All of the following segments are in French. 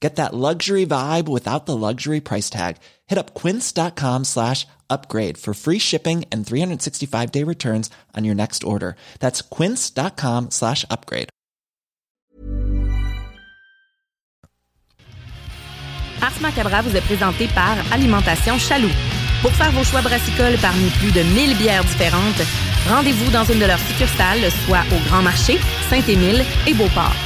Get that luxury vibe without the luxury price tag. Hit up quince.com slash upgrade for free shipping and 365-day returns on your next order. That's quince.com slash upgrade. Ars Macabra vous est présenté par Alimentation Chaloux. Pour faire vos choix brassicoles parmi plus de 1000 bières différentes, rendez-vous dans une de leurs succursales, soit au Grand Marché, Saint-Émile et Beauport.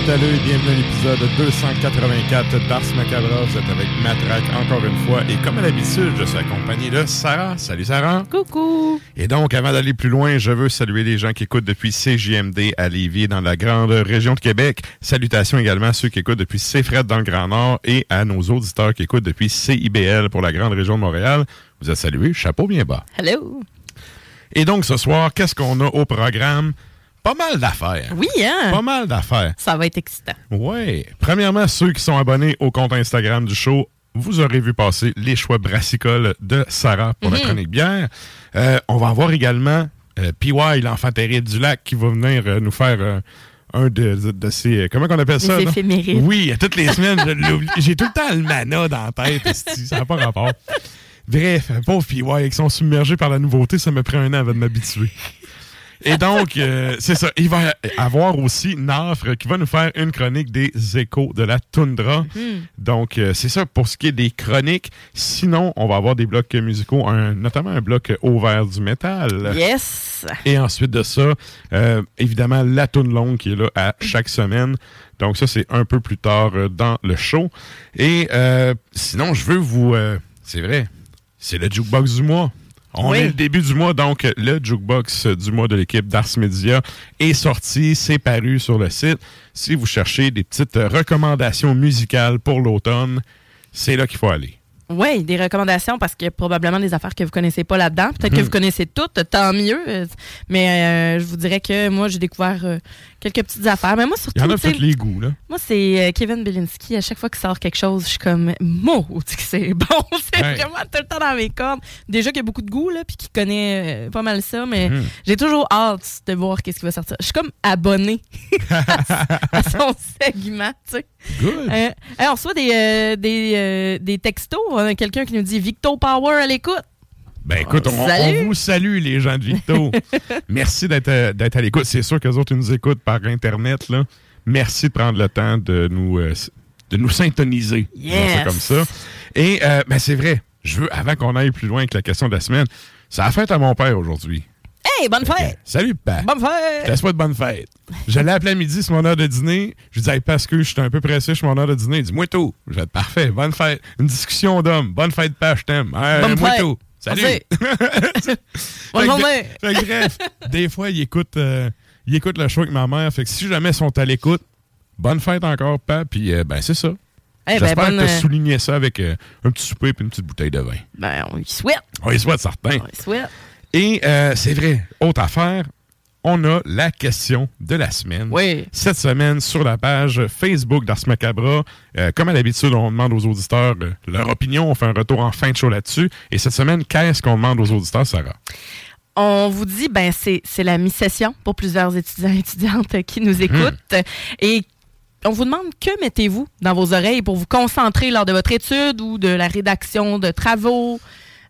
Métalleux et bienvenue à l'épisode 284 d'Ars Macabra. Vous êtes avec Matraque encore une fois et comme à l'habitude, je suis accompagné de Sarah. Salut Sarah. Coucou! Et donc, avant d'aller plus loin, je veux saluer les gens qui écoutent depuis CJMD à Lévis dans la grande région de Québec. Salutations également à ceux qui écoutent depuis CFRED dans le Grand Nord et à nos auditeurs qui écoutent depuis CIBL pour la grande région de Montréal. Vous êtes salués, chapeau bien bas. Hello! Et donc, ce soir, qu'est-ce qu'on a au programme? Pas mal d'affaires. Oui, hein? Pas mal d'affaires. Ça va être excitant. Oui. Premièrement, ceux qui sont abonnés au compte Instagram du show, vous aurez vu passer les choix brassicoles de Sarah pour la chronique bière. Euh, on va avoir également euh, PY, l'enfant terrible du lac, qui va venir euh, nous faire un de, de, de ces... Comment on appelle ça? Les. Oui, toutes les semaines, j'ai tout le temps le mana dans la tête. ça n'a pas rapport. Bref, pauvre PY, ils sont submergés par la nouveauté, ça me prend un an avant de m'habituer. Et donc, euh, c'est ça. Il va y avoir aussi Nafre qui va nous faire une chronique des échos de la toundra. Donc, euh, c'est ça pour ce qui est des chroniques. Sinon, on va avoir des blocs musicaux, un- notamment un bloc au vert du métal. Yes! Et ensuite de ça, euh, évidemment, la toune longue qui est là à chaque semaine. Donc ça, c'est un peu plus tard euh, dans le show. Et euh, sinon, je veux vous... euh, c'est vrai, c'est le jukebox du mois. On Oui. est le début du mois, donc le jukebox du mois de l'équipe d'Ars Media est sorti, c'est paru sur le site. Si vous cherchez des petites recommandations musicales pour l'automne, c'est là qu'il faut aller. Oui, des recommandations parce qu'il y a probablement des affaires que vous connaissez pas là-dedans. Peut-être Mhm. que vous connaissez toutes, tant mieux. Euh, Mais euh, je vous dirais que moi, j'ai découvert euh, quelques petites affaires. Mais moi, Il surtout, y en a tous les goûts, là. moi, c'est euh, Kevin Belinsky. À chaque fois qu'il sort quelque chose, je suis comme, que c'est bon. c'est vraiment tout le temps dans mes cordes. Déjà qu'il y a beaucoup de goût, là, puis qu'il connaît euh, pas mal ça, mais Mhm. j'ai toujours hâte de voir qu'est-ce qui va sortir. Je suis comme abonné à son segment, tu sais. Good. Euh, hey, on reçoit des, euh, des, euh, des textos. On a quelqu'un qui nous dit Victo Power à l'écoute. Ben écoute, on, vous salue les gens de Victo. Merci d'être euh, d'être à l'écoute. C'est sûr que les autres ils nous écoutent par Internet. Là. Merci de prendre le temps de nous, euh, de nous syntoniser. Yes. comme ça. Et euh, ben, c'est vrai, je veux, avant qu'on aille plus loin avec la question de la semaine, ça a fait à mon père aujourd'hui. Hey, bonne fête! Salut, papa. Bonne fête! Laisse pas de bonne fête. Je l'ai appelé à midi, c'est mon heure de dîner. Je lui dis, hey, parce que je suis un peu pressé, c'est mon heure de dîner. Il dit, moi tout. Je vais être parfait, bonne fête. Une discussion d'homme. Bonne fête, pas, je t'aime. Hey, Bonne moi fête. tout. Salut. Bonne journée! fait que bref, des fois, il écoute, euh, il écoute le show avec ma mère. Fait que si jamais ils sont à l'écoute, bonne fête encore, papa. Puis, euh, ben, c'est ça. Eh ben, J'espère bonne, que tu as euh, souligné ça avec euh, un petit souper et une petite bouteille de vin. ben, on y souhaite. On y souhaite certain. On y souhaite. Et euh, c'est vrai, autre affaire, on a la question de la semaine. Oui. Cette semaine, sur la page Facebook d'Ars Macabra, euh, comme à l'habitude, on demande aux auditeurs euh, leur opinion. On fait un retour en fin de show là-dessus. Et cette semaine, qu'est-ce qu'on demande aux auditeurs, Sarah? On vous dit, ben c'est c'est la mi-session pour plusieurs étudiants et étudiantes qui nous écoutent. Et on vous demande que mettez-vous dans vos oreilles pour vous concentrer lors de votre étude ou de la rédaction de travaux?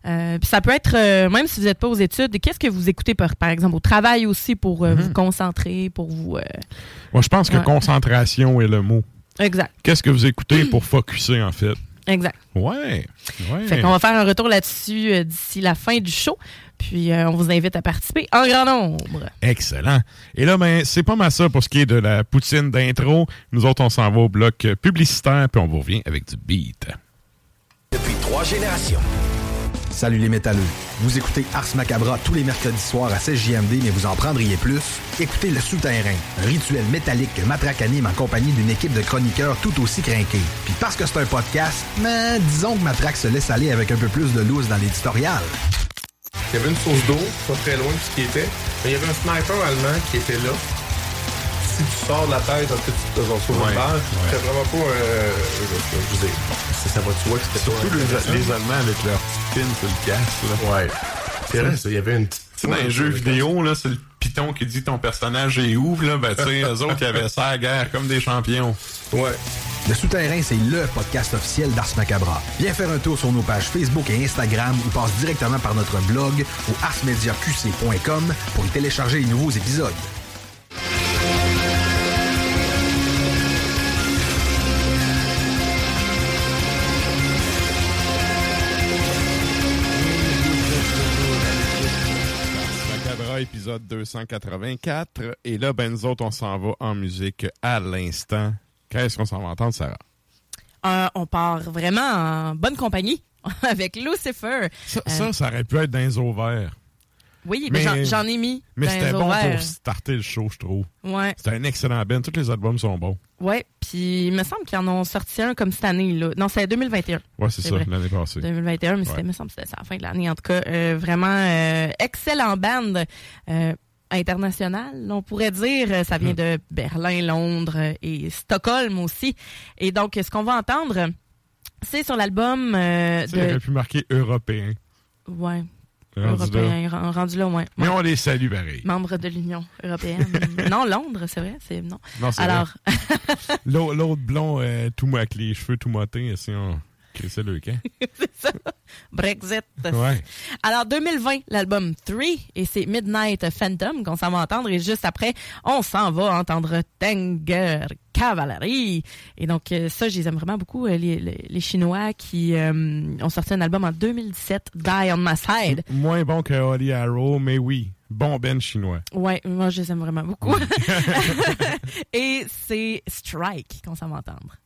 Euh, puis ça peut être, euh, même si vous n'êtes pas aux études, qu'est-ce que vous écoutez par, par exemple au travail aussi pour euh, vous concentrer, pour vous... euh, Moi, je pense que Ouais. concentration est le mot. Exact, Qu'est-ce que vous écoutez pour focuser, en fait? exact. Ouais. ouais. Fait qu'on va faire un retour là-dessus euh, d'ici la fin du show. Puis euh, on vous invite à participer en grand nombre. Excellent. Et là, ben, c'est pas mal ça pour ce qui est de la poutine d'intro. Nous autres, on s'en va au bloc publicitaire, puis on vous revient avec du beat. Depuis trois générations. Salut les métalleux. Vous écoutez Ars Macabra tous les mercredis soirs à 16JMD, mais vous en prendriez plus? Écoutez Le Souterrain, un rituel métallique que Matraque anime en compagnie d'une équipe de chroniqueurs tout aussi crinqués. Puis parce que c'est un podcast, mais disons que Matraque se laisse aller avec un peu plus de loose dans l'éditorial. Il y avait une source d'eau, pas très loin de ce qui était. Mais il y avait un sniper allemand qui était là. Si tu sors de la tête, en fait, tu te Ouais, une balle. C'était vraiment pas. Euh, je, veux dire, ça, ça va, tu vois que c'était pas. intéressant. Allemands avec leur petite pin sur le casque. Ouais. C'est vrai, ça, il y avait une petite. Tu sais, dans les jeux vidéo, là, c'est le piton qui dit ton personnage est où, là, ben, tu sais, eux autres, ils avaient ça à la guerre comme des champions. Ouais. Le Souterrain, c'est le podcast officiel d'Ars Macabra. Viens faire un tour sur nos pages Facebook et Instagram ou passe directement par notre blog au arsmediaqc.com pour y télécharger les nouveaux épisodes. Épisode 284. Et là, ben, nous autres, on s'en va en musique à l'instant. Qu'est-ce qu'on s'en va entendre, Sarah? Euh, on part vraiment en bonne compagnie avec Lucifer. Ça, Euh, ça, ça aurait pu être dans les. Oui, Mais- mais j'en- ai mis. Mais c'était bon pour starter le show, je trouve. Ouais, C'était un excellent band. Tous les albums sont bons. ouais. Puis il me semble qu'ils en ont sorti un comme cette année. Là. Non, c'est 2021. Ouais, c'est ça, l'année passée. 2021, mais Ouais. il me semble que c'était ça, à la fin de l'année. En tout cas, euh, vraiment euh, excellent band euh, international, on pourrait dire. Ça Hmm. vient de Berlin, Londres et Stockholm aussi. Et donc, ce qu'on va entendre, c'est sur l'album euh, sais, il aurait de... pu marquer européen. Ouais, Rendu là. européen, ren- rendu là, ouais. Mais on les salue pareil. Membre de l'Union européenne. non, Londres, c'est vrai, c'est non. Non, c'est Alors, L'autre blond, euh, tout mo- avec les cheveux tout motés, si on crissait le camp. c'est ça. Brexit. Ouais. Alors, 2020, l'album 3, et c'est Midnight Phantom qu'on s'en va entendre. Et juste après, on s'en va entendre Tanger Cavalry. Et donc, euh, ça, je les aime vraiment beaucoup, euh, les, les- les Chinois qui euh, ont sorti un album en 2017, Die on My Side. Moins bon que Holly Arrow, mais oui. Bon Ben chinois. Ouais, moi, je les aime vraiment beaucoup. et c'est Strike qu'on s'en va entendre.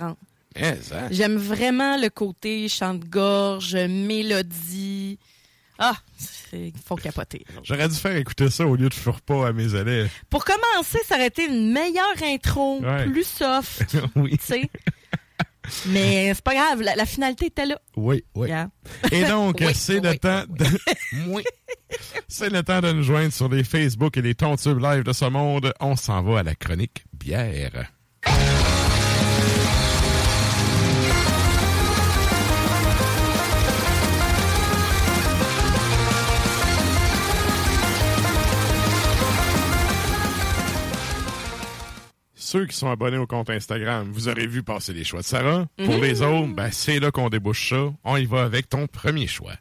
Hein? J'aime vraiment le côté chant de gorge, mélodie. Ah, il faut capoter. J'aurais dû faire écouter ça au lieu de faire pas à mes élèves. Pour commencer, ça aurait été une meilleure intro, Ouais. plus soft, oui. tu sais. Mais c'est pas grave, la, la finalité était là. Oui, oui. Et donc, Oui, c'est le temps de... Oui. C'est le temps de nous joindre sur les Facebook et les Tontubes live de ce monde. On s'en va à la chronique bière. Ceux qui sont abonnés au compte Instagram, vous aurez vu passer les choix de Sarah. Pour les autres, ben, c'est là qu'on débouche ça. On y va avec ton premier choix.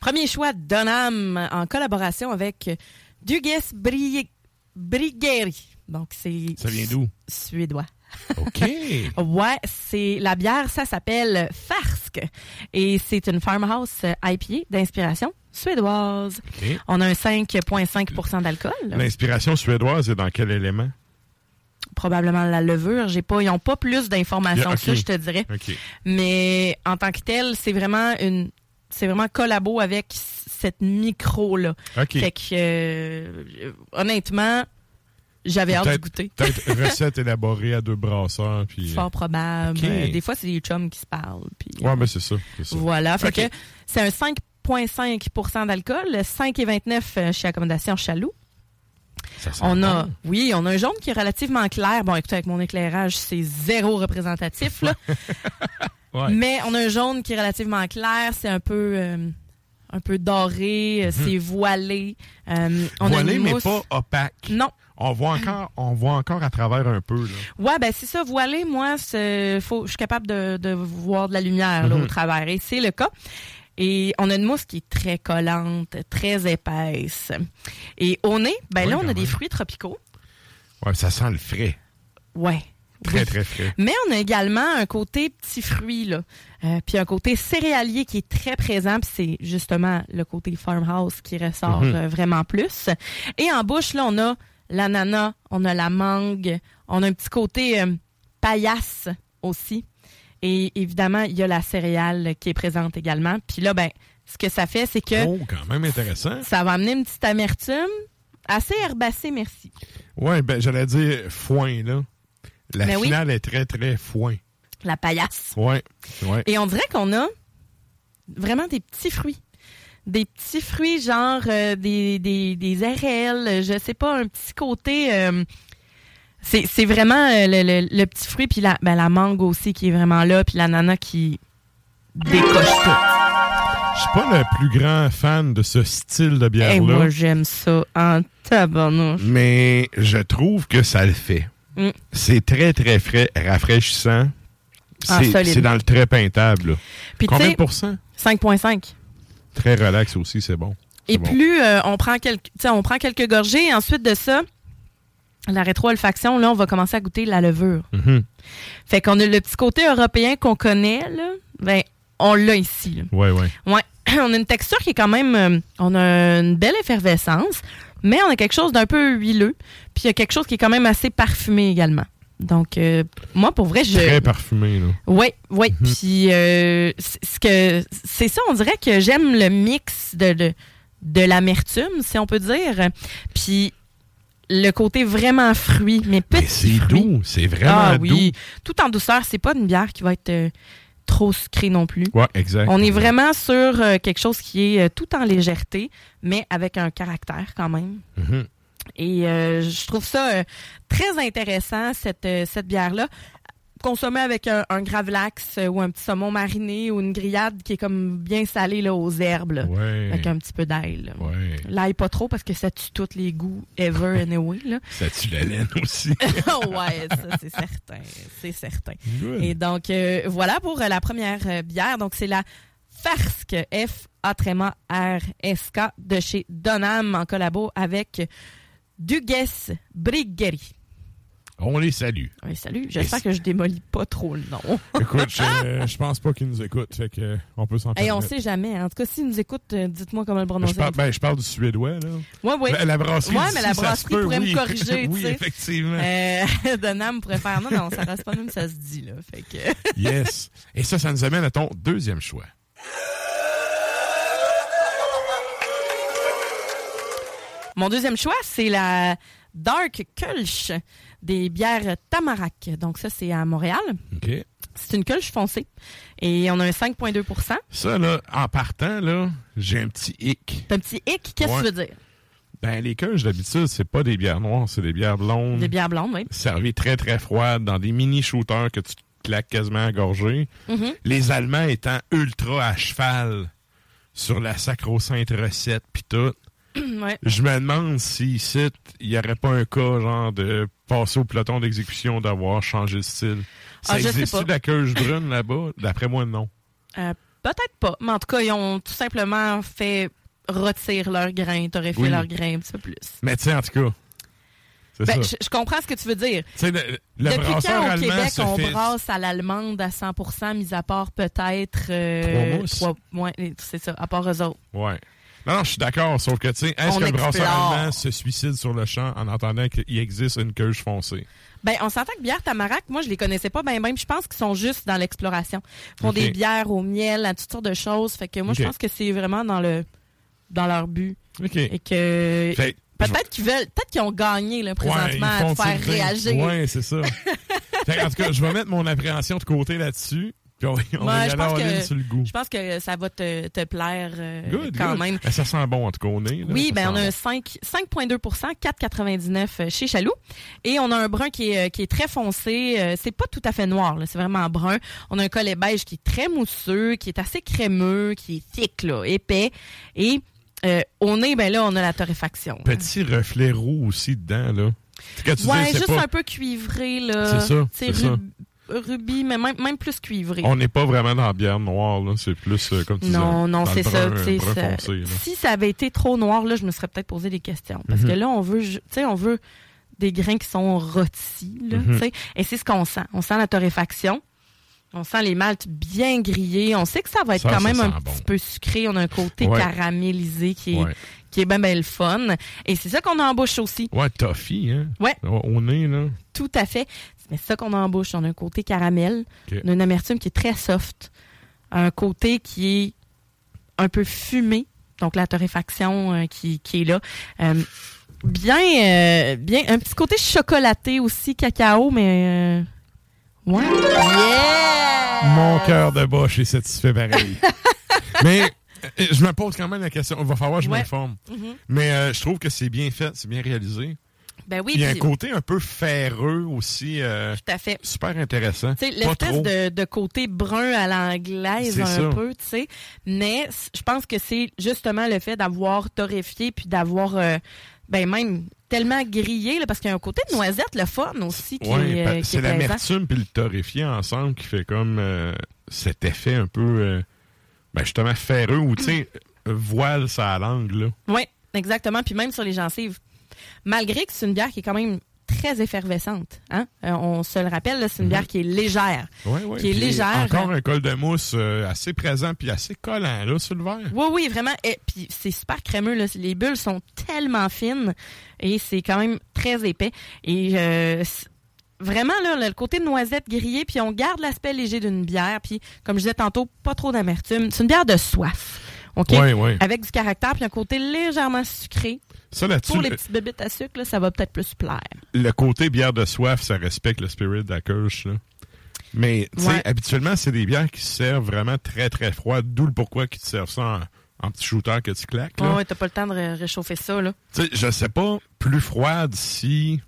Premier choix, Donham, en collaboration avec Duges Bri- Brigeri. Donc, c'est Ça vient d'où? suédois. OK. Ouais, c'est la bière, ça s'appelle Farsk et c'est une farmhouse IPA d'inspiration suédoise. On a un 5,5% d'alcool, L'inspiration suédoise est dans quel élément? probablement la levure. J'ai pas, ils ont pas plus d'informations Yeah, que ça, je te dirais. Mais en tant que tel, c'est vraiment une, c'est vraiment collabo avec cette micro là. Fait que euh, honnêtement, j'avais hâte de goûter. Peut-être recette élaborée à deux brasseurs. Puis... Fort probable. Euh, Des fois, c'est des chums qui se parlent. Puis, Ouais, mais c'est ça. Voilà. Fait que c'est un 5,5% d'alcool, 5,29 chez Accommodation Chaloux. On a, oui, on a un jaune qui est relativement clair. Bon, écoutez, avec mon éclairage, c'est zéro représentatif, là. Ouais. Mais on a un jaune qui est relativement clair. C'est un peu, euh, un peu doré. euh, C'est voilé. Euh, on a Mhm. Voilé, mais pas opaque. Non. On voit encore, on voit encore à travers un peu. Là. Ouais, ben c'est ça. Voilé, moi, faut, je suis capable de, de voir de la lumière là, Mhm. au travers. Et c'est le cas. Et on a une mousse qui est très collante, très épaisse. Et au nez, ben Oui, là, on a des fruits tropicaux. Ouais, ça sent le frais. Ouais. Très, Oui. très frais. Mais on a également un côté petit fruit, là. Euh, puis un côté céréalier qui est très présent. Puis c'est justement le côté farmhouse qui ressort Mhm. euh, vraiment plus. Et en bouche, là, on a l'ananas, on a la mangue, on a un petit côté euh, paillasse aussi. Et évidemment, il y a la céréale qui est présente également. Puis là, ben, ce que ça fait, c'est que Oh, quand même intéressant. ça va amener une petite amertume assez herbacée, merci. Ouais, ben, j'allais dire foin, là. La Mais oui. finale est très, très foin. La paillasse. Ouais, ouais. Et on dirait qu'on a vraiment des petits fruits. Des petits fruits genre euh, des, des, des RL, je sais pas, un petit côté... euh, c'est vraiment euh, le, le- le petit fruit, puis la, ben, la mangue aussi qui est vraiment là, puis l'ananas qui décoche tout. Je suis pas le plus grand fan de ce style de Et bière-là, moi, j'aime ça en tabarnouche. mais je trouve que ça le fait. Mm. C'est très, très frais, rafraîchissant. Ah, C'est dans le très peintable. là. Puis Combien de pourcents? 5,5. Très relax aussi, c'est bon. Et bon. plus euh, on prend quelques, on prend quelques gorgées, et ensuite de ça, la rétro-olfaction, là, on va commencer à goûter la levure. Mhm. Fait qu'on a le petit côté européen qu'on connaît, là. Ben, on l'a ici, là. Ouais, ouais. Ouais. On a une texture qui est quand même. euh, on a une belle effervescence, mais on a quelque chose d'un peu huileux. Puis il y a quelque chose qui est quand même assez parfumé également. Donc, euh, moi, pour vrai, je. Très parfumé, là. Oui, oui. Puis, euh, ce que c'est ça, on dirait que j'aime le mix de, de, de l'amertume, si on peut dire. Puis, le côté vraiment fruit, mais petit Mais c'est fruit. doux, c'est vraiment Ah doux. oui, tout en douceur. C'est pas une bière qui va être euh, trop sucrée non plus. Ouais, exact. On est vraiment sur euh, quelque chose qui est euh, tout en légèreté, mais avec un caractère quand même. Mhm. Et je trouve ça très intéressant, cette, cette bière-là. Consommée avec un, un gravlax euh, ou un petit saumon mariné ou une grillade qui est comme bien salée là, aux herbes, là, Ouais. avec un petit peu d'ail. Ouais. L'ail pas trop parce que ça tue tous les goûts ever anyway. Là. Ça tue la laine aussi. ouais, ça c'est certain, c'est certain. Good. Et donc, euh, voilà pour euh, la première euh, bière. Donc, c'est la Farsk, F-A-R-S-K, de chez Donham, en collabo avec Duges Briggery. On les salue. Oui, salut. J'espère que je démolis pas trop le nom. Écoute, je, je pense pas qu'ils nous écoutent, fait que euh, on peut s'en Et on sait jamais. En tout cas, s'ils nous écoutent, euh, dites-moi comment le Je prononcer. parle, ben, je parle du suédois, là. Ouais, ouais. La, la brasserie. Ouais, d'ici, mais la brasserie peut, pourrait me oui. corriger, tu oui, sais. effectivement. Euh, Donham pourrait faire non, non, ça reste pas même, ça se dit, là. Fait que. Yes. Et ça, ça nous amène à ton deuxième choix. Mon deuxième choix, c'est la Dark Kulch des bières Tamarack. Donc, ça, c'est à Montréal. OK. C'est une Kulch foncée. Et on a un 5,2% Ça, là, en partant, là, j'ai un petit hic. T'as un petit hic, qu'est-ce que Ouais. tu veux dire? Ben, les queues, d'habitude, c'est pas des bières noires, c'est des bières blondes. Des bières blondes, oui. Servies très, très froides dans des mini-shooters que tu claques quasiment à gorgée. Mhm. Les Allemands étant ultra à cheval sur la sacro-sainte recette pis tout. ouais. Je me demande si ici, il y aurait pas un cas, genre, de passer au peloton d'exécution, d'avoir changé de style. Ça Ah, je sais existe pas. de la queue brune là-bas? D'après moi, non. Euh, Peut-être pas. Mais en tout cas, ils ont tout simplement fait retirer leur grain, t'aurais fait Oui. leur grain un petit peu plus. Mais sais, en tout cas, Ben, je, je comprends ce que tu veux dire. Le, le Depuis quand au Québec on fait... brasse à l'allemande à 100%, mis à part peut-être... euh, Trois mousses? trois- ouais, c'est ça, à part eux autres. Ouais. Non, non, je suis d'accord, sauf que, tu sais, est-ce que le brasseur allemand se suicide sur le champ en entendant qu'il existe une queue foncée? Ben, on s'entend que bière Tamarack, moi, je les connaissais pas ben, puis je pense qu'ils sont juste dans l'exploration. Ils font des bières au miel, à toutes sortes de choses. Fait que moi, je pense que c'est vraiment dans le dans leur but. OK. Et que Fait- peut-être qu'ils veulent, peut-être qu'ils ont gagné, là, Ouais, présentement, ils à faire réagir. Ouais, c'est ça. En tout cas, je vais mettre mon appréhension de côté là-dessus, puis on, on je pense que- sur le goût. Je pense que ça va te, te plaire euh, Good, quand good. même. Ben, ça sent bon, en tout cas, au nez. là, Oui, ben on a un bon. 5 5,2% 4,99 chez Chaloux. Et on a un brun qui est, euh, qui est très foncé. Euh, C'est pas tout à fait noir, c'est vraiment brun. On a un collet beige qui est très mousseux, qui est assez crémeux, qui est thick, là, épais. Et euh, au nez, ben là, on a la torréfaction. Petit reflet roux aussi dedans, là. Quand tu ouais, juste pas- un peu cuivré, là. C'est ça, C'est rub- rubis, mais même, même plus cuivré. On n'est pas vraiment dans la bière noire, là. C'est plus, euh, comme tu Non, disais, non, c'est ça. brun- ça- foncé, si ça avait été trop noir, là, je me serais peut-être posé des questions. Parce Mhm. que là, on veut, tu sais, on veut des grains qui sont rôtis, là, sais. Et c'est ce qu'on sent. On sent la torréfaction. On sent les maltes bien grillés. On sait que ça va être Ça, quand même un bon. petit peu sucré. On a un côté Ouais. caramélisé qui est, Ouais. Qui est bien, bien le fun. Et c'est ça qu'on bouche aussi. Ouais, toffee, hein? Ouais. Au, nez, là. Tout à fait. Mais c'est ça qu'on bouche. On a un côté caramel. On a une amertume qui est très soft. Un côté qui est un peu fumé. Donc la torréfaction euh, qui, qui est là. Euh, bien, euh, bien, un petit côté chocolaté aussi, cacao, mais ouais. Yeah! Mon cœur de boche est satisfait pareil. Mais je me pose quand même la question. Il va falloir que je Ouais. m'informe. Mhm. Mais euh, je trouve que c'est bien fait, c'est bien réalisé. Ben oui, Il y a un côté un peu ferreux aussi, euh, tout à fait. super intéressant. L'espèce de, de côté brun à l'anglaise un ça. peu, tu sais. Mais je pense que c'est justement le fait d'avoir torréfié puis d'avoir euh, ben même tellement grillé là, parce qu'il y a un côté de noisette le fun aussi qui Ouais, qui c'est l'amertume puis le torréfié ensemble qui fait comme euh, cet effet un peu, ben justement ferreux ou tu sais voile sa langue là. Oui, exactement. Puis même sur les gencives. Malgré que c'est une bière qui est quand même très effervescente. Hein? Euh, on se le rappelle, c'est une bière qui est légère. Ouais, ouais. Qui est Puis légère. Encore un col de mousse euh, assez présent puis assez collant là sur le verre. Oui, oui, vraiment. Et puis c'est super crémeux. Là. Les bulles sont tellement fines et c'est quand même très épais. Et euh, vraiment, là, le côté de noisette grillée, puis on garde l'aspect léger d'une bière. Puis, comme je disais tantôt, pas trop d'amertume. C'est une bière de soif. OK? Ouais, ouais. Avec du caractère, puis un côté légèrement sucré. Ça là-dessus, Pour les le, petites bébites à sucre, là, ça va peut-être plus plaire. le côté bière de soif, ça respecte le spirit de la Kirsch, là. Mais tu sais, Ouais. habituellement, c'est des bières qui se servent vraiment très très froides, d'où le pourquoi qu'ils te servent ça en, en petit shooter que tu claques. Là. Ouais, ouais, t'as pas le temps de ré- réchauffer ça, là. Tu sais, je sais pas, plus froide si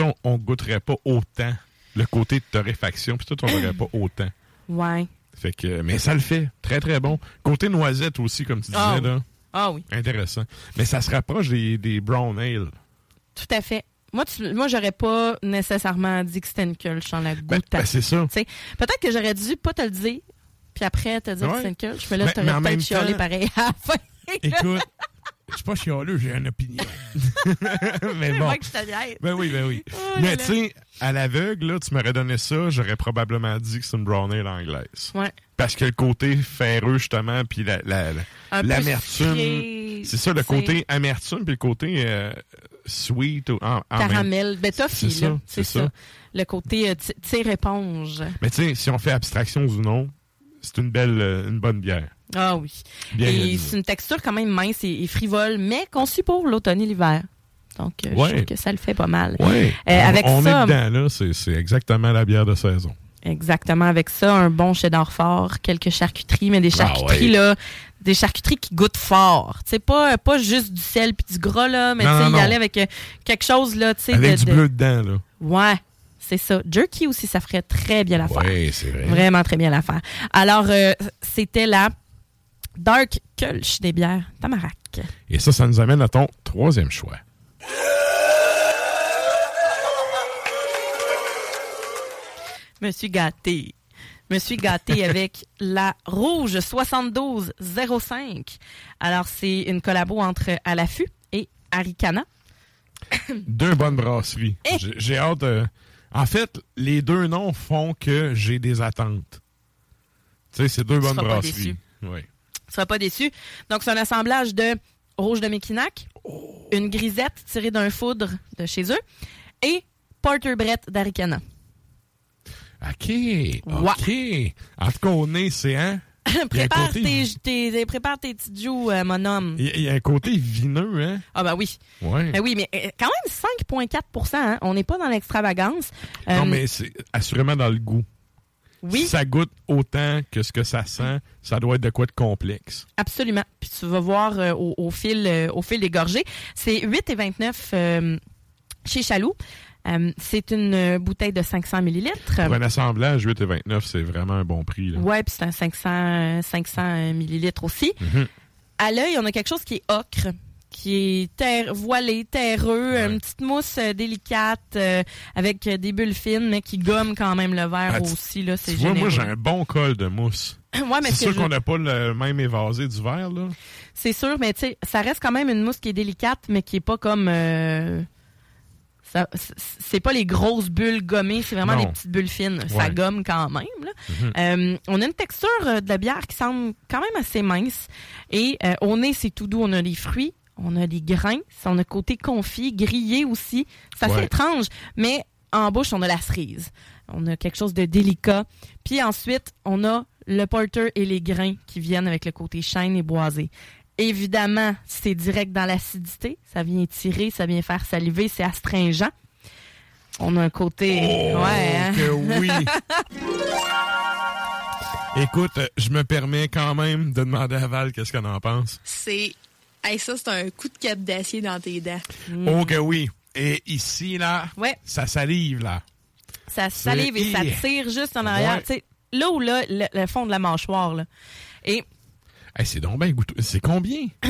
on, on goûterait pas autant le côté de torréfaction, puis tout, on n'aurait pas autant. Ouais. Fait que, mais ça le fait, très très bon. Côté noisette aussi, comme tu disais, Ah, là, Ah oui, intéressant. Mais ça se rapproche des, des brown ale. tout à fait. Moi, tu, moi j'aurais pas nécessairement dit que c'était une culche en la Ben, goûtant. ben, c'est ça. Peut-être que j'aurais dû pas te le dire, puis après te dire Ouais. que c'est une culche, mais là, Mais- tu mais en aurais même peut-être chialé pareil à la fin. Écoute, je suis pas chialeux, j'ai une opinion. mais bon. vrai que je te. Ben oui, ben oui. Oh mais tu sais, à l'aveugle, là, tu m'aurais donné ça, j'aurais probablement dit que c'est une brown ale anglaise. Ouais. Parce que le côté ferreux, justement, puis la, la- l'amertume. C'est ça, le côté amertume, puis le côté euh, sweet. ou- En, en même- Caramel. Ben, toffee, C'est ça, là. C'est ça. ça. Le côté euh, ti- tire-éponge. Mais tu sais, si on fait abstraction du nom, c'est une belle, euh, une bonne bière. Ah oui. Bien et c'est une texture quand même mince et, et frivole, mais conçue pour l'automne et l'hiver. Donc, euh, Ouais. je trouve que ça le fait pas mal. Ouais. Euh, on avec on ça, est dedans, là. C'est, exactement la bière de saison. Exactement, avec ça, un bon cheddar fort, quelques charcuteries, mais des Ah charcuteries, ouais. là, des charcuteries qui goûtent fort. Tu sais, pas, pas juste du sel puis du gras, là, mais tu y aller avec euh, quelque chose, là, tu sais. Avec de- du de- bleu dedans, là. Ouais, c'est ça. Jerky aussi, ça ferait très bien l'affaire. Ouais, c'est vrai. Vraiment très bien l'affaire. Alors, euh, c'était la Dark Kulch des bières Tamarack. Et ça, ça nous amène à ton troisième choix. Me suis gâtée. Me suis gâtée avec la Rouge 7205. Alors, c'est une collabo entre À l'affût et Aricana. Deux bonnes brasseries. Eh! J'ai, hâte de... En fait, les deux noms font que j'ai des attentes. Tu sais, c'est deux bonnes brasseries. Oui. Tu seras pas déçu. Donc, c'est un assemblage de Rouge de Mekinac, une grisette tirée d'un foudre de chez eux et Porter Brett d'Aricana. OK. OK. En tout cas, au nez, c'est... Hein? Prépare, côté- tes, tes- prépare tes petites joues, euh, mon homme. Il y a- un côté vineux, hein? Ah, ben oui. Ouais. Ben oui, mais euh, quand même 5,4% hein? On n'est pas dans l'extravagance. Non, Euh, mais c'est assurément dans le goût. Oui. Si ça goûte autant que ce que ça sent, ça doit être de quoi de complexe. Absolument. Puis tu vas voir euh, au, au fil, euh, au fil des gorgées. C'est 8,29 euh, chez Chaloux. C'est une bouteille de 500 millilitres. Pour un assemblage, 8 et 29, c'est vraiment un bon prix. Ouais, puis c'est un 500, euh, 500 millilitres aussi. Mhm. À l'œil, on a quelque chose qui est ocre, qui est terre, voilé, terreux, une petite mousse euh, délicate euh, avec euh, des bulles fines, mais qui gomme quand même le verre Ah, aussi. Là, c'est vois, moi, j'ai un bon col de mousse. Ouais, c'est sûr je- qu'on n'a pas le même évasé du verre, là. C'est sûr, mais tu sais, ça reste quand même une mousse qui est délicate, mais qui est pas comme. euh, ça- c'est pas les grosses bulles gommées, c'est vraiment Non. des petites bulles fines. Ça gomme quand même. là. Mhm. Euh, on a une texture de la bière qui semble quand même assez mince. Et euh, au nez, c'est tout doux. On a des fruits, on a des grains, on a côté confit, grillé aussi. C'est assez Ouais. étrange, mais en bouche, on a la cerise. On a quelque chose de délicat. Puis ensuite, on a le porter et les grains qui viennent avec le côté chêne et boisé. Évidemment, c'est direct dans l'acidité. Ça vient tirer, ça vient faire saliver, c'est astringent. On a un côté... ouais, hein? Oh, que oui! Écoute, je me permets quand même de demander à Val qu'est-ce qu'elle en pense. C'est. Hey, ça, c'est un coup de cap d'acier dans tes dents. Oh que oui! Et ici, là, Ouais. ça salive, là. Ça salive et ça tire juste en arrière. Ouais. Tu sais, là où là, le, le fond de la mâchoire. Là. Et Hey, c'est donc bien goûteux. C'est combien?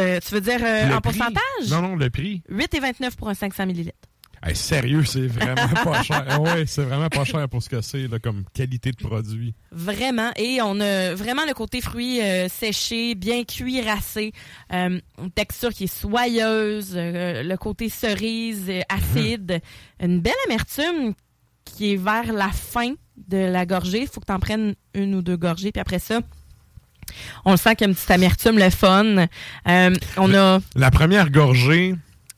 euh, tu veux dire euh, en prix? pourcentage? Non, non, le prix. 8,29 pour un 500 millilitres. Hey, sérieux, c'est vraiment pas cher. Ouais, c'est vraiment pas cher pour ce que c'est, comme qualité de produit. Vraiment. Et on a vraiment le côté fruits euh, séchés, bien cuirassés, euh, une texture qui est soyeuse, euh, le côté cerise, euh, acide, une belle amertume qui est vers la fin de la gorgée. Il faut que tu en prennes une ou deux gorgées. Puis après ça, on le sent qu'il y a une petite amertume, le fun. On a... La première gorgée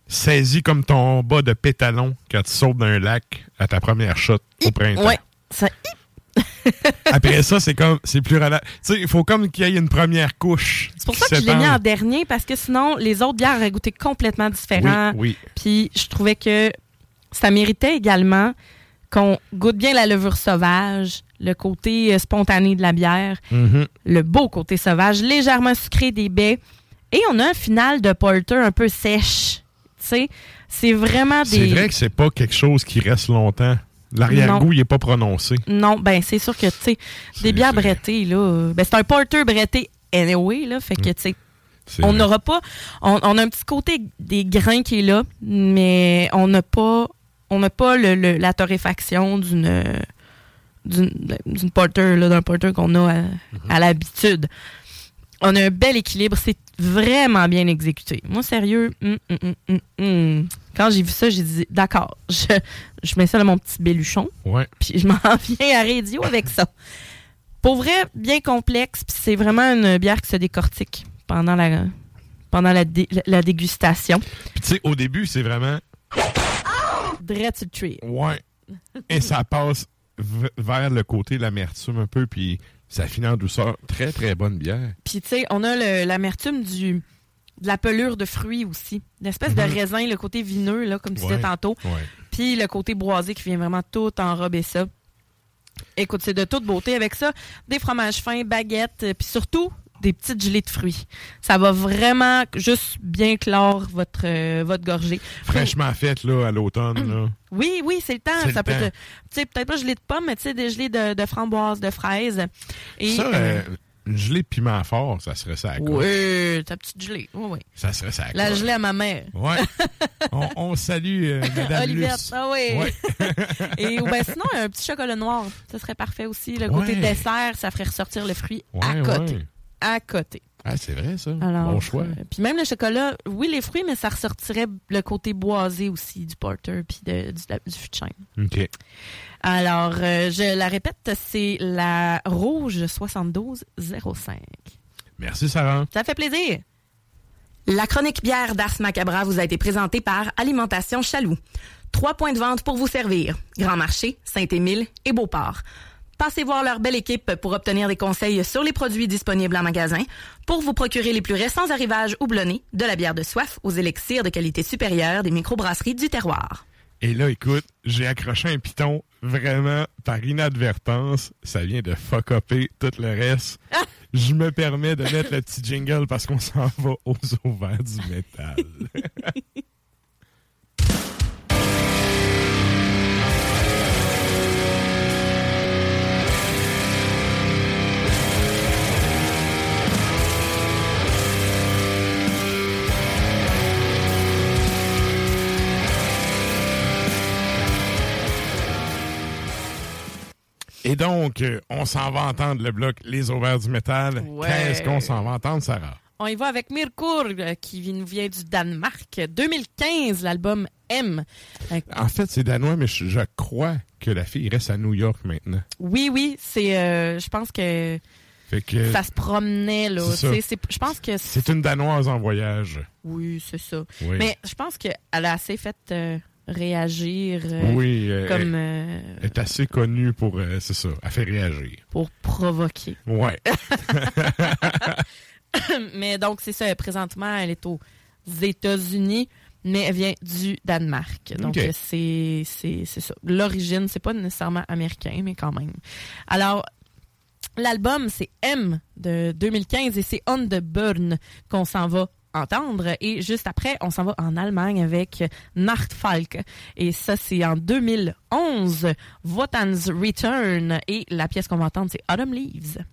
saisit comme ton bas de pétalon quand tu sautes d'un lac à ta première shot au printemps. Ouais. Ça, Après ça, c'est comme c'est plus relax. Tu sais, il faut comme qu'il y ait une première couche. C'est pour ça que je l'ai mis en dernier parce que sinon, les autres bières auraient goûté complètement différent. Oui, Puis je trouvais que ça méritait également qu'on goûte bien la levure sauvage, le côté euh, spontané de la bière, Mhm. le beau côté sauvage, légèrement sucré des baies. Et on a un final de porter un peu sèche. Tu sais, c'est vraiment C'est des. vrai que c'est pas quelque chose qui reste longtemps. L'arrière-goût, il est pas prononcé. Non, ben c'est sûr que, tu sais, des bières brettées, là. euh, Ben c'est un porter bretté anyway, là. Fait que, tu sais, C'est on n'aura pas. On, on a un petit côté des grains qui est là, mais on n'a pas. On n'a pas le, le- la torréfaction d'une. euh, d'une d'une porter, d'un porter qu'on a à, Mhm. à l'habitude. On a un bel équilibre. C'est vraiment bien exécuté. Moi, sérieux, hum, hum, hum, quand j'ai vu ça, j'ai dit d'accord, je, je mets ça dans mon petit béluchon, Ouais. puis je m'en viens à radio avec ça. Pour vrai, bien complexe, puis c'est vraiment une bière qui se décortique pendant la, pendant la, dé- la dégustation. Puis tu sais, au début, c'est vraiment. Sur le tree. Ouais. Et ça passe vers le côté de l'amertume un peu, puis ça finit en douceur. Très, très bonne bière. Puis, tu sais, on a l'amertume du de la pelure de fruits aussi. L'espèce de raisin, le côté vineux, là, comme tu disais Mhm. Tantôt. Ouais. Puis le côté boisé qui vient vraiment tout enrober ça. Écoute, c'est de toute beauté avec ça. Des fromages fins, baguettes, puis surtout des petites gelées de fruits. Ça va vraiment juste bien clore votre, euh, votre gorgée. Fraîchement faite, là, à l'automne, là. Oui, oui, c'est le temps. Ça le peut temps. être, tu sais, peut-être pas gelée de pommes, mais tu sais, des gelées de, de framboises, de fraises. Et, ça, euh, euh, une gelée de piment fort, ça serait ça à coche. oui, ta petite gelée. Oui, oui. Ça serait ça à La gelée à ma mère. Ouais. on, on salue euh, Madame Olivette, ah oui. Ouais. Et ou ben, sinon, un petit chocolat noir, ça serait parfait aussi. Le côté Ouais. dessert, ça ferait ressortir le fruit à côté. À côté. Ah, c'est vrai, ça. Alors, bon choix. euh, puis même le chocolat, oui, les fruits, mais ça ressortirait le côté boisé aussi du porter puis de- du, du fût de chêne. OK. Alors, euh, je la répète, c'est la rouge 7205. Merci, Sarah. Ça fait plaisir. La chronique bière d'Ars Macabra vous a été présentée par Alimentation Chaloux. Trois points de vente pour vous servir. Grand Marché, Saint-Émile et Beauport. Passez voir leur belle équipe pour obtenir des conseils sur les produits disponibles en magasin, pour vous procurer les plus récents arrivages houblonnés, de la bière de soif aux élixirs de qualité supérieure des microbrasseries du terroir. Et là, écoute, j'ai accroché un piton vraiment par inadvertance. Ça vient de fuck tout le reste. Je me permets de mettre le petit jingle parce qu'on s'en va aux ovaires du métal. Et donc, euh, on s'en va entendre le bloc Les Ovaires du métal. Ouais. Qu'est-ce qu'on s'en va entendre, Sarah? On y va avec Mirkur, euh, qui nous vient du Danemark. 2015, l'album M. Euh, En fait, c'est danois, mais je, je crois que la fille reste à New York maintenant. Oui, oui, c'est. euh, je pense que Fait que ça se promenait, là. c'est ça. C'est- c'est- Je pense que. c'est une danoise en voyage. Oui, c'est ça. Oui. Mais je pense qu'elle a assez fait euh, réagir euh, oui, euh, comme euh, est assez connue pour, c'est ça, elle fait réagir. pour provoquer. Ouais. mais donc, c'est ça. Présentement, elle est aux États-Unis, mais elle vient du Danemark. Donc, c'est- c'est ça. L'origine, c'est pas nécessairement américain, mais quand même. Alors, l'album, c'est M de 2015 et c'est On the Burn qu'on s'en va entendre. Et juste après, on s'en va en Allemagne avec Nachtfalk. Et ça, c'est en 2011, Wotan's Return. Et la pièce qu'on va entendre, c'est Autumn Leaves.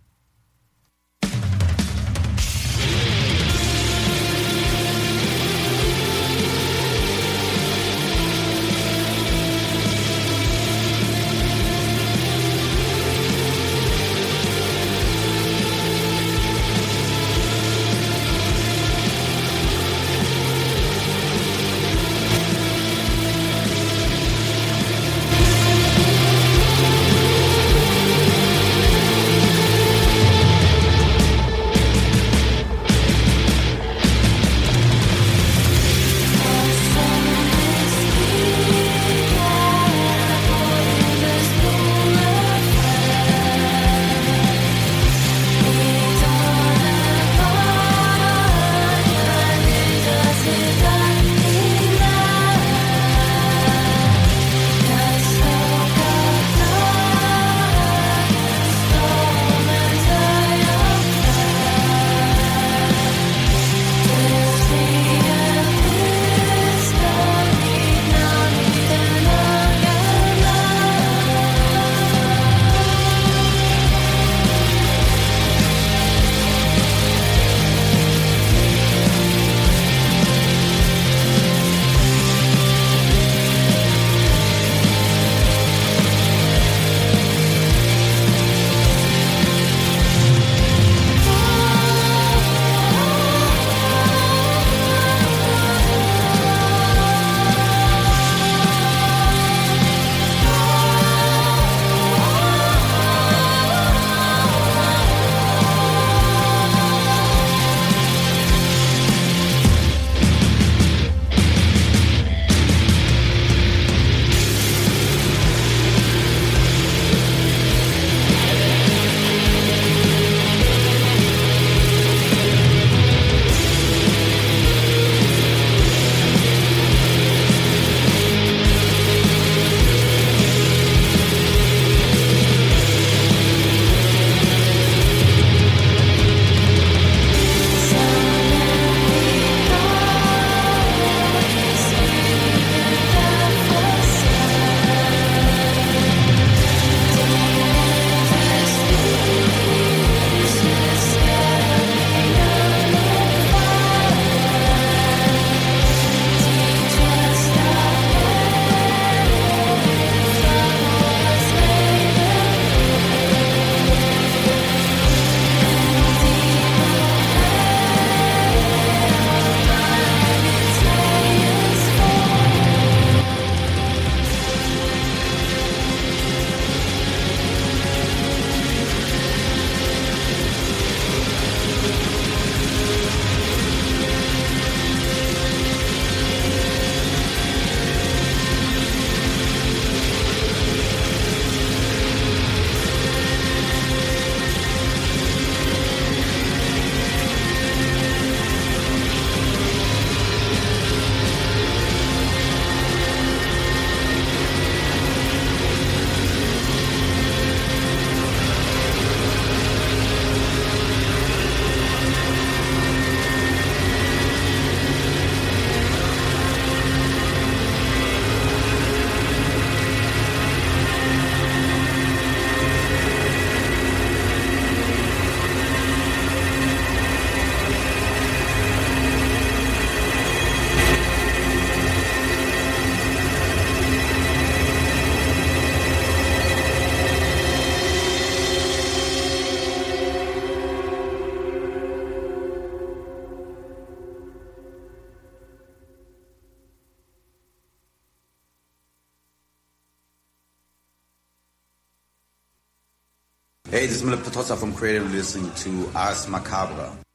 Hey, this is Mila Petosa from Creative listening to Ars Macabra.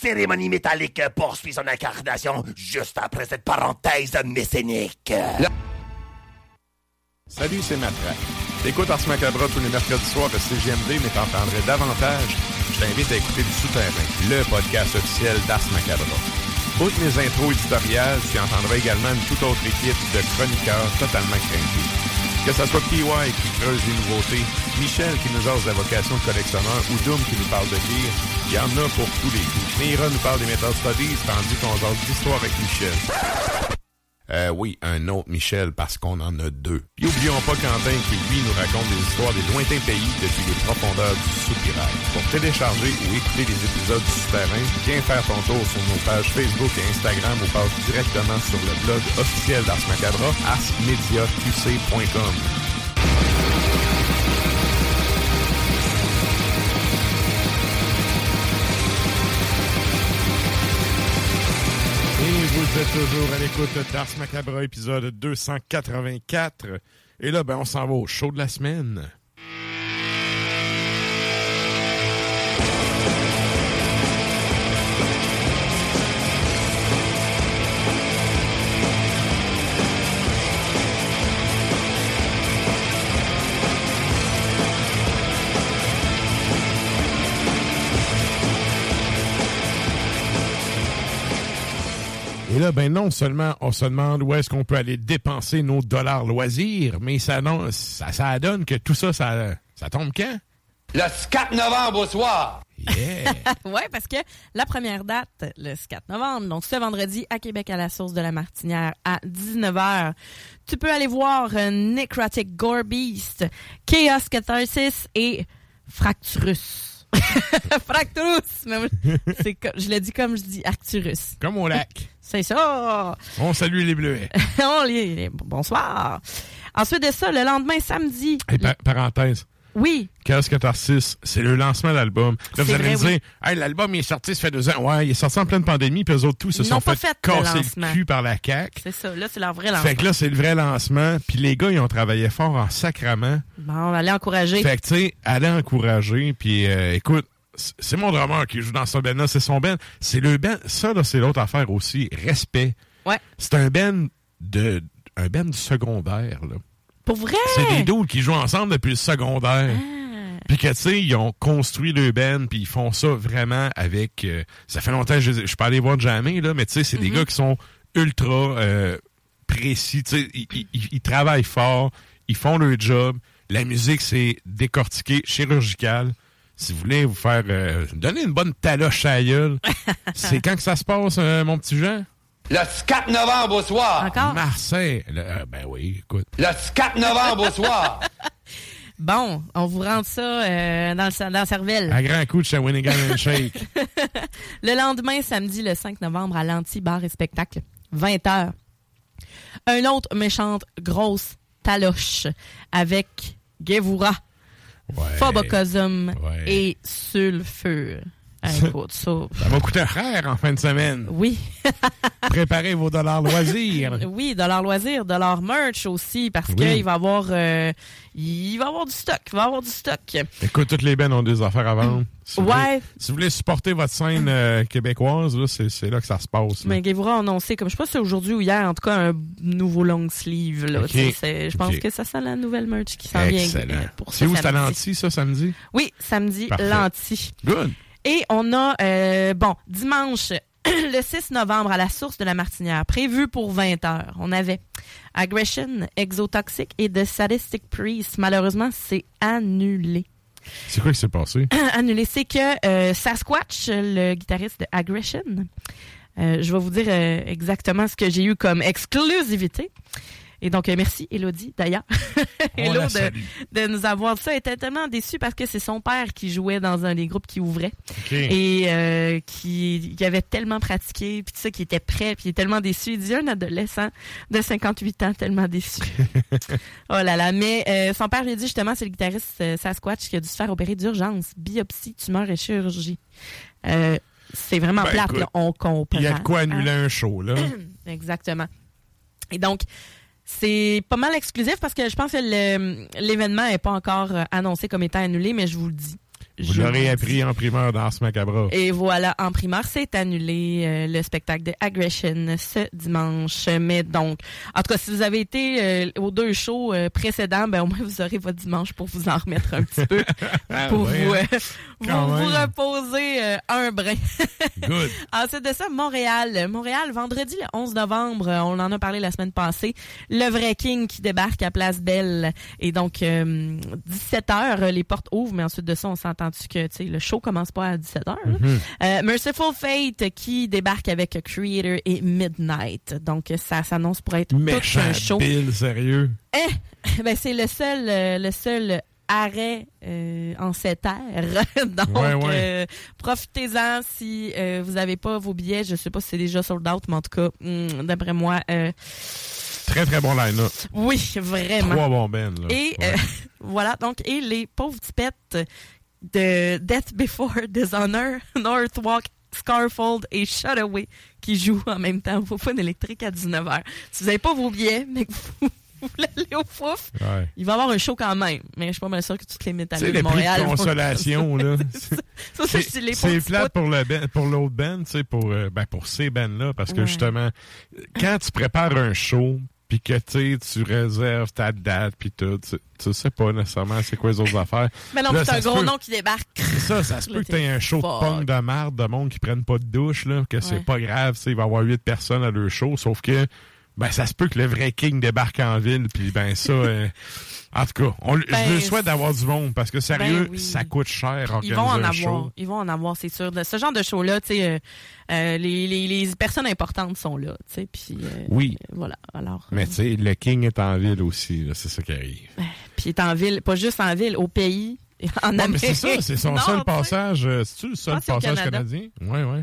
Cérémonie métallique poursuit son incarnation juste après cette parenthèse mécénique. Salut, c'est Matraque. T'écoutes Ars Macabra tous les mercredis soirs à CGMD, mais t'entendrais davantage? Je t'invite à écouter Le Souterrain, le podcast officiel d'Ars Macabra. Outre mes intros éditoriales, tu entendras également une toute autre équipe de chroniqueurs totalement craintés. Que ce soit PY qui creuse les nouveautés, Michel qui nous ose la vocation de collectionneur ou Doom qui nous parle de gear, il y en a pour tous les goûts. Mira nous parle des Metal Studies, tandis qu'on jase d'histoire avec Michel. Euh, oui, un autre Michel, parce qu'on en a deux. Puis oublions pas Quentin qui, lui, nous raconte des histoires des lointains pays depuis les profondeurs du soupirail. Pour télécharger ou écouter les épisodes du Souterrain, viens faire ton tour sur nos pages Facebook et Instagram ou passe directement sur le blog officiel d'Ars Macabra. Toujours à l'écoute d'Ars Macabra, épisode 284. Et là, ben, on s'en va au show de la semaine. Et là, ben non seulement on se demande où est-ce qu'on peut aller dépenser nos dollars loisirs, mais ça, non, ça, ça donne que tout ça, ça, ça tombe quand? Le 4 novembre au soir. Yeah! ouais, parce que la première date, le 4 novembre, donc ce vendredi à Québec à la source de la Martinière à 19h. Tu peux aller voir euh, Necrotic Gore Beast, Chaos Catharsis et Fracturus. Fracturus! Je le dis comme je dis Arcturus. Comme au lac. C'est ça! On salue les bleuets. On les- Bonsoir! Ensuite de ça, le lendemain, samedi. Et pa- parenthèse. Oui, Chaos Catharsis, c'est le lancement de l'album. Là, vous allez me dire, hey, l'album est sorti, ça fait deux ans. Ouais, il est sorti en pleine pandémie, puis eux autres tous se Ils sont fait, fait casser le cul par la CAQ. c'est ça. Là, c'est leur vrai lancement. Fait que là, c'est le vrai lancement. Puis les gars, ils ont travaillé fort en sacrament. Bon, aller encourager. Fait que, tu sais, allez encourager. Puis, euh, écoute, c'est mon drummer qui joue dans ce band-là. C'est son band. C'est le band. Ça, là, c'est l'autre affaire aussi. Respect. Ouais. C'est un band de, un band du secondaire, là. Pour vrai? C'est des dudes qui jouent ensemble depuis le secondaire. Ah. Puis que, tu sais, ils ont construit le band, puis ils font ça vraiment avec... euh, ça fait longtemps que je, je suis pas allé voir jamais, là, mais tu sais, c'est Mm-hmm. des gars qui sont ultra euh, précis. Tu sais, ils, ils- ils- ils travaillent fort, ils font leur job. La musique, c'est décortiqué, chirurgical. Si vous voulez vous faire euh, donner une bonne taloche à gueule, c'est quand que ça se passe, euh, mon petit Jean? Le 4 novembre au soir. Encore? Marseille. Le- euh, ben oui, écoute. Le 4 novembre au soir. Bon, on vous rentre ça euh, dans, le, dans la cervelle. À grand coup de Shawinigan and Shake. Le lendemain, samedi, le 5 novembre, à l'Anti-Bar et Spectacle, 20h. Un autre méchante grosse taloche avec Ouais. Phobocosum et Sulfure. Écoute, ça. Ça va coûter cher en fin de semaine. Oui. Préparez vos dollars loisirs. Oui, de leur loisir, de leur merch aussi, parce Oui. qu'il va y avoir euh, il va y avoir du stock. Il va avoir du stock. Écoute, toutes les bands ont des affaires à vendre. Si vous Ouais. voulez- si vous voulez supporter votre scène euh, québécoise, là, c'est, là que ça se passe. là. Mais Gevura a annoncé, comme je sais pas si c'est aujourd'hui ou hier, en tout cas, un nouveau long sleeve. Là, Je pense que ça sent la nouvelle merch qui s'en vient. Excellent. C'est ce où, c'est à. Lanty, ça, samedi? Oui, samedi. Lanty. Good. Et on a, euh, bon, dimanche, le 6 novembre, à la source de la Martinière, prévu pour 20 heures. On avait Aggression, Exotoxic et The Sadistic Priest. Malheureusement, c'est annulé. C'est quoi qui s'est passé? annulé. C'est que euh, Sasquatch, le guitariste de Aggression, euh, je vais vous dire euh, exactement ce que j'ai eu comme exclusivité. Et donc, euh, merci, Elodie, d'ailleurs. Hello de, de nous avoir dit ça. Elle était tellement déçue parce que c'est son père qui jouait dans un des groupes qui ouvrait. Et euh, qui, qui avait tellement pratiqué, puis tout ça, qui était prêt, puis il est tellement déçu. Il dit un adolescent de 58 ans tellement déçu. oh là là. Mais euh, son père lui a dit justement, c'est le guitariste euh, Sasquatch qui a dû se faire opérer d'urgence. Biopsie, tumeur et chirurgie. C'est vraiment Ben, plate, écoute, là. on comprend. Il y a de quoi annuler Hein? un show, là. Exactement. Et donc, c'est pas mal exclusif parce que je pense que l'événement n'est pas encore euh, annoncé comme étant annulé, mais je vous le dis. Vous l'aurez appris en primeur dans ce macabre. Et voilà, en primaire, c'est annulé euh, le spectacle de Aggression ce dimanche. Mais donc, en tout cas, si vous avez été euh, aux deux shows euh, précédents, ben au moins vous aurez votre dimanche pour vous en remettre un petit peu, pour ouais, vous, hein? euh, vous, vous reposer euh, un brin. Good. Ensuite de ça, Montréal. Montréal, vendredi le 11 novembre, euh, on en a parlé la semaine passée, le vrai King qui débarque à Place Belle. Et donc, 17h, les portes ouvrent, mais ensuite de ça, on s'est entendu que le show commence pas à 17h. Mhm. Euh, Merciful Fate qui débarque avec Creator et Midnight. Donc, ça s'annonce pour être tout un show. Bill, sérieux. Eh, ben, c'est le seul, euh, le seul arrêt euh, en cette ère. Donc, Ouais, ouais. euh, profitez-en si euh, vous n'avez pas vos billets. Je sais pas si c'est déjà sold out, mais en tout cas, hmm, d'après moi, Très, très bon line-up. oui, vraiment. Trois bons bands, là. Et Ouais. voilà, donc, et les pauvres tipettes de Death Before Dishonor, Northwalk, Scarfold et Shutaway qui jouent en même temps au Fun électrique à 19h. Si vous n'avez pas vos billets, mais que vous, vous voulez aller au Fouf, Ouais. il va y avoir un show quand même. Mais je suis pas mal sûre que toutes les C'est le de Montréal de vont- consolation, là. Ça, c'est c'est C'est plate pour le ben- pour l'autre band, tu sais, pour euh, ben, pour ces bands là, parce que Ouais. justement, quand tu prépares un show, puis que tu sais, tu réserves ta date, puis tout, tu, tu sais pas nécessairement c'est quoi les autres affaires. Mais non, c'est un gros peut- nom qui débarque. C'est ça, ça se peut que t'aies un show de punk de marde, de monde qui prennent pas de douche, là, que c'est pas grave, il va y avoir huit personnes à leur show, sauf que ben ça se peut que le vrai King débarque en ville, puis ben ça, euh, en tout cas, on, Ben, je le souhaite d'avoir du monde, parce que sérieux, Ben oui. ça coûte cher organiser Ils vont en un avoir. show. Ils vont en avoir, c'est sûr. De ce genre de show-là, tu sais, euh, euh, les, les, les personnes importantes sont là, tu sais, puis Oui. voilà. Alors, Mais tu sais, le King est en ville aussi, là, c'est ça qui arrive. puis il est en ville, pas juste en ville, au pays, en Ouais, mais Amérique. c'est ça, c'est son Non, seul passage. C'est-tu le seul Ah, passage canadien? Oui, oui.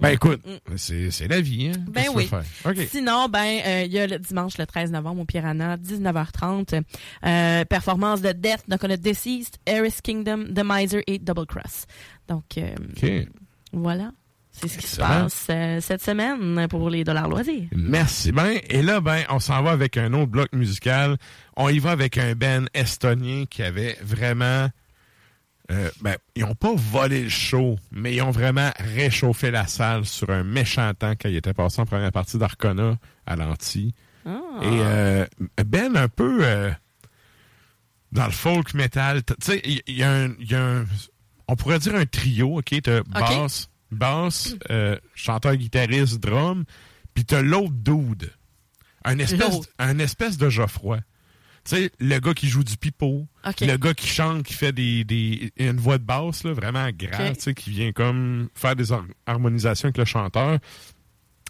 Ben écoute, c'est c'est la vie, hein? Ben oui. Sinon, ben euh, il y a le dimanche le 13 novembre au Piranha, 19h30, euh, performance de Death, donc on a Deceased, Eris Kingdom, The Miser et Double Cross. Donc euh, voilà, c'est ce qui se passe cette semaine pour les dollars loisirs. Merci bien. Et là, ben, on s'en va avec un autre bloc musical. On y va avec un band estonien qui avait vraiment... euh, ben, ils ont pas volé le show, mais ils ont vraiment réchauffé la salle sur un méchant temps quand ils étaient passés en première partie d'Arcona à l'anti. Ah. Et euh, Ben un peu euh, dans le folk metal. Tu sais, il il y, a un- il y a un. On pourrait dire un trio, OK? T'as basse, basse, euh, chanteur, guitariste, drum, puis t'as l'autre dude. Un espèce, un espèce de Geoffroy. Tu sais, le gars qui joue du pipeau, le gars qui chante, qui fait des, des une voix de basse là, vraiment grave, tu sais, qui vient comme faire des har- harmonisations avec le chanteur.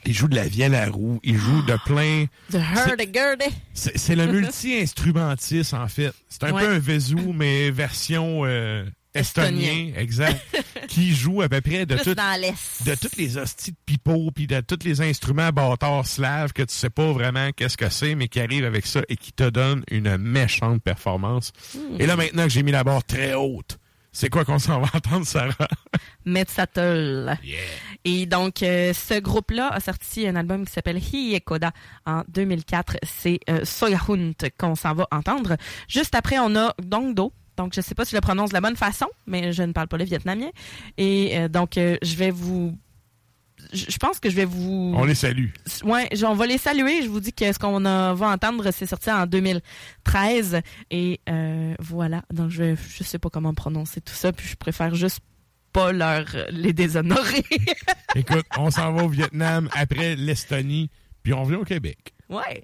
Il joue de la vielle à roue, il joue de plein. C'est le multi-instrumentiste, en fait. C'est un Ouais. peu un Vezou, mais version euh, estonien, exact, qui joue à peu près de tout, de toutes les hosties de pipeau, puis de tous les instruments bâtards slaves que tu sais pas vraiment qu'est-ce que c'est, mais qui arrivent avec ça et qui te donnent une méchante performance. Hmm. Et là, maintenant que j'ai mis la barre très haute, c'est quoi qu'on s'en va entendre, Sarah? Metzattel. Et donc, euh, ce groupe-là a sorti un album qui s'appelle Hiekoda en 2004. C'est euh, Soyahunt qu'on s'en va entendre. Juste après, on a Dongdo. Donc, je sais pas si je le prononce de la bonne façon, mais je ne parle pas le vietnamien. Et euh, donc, euh, je vais vous... Je pense que je vais vous... On les salue. Ouais, on va les saluer. Je vous dis que ce qu'on va entendre, c'est sorti en 2013. Et euh, voilà. Donc, je je sais pas comment prononcer tout ça. Puis, je préfère juste pas leur les déshonorer. Écoute, on s'en va au Vietnam après l'Estonie, puis on vient au Québec. ouais.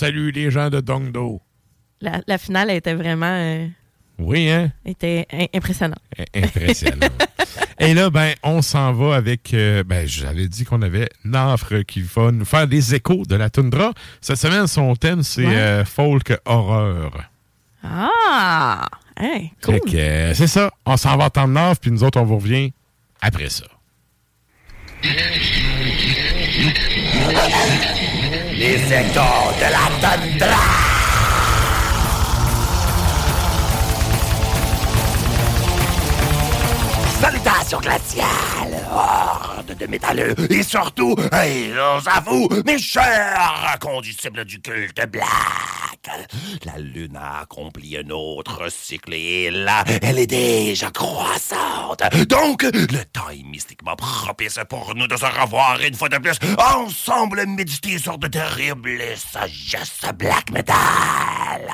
Salue les gens de Dongdo. La, la finale était vraiment euh, Oui, hein? était impressionnante. Impressionnant. Et là, ben, on s'en va avec. euh, ben, j'avais dit qu'on avait Nafre qui va nous faire des échos de la toundra. Cette semaine, son thème, c'est Ouais. euh, folk horreur. Ah! Hein, cool. Fait que, euh, c'est ça. On s'en va entendre Nafre, puis nous autres, on vous revient après ça. Les échos de la tundra. Salutations glaciales, horde de métalleux, et surtout, et j'avoue, mes chers condisciples du culte La lune a accompli un autre cycle et là, elle est déjà croissante. Donc, le temps est mystiquement propice pour nous de se revoir une fois de plus, ensemble méditer sur de terribles sagesses black metal.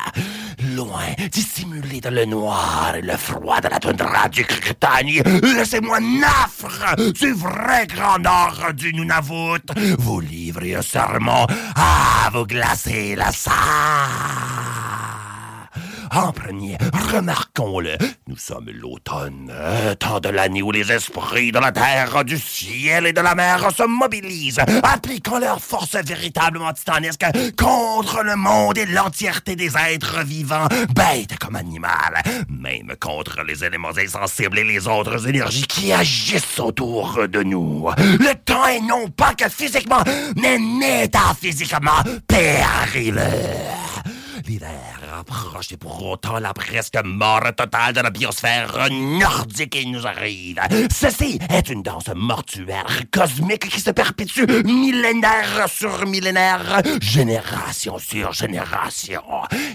Loin, dissimulé dans le noir et le froid de la toundra du Cretagne, laissez-moi nafre du vrai grand nord du Nunavut vous livrer un sermon à vous glacer la sang. En premier, remarquons-le, nous sommes l'automne, temps de l'année où les esprits de la terre, du ciel et de la mer se mobilisent, appliquant leurs forces véritablement titanesques contre le monde et l'entièreté des êtres vivants, bêtes comme animales, même contre les éléments insensibles et les autres énergies qui agissent autour de nous. Le temps est non pas que physiquement, mais métaphysiquement périlleux. L'hiver approche et pour autant la presque mort totale de la biosphère nordique et nous arrive. Ceci est une danse mortuaire cosmique qui se perpétue millénaire sur millénaire, génération sur génération.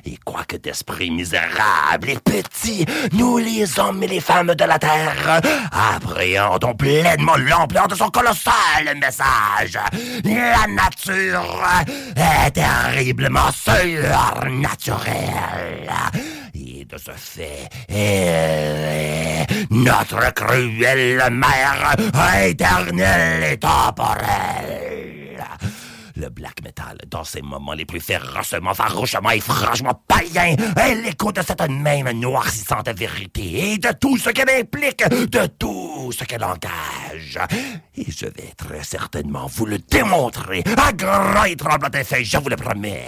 Et quoique d'esprit misérable et petit, nous les hommes et les femmes de la Terre appréhendons pleinement l'ampleur de son colossal message. La nature est terriblement surnaturelle. Et de ce fait, elle est notre cruelle mère éternelle et temporelle. Le black metal, dans ses moments les plus férocement, farouchement et franchement païens, est l'écho de cette même noircissante vérité et de tout ce qu'elle implique, de tout ce qu'elle engage. Et je vais très certainement vous le démontrer à grand et tremblant effet, je vous le promets.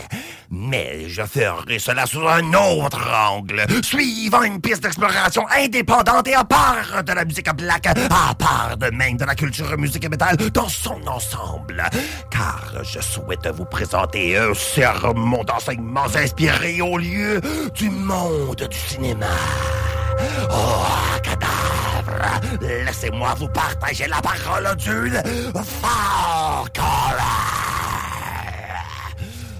Mais je ferai cela sous un autre angle, suivant une piste d'exploration indépendante et à part de la musique black, à part de même de la culture musique métal dans son ensemble. Car je souhaite vous présenter un sermon d'enseignements inspirés au lieu du monde du cinéma. Oh, cadavre, laissez-moi vous partager la parole d'une folk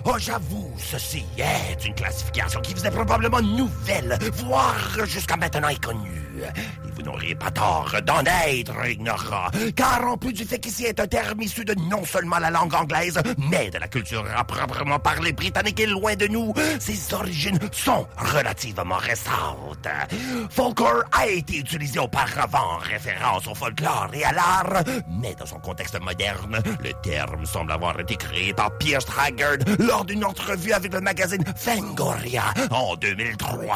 Oh, j'avoue, ceci est une classification qui vous est probablement nouvelle, voire jusqu'à maintenant inconnue. Et vous n'auriez pas tort d'en être ignorant, car en plus du fait qu'ici est un terme issu de non seulement la langue anglaise, mais de la culture à proprement parler britannique et loin de nous, ses origines sont relativement récentes. Folklore a été utilisé auparavant en référence au folklore et à l'art, mais dans son contexte moderne, le terme semble avoir été créé par Pierre Straggard lors d'une entrevue avec le magazine Fangoria en 2003,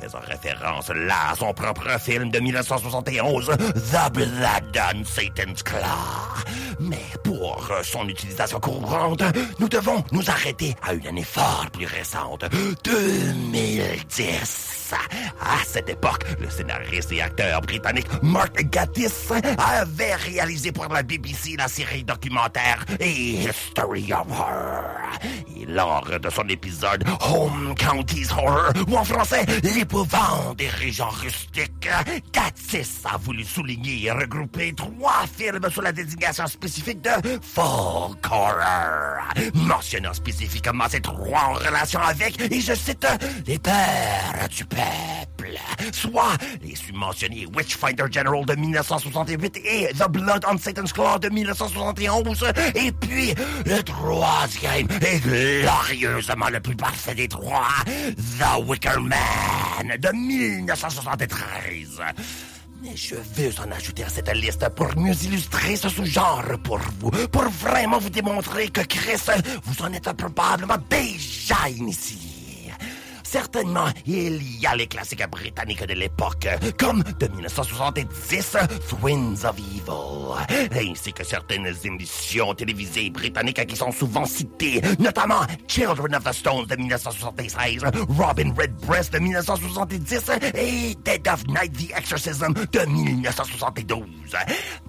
faisant référence là à son propre film de 1971, The Blood on Satan's Claw. Mais pour euh, son utilisation courante, nous devons nous arrêter à une année fort plus récente, 2010. À cette époque, le scénariste et acteur britannique Mark Gatiss avait réalisé pour la BBC la série documentaire History of Horror. Et lors de son épisode Home Counties Horror, ou en français, l'épouvante des régions rustiques, Gatiss a voulu souligner et regrouper trois films sous la désignation spécifique de folk horror, mentionnant spécifiquement ces trois en relation avec, et je cite, les pères du peuple, soit les submentionnés Witchfinder General de 1968 et The Blood on Satan's Claw de 1971, et puis le troisième et glorieusement le plus parfait des trois, The Wicker Man de 1973. Mais je veux en ajouter à cette liste pour mieux illustrer ce sous-genre pour vous, pour vraiment vous démontrer que Chris, vous en êtes probablement déjà initié. Certainement, il y a les classiques britanniques de l'époque, comme de 1970, Twins of Evil, ainsi que certaines émissions télévisées britanniques qui sont souvent citées, notamment Children of the Stones de 1976, Robin Redbreast de 1970 et Dead of Night The Exorcism de 1972.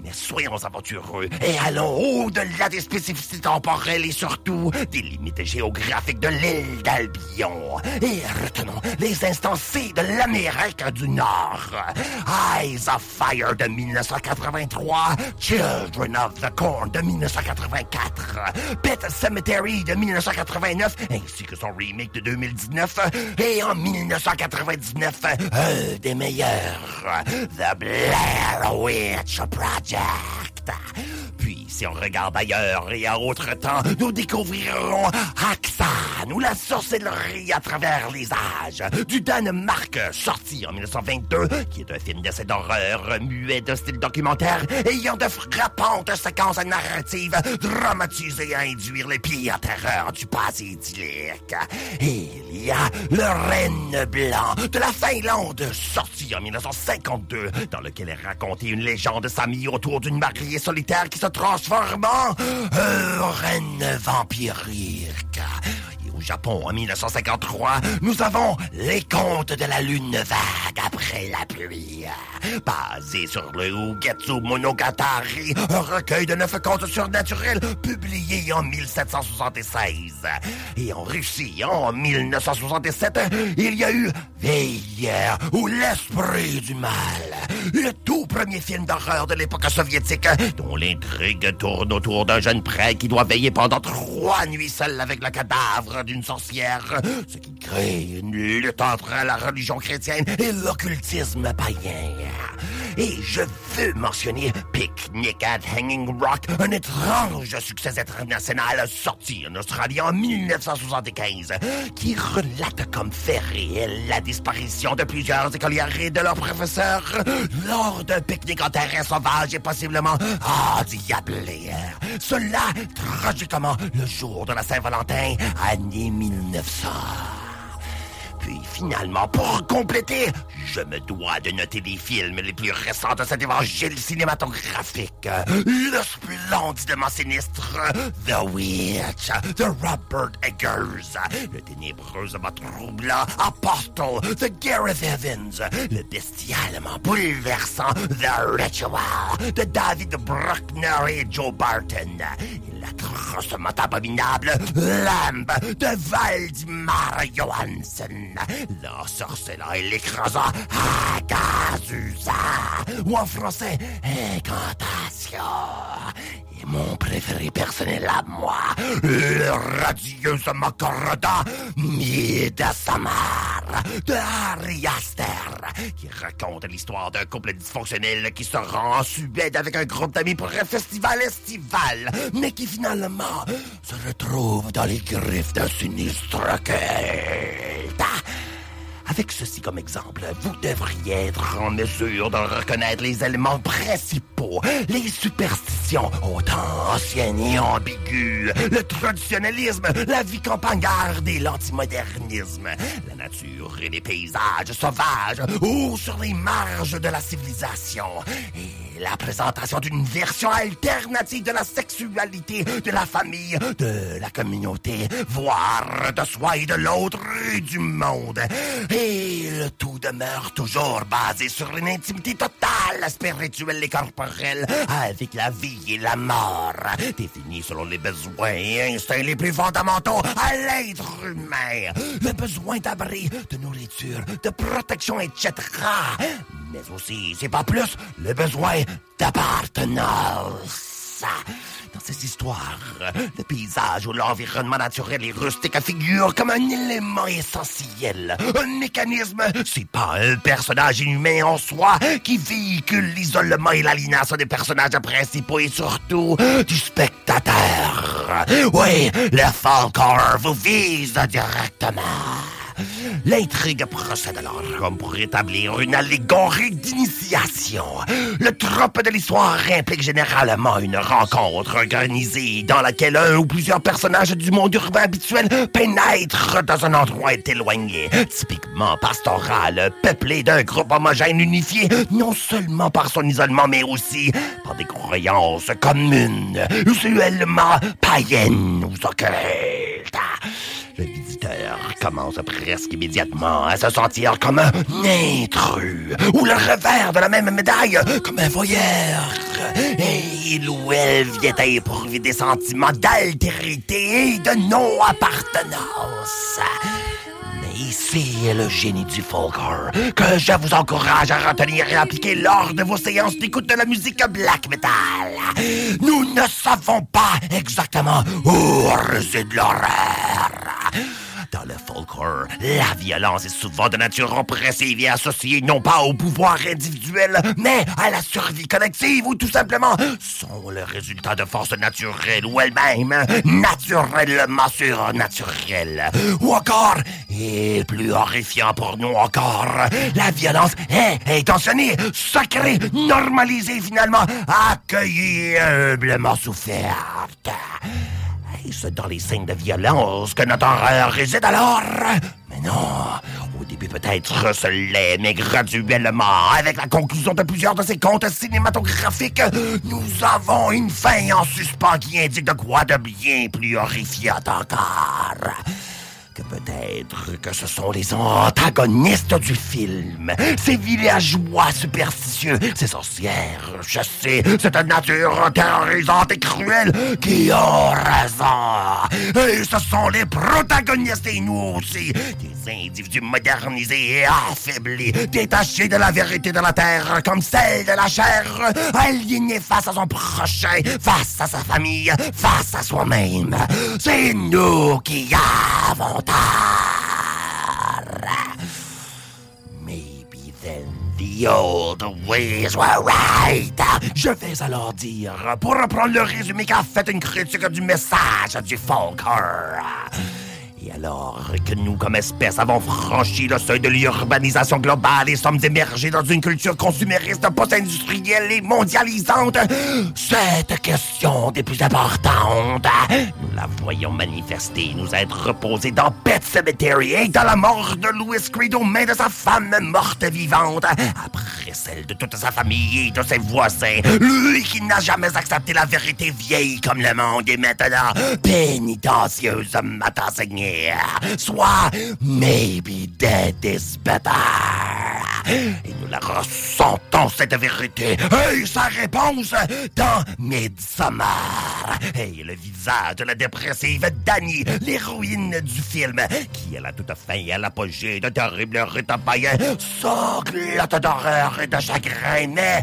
Mais soyons aventureux et allons au-delà des spécificités temporelles et surtout des limites géographiques de l'île d'Albion. Retenons les instanciés de l'Amérique du Nord. Eyes of Fire de 1983, Children of the Corn de 1984, Pet Cemetery de 1989, ainsi que son remake de 2019, et en 1999, un des meilleurs, The Blair Witch Project. Si on regarde ailleurs et à autre temps, nous découvrirons Axan ou la sorcellerie à travers les âges du Danemark, sorti en 1922, qui est un film d'essai d'horreur muet de style documentaire, ayant de frappantes séquences narratives dramatisées à induire les pires terreurs du passé idyllique. Et il y a le Renne Blanc de la Finlande, sorti en 1952, dans lequel est racontée une légende Sami autour d'une mariée solitaire qui se transforme en un renne vampirique. Au Japon, en 1953, nous avons Les Contes de la Lune vague après la pluie. Basé sur le Ugetsu Monogatari, un recueil de neuf contes surnaturels publié en 1776. Et en Russie, en 1967, il y a eu Veillère ou l'Esprit du Mal, le tout premier film d'horreur de l'époque soviétique, dont l'intrigue tourne autour d'un jeune prêtre qui doit veiller pendant trois nuits seul avec le cadavre d'une sorcière, ce qui crée une lutte entre la religion chrétienne et l'occultisme païen. Et je veux mentionner Picnic at Hanging Rock, un étrange succès international sorti en Australie en 1975, qui relate comme fait réel la disparition de plusieurs écolières et de leurs professeurs lors d'un pique-nique en terrain sauvage et possiblement endiablé. Cela, tragiquement, le jour de la Saint-Valentin, année 1900. Puis finalement, pour compléter, je me dois de noter les films les plus récents de cet évangile cinématographique. Le splendidement sinistre The Witch de Robert Eggers. Le ténébreusement troublant Apostle de Gareth Evans. Le bestialement bouleversant The Ritual de David Bruckner et Joe Barton. L'atrocement abominable Lamb de Valdimar Johansen. L'ensorcelant et l'écrasant Agazusa. Ou en français, Incantation. Mon préféré personnel à moi, le radieux Macorda Midasamar de Harry Aster, qui raconte l'histoire d'un couple dysfonctionnel qui se rend en Suède avec un groupe d'amis pour un festival estival, mais qui finalement se retrouve dans les griffes d'un sinistre culte. Avec ceci comme exemple, vous devriez être en mesure de reconnaître les éléments principaux, les superstitions, autant anciennes et ambiguës, le traditionnalisme, la vie campagnarde et l'antimodernisme, la nature et les paysages sauvages ou sur les marges de la civilisation, la présentation d'une version alternative de la sexualité, de la famille, de la communauté, voire de soi et de l'autre et du monde. Et le tout demeure toujours basé sur une intimité totale, spirituelle et corporelle, avec la vie et la mort, définie selon les besoins et instincts les plus fondamentaux à l'être humain. Le besoin d'abri, de nourriture, de protection, etc. Mais aussi, c'est pas plus, le besoin d'appartenance. Dans ces histoires, le paysage ou l'environnement naturel et rustique figure comme un élément essentiel. Un mécanisme, c'est pas un personnage inhumain en soi qui véhicule l'isolement et l'aliénation des personnages principaux et surtout du spectateur. Oui, le Falcor vous vise directement. L'intrigue procède alors comme pour établir une allégorie d'initiation. Le trope de l'histoire implique généralement une rencontre organisée dans laquelle un ou plusieurs personnages du monde urbain habituel pénètrent dans un endroit éloigné, typiquement pastoral, peuplé d'un groupe homogène unifié, non seulement par son isolement, mais aussi par des croyances communes, usuellement païennes ou occultes. Le visiteur commence presque immédiatement à se sentir comme un intrus, ou le revers de la même médaille, comme un voyeur. Et il ou elle vient à éprouver des sentiments d'altérité et de non-appartenance. Ici le génie du folklore que je vous encourage à retenir et appliquer lors de vos séances d'écoute de la musique black metal. Nous ne savons pas exactement où réside l'horreur. Dans le folklore, la violence est souvent de nature oppressive et associée non pas au pouvoir individuel, mais à la survie collective ou tout simplement sont le résultat de forces naturelles ou elles-mêmes naturellement surnaturelles. Ou encore, et plus horrifiant pour nous encore, la violence est intentionnée, sacrée, normalisée finalement, accueillie humblement soufferte. Est-ce dans les signes de violence que notre horreur réside alors? Mais non. Au début peut-être l'est, mais graduellement, avec la conclusion de plusieurs de ces contes cinématographiques, nous avons une fin en suspens qui indique de quoi de bien plus horrifiant encore. Que peut-être que ce sont les antagonistes du film, ces villageois superstitieux, ces sorcières chassées, cette nature terrorisante et cruelle qui ont raison. Et ce sont les protagonistes et nous aussi, des individus modernisés et affaiblis, détachés de la vérité de la terre comme celle de la chair, aliénés face à son prochain, face à sa famille, face à soi-même. C'est nous qui avons Maybe then the old ways were right. Je vais alors dire, pour reprendre le résumé qu'a fait une critique du message du folklore. Alors que nous, comme espèce, avons franchi le seuil de l'urbanisation globale et sommes émergés dans une culture consumériste, post-industrielle et mondialisante, cette question des plus importantes, nous la voyons manifester, nous être reposée dans Pet Cemetery et dans la mort de Louis Creed aux mains de sa femme morte vivante, après celle de toute sa famille et de ses voisins, lui qui n'a jamais accepté la vérité vieille comme le monde est maintenant pénitentieusement enseigné. Soit maybe dead is better. Et nous la ressentons, cette vérité. Et sa réponse dans Midsommar. Et le visage de la dépressive Dani, l'héroïne du film, qui à la toute fin et à l'apogée de terribles rites païens, sanglote d'horreur et de chagrin, mais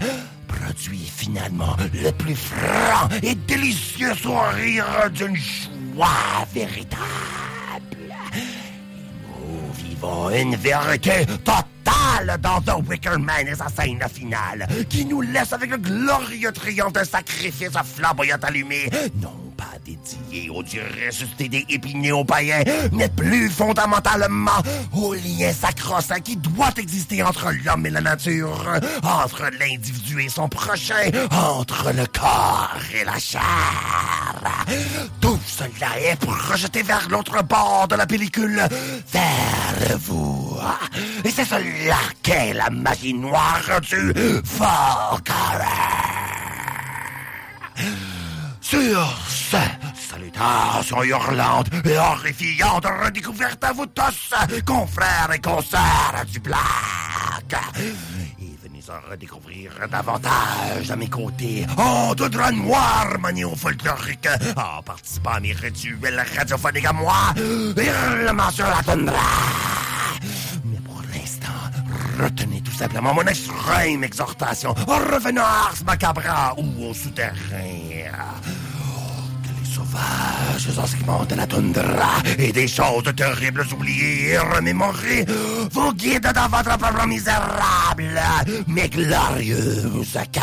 produit finalement le plus franc et délicieux sourire d'une joie véritable. Vivons une vérité totale dans The Wicker Man et sa scène finale, qui nous laisse avec le glorieux triomphe d'un sacrifice flamboyant allumé, non pas dédié au dieu ressuscité et néo-païens, mais plus fondamentalement au lien sacro-saint qui doit exister entre l'homme et la nature, entre l'individu et son prochain, entre le corps et la chair. Tout cela est projeté vers l'autre bord de la pellicule, vers vous. Et c'est cela qu'est la magie noire du folklore. Sur ce, salutations hurlantes et horrifiantes redécouvertes à vous tous, confrères et consoeurs du Black. Et venez en redécouvrir davantage à mes côtés, en tout drap noir manié au folklorique, en participant à mes rituels radiophoniques à moi, hurlement sur la toundra. Mais pour l'instant, retenez tout simplement mon extrême exhortation. Revenons à Ars Macabra ou au souterrain. Sauvages de la toundra et des choses terribles oubliées et remémorées vous guident dans votre propre misérable mais glorieuse quête.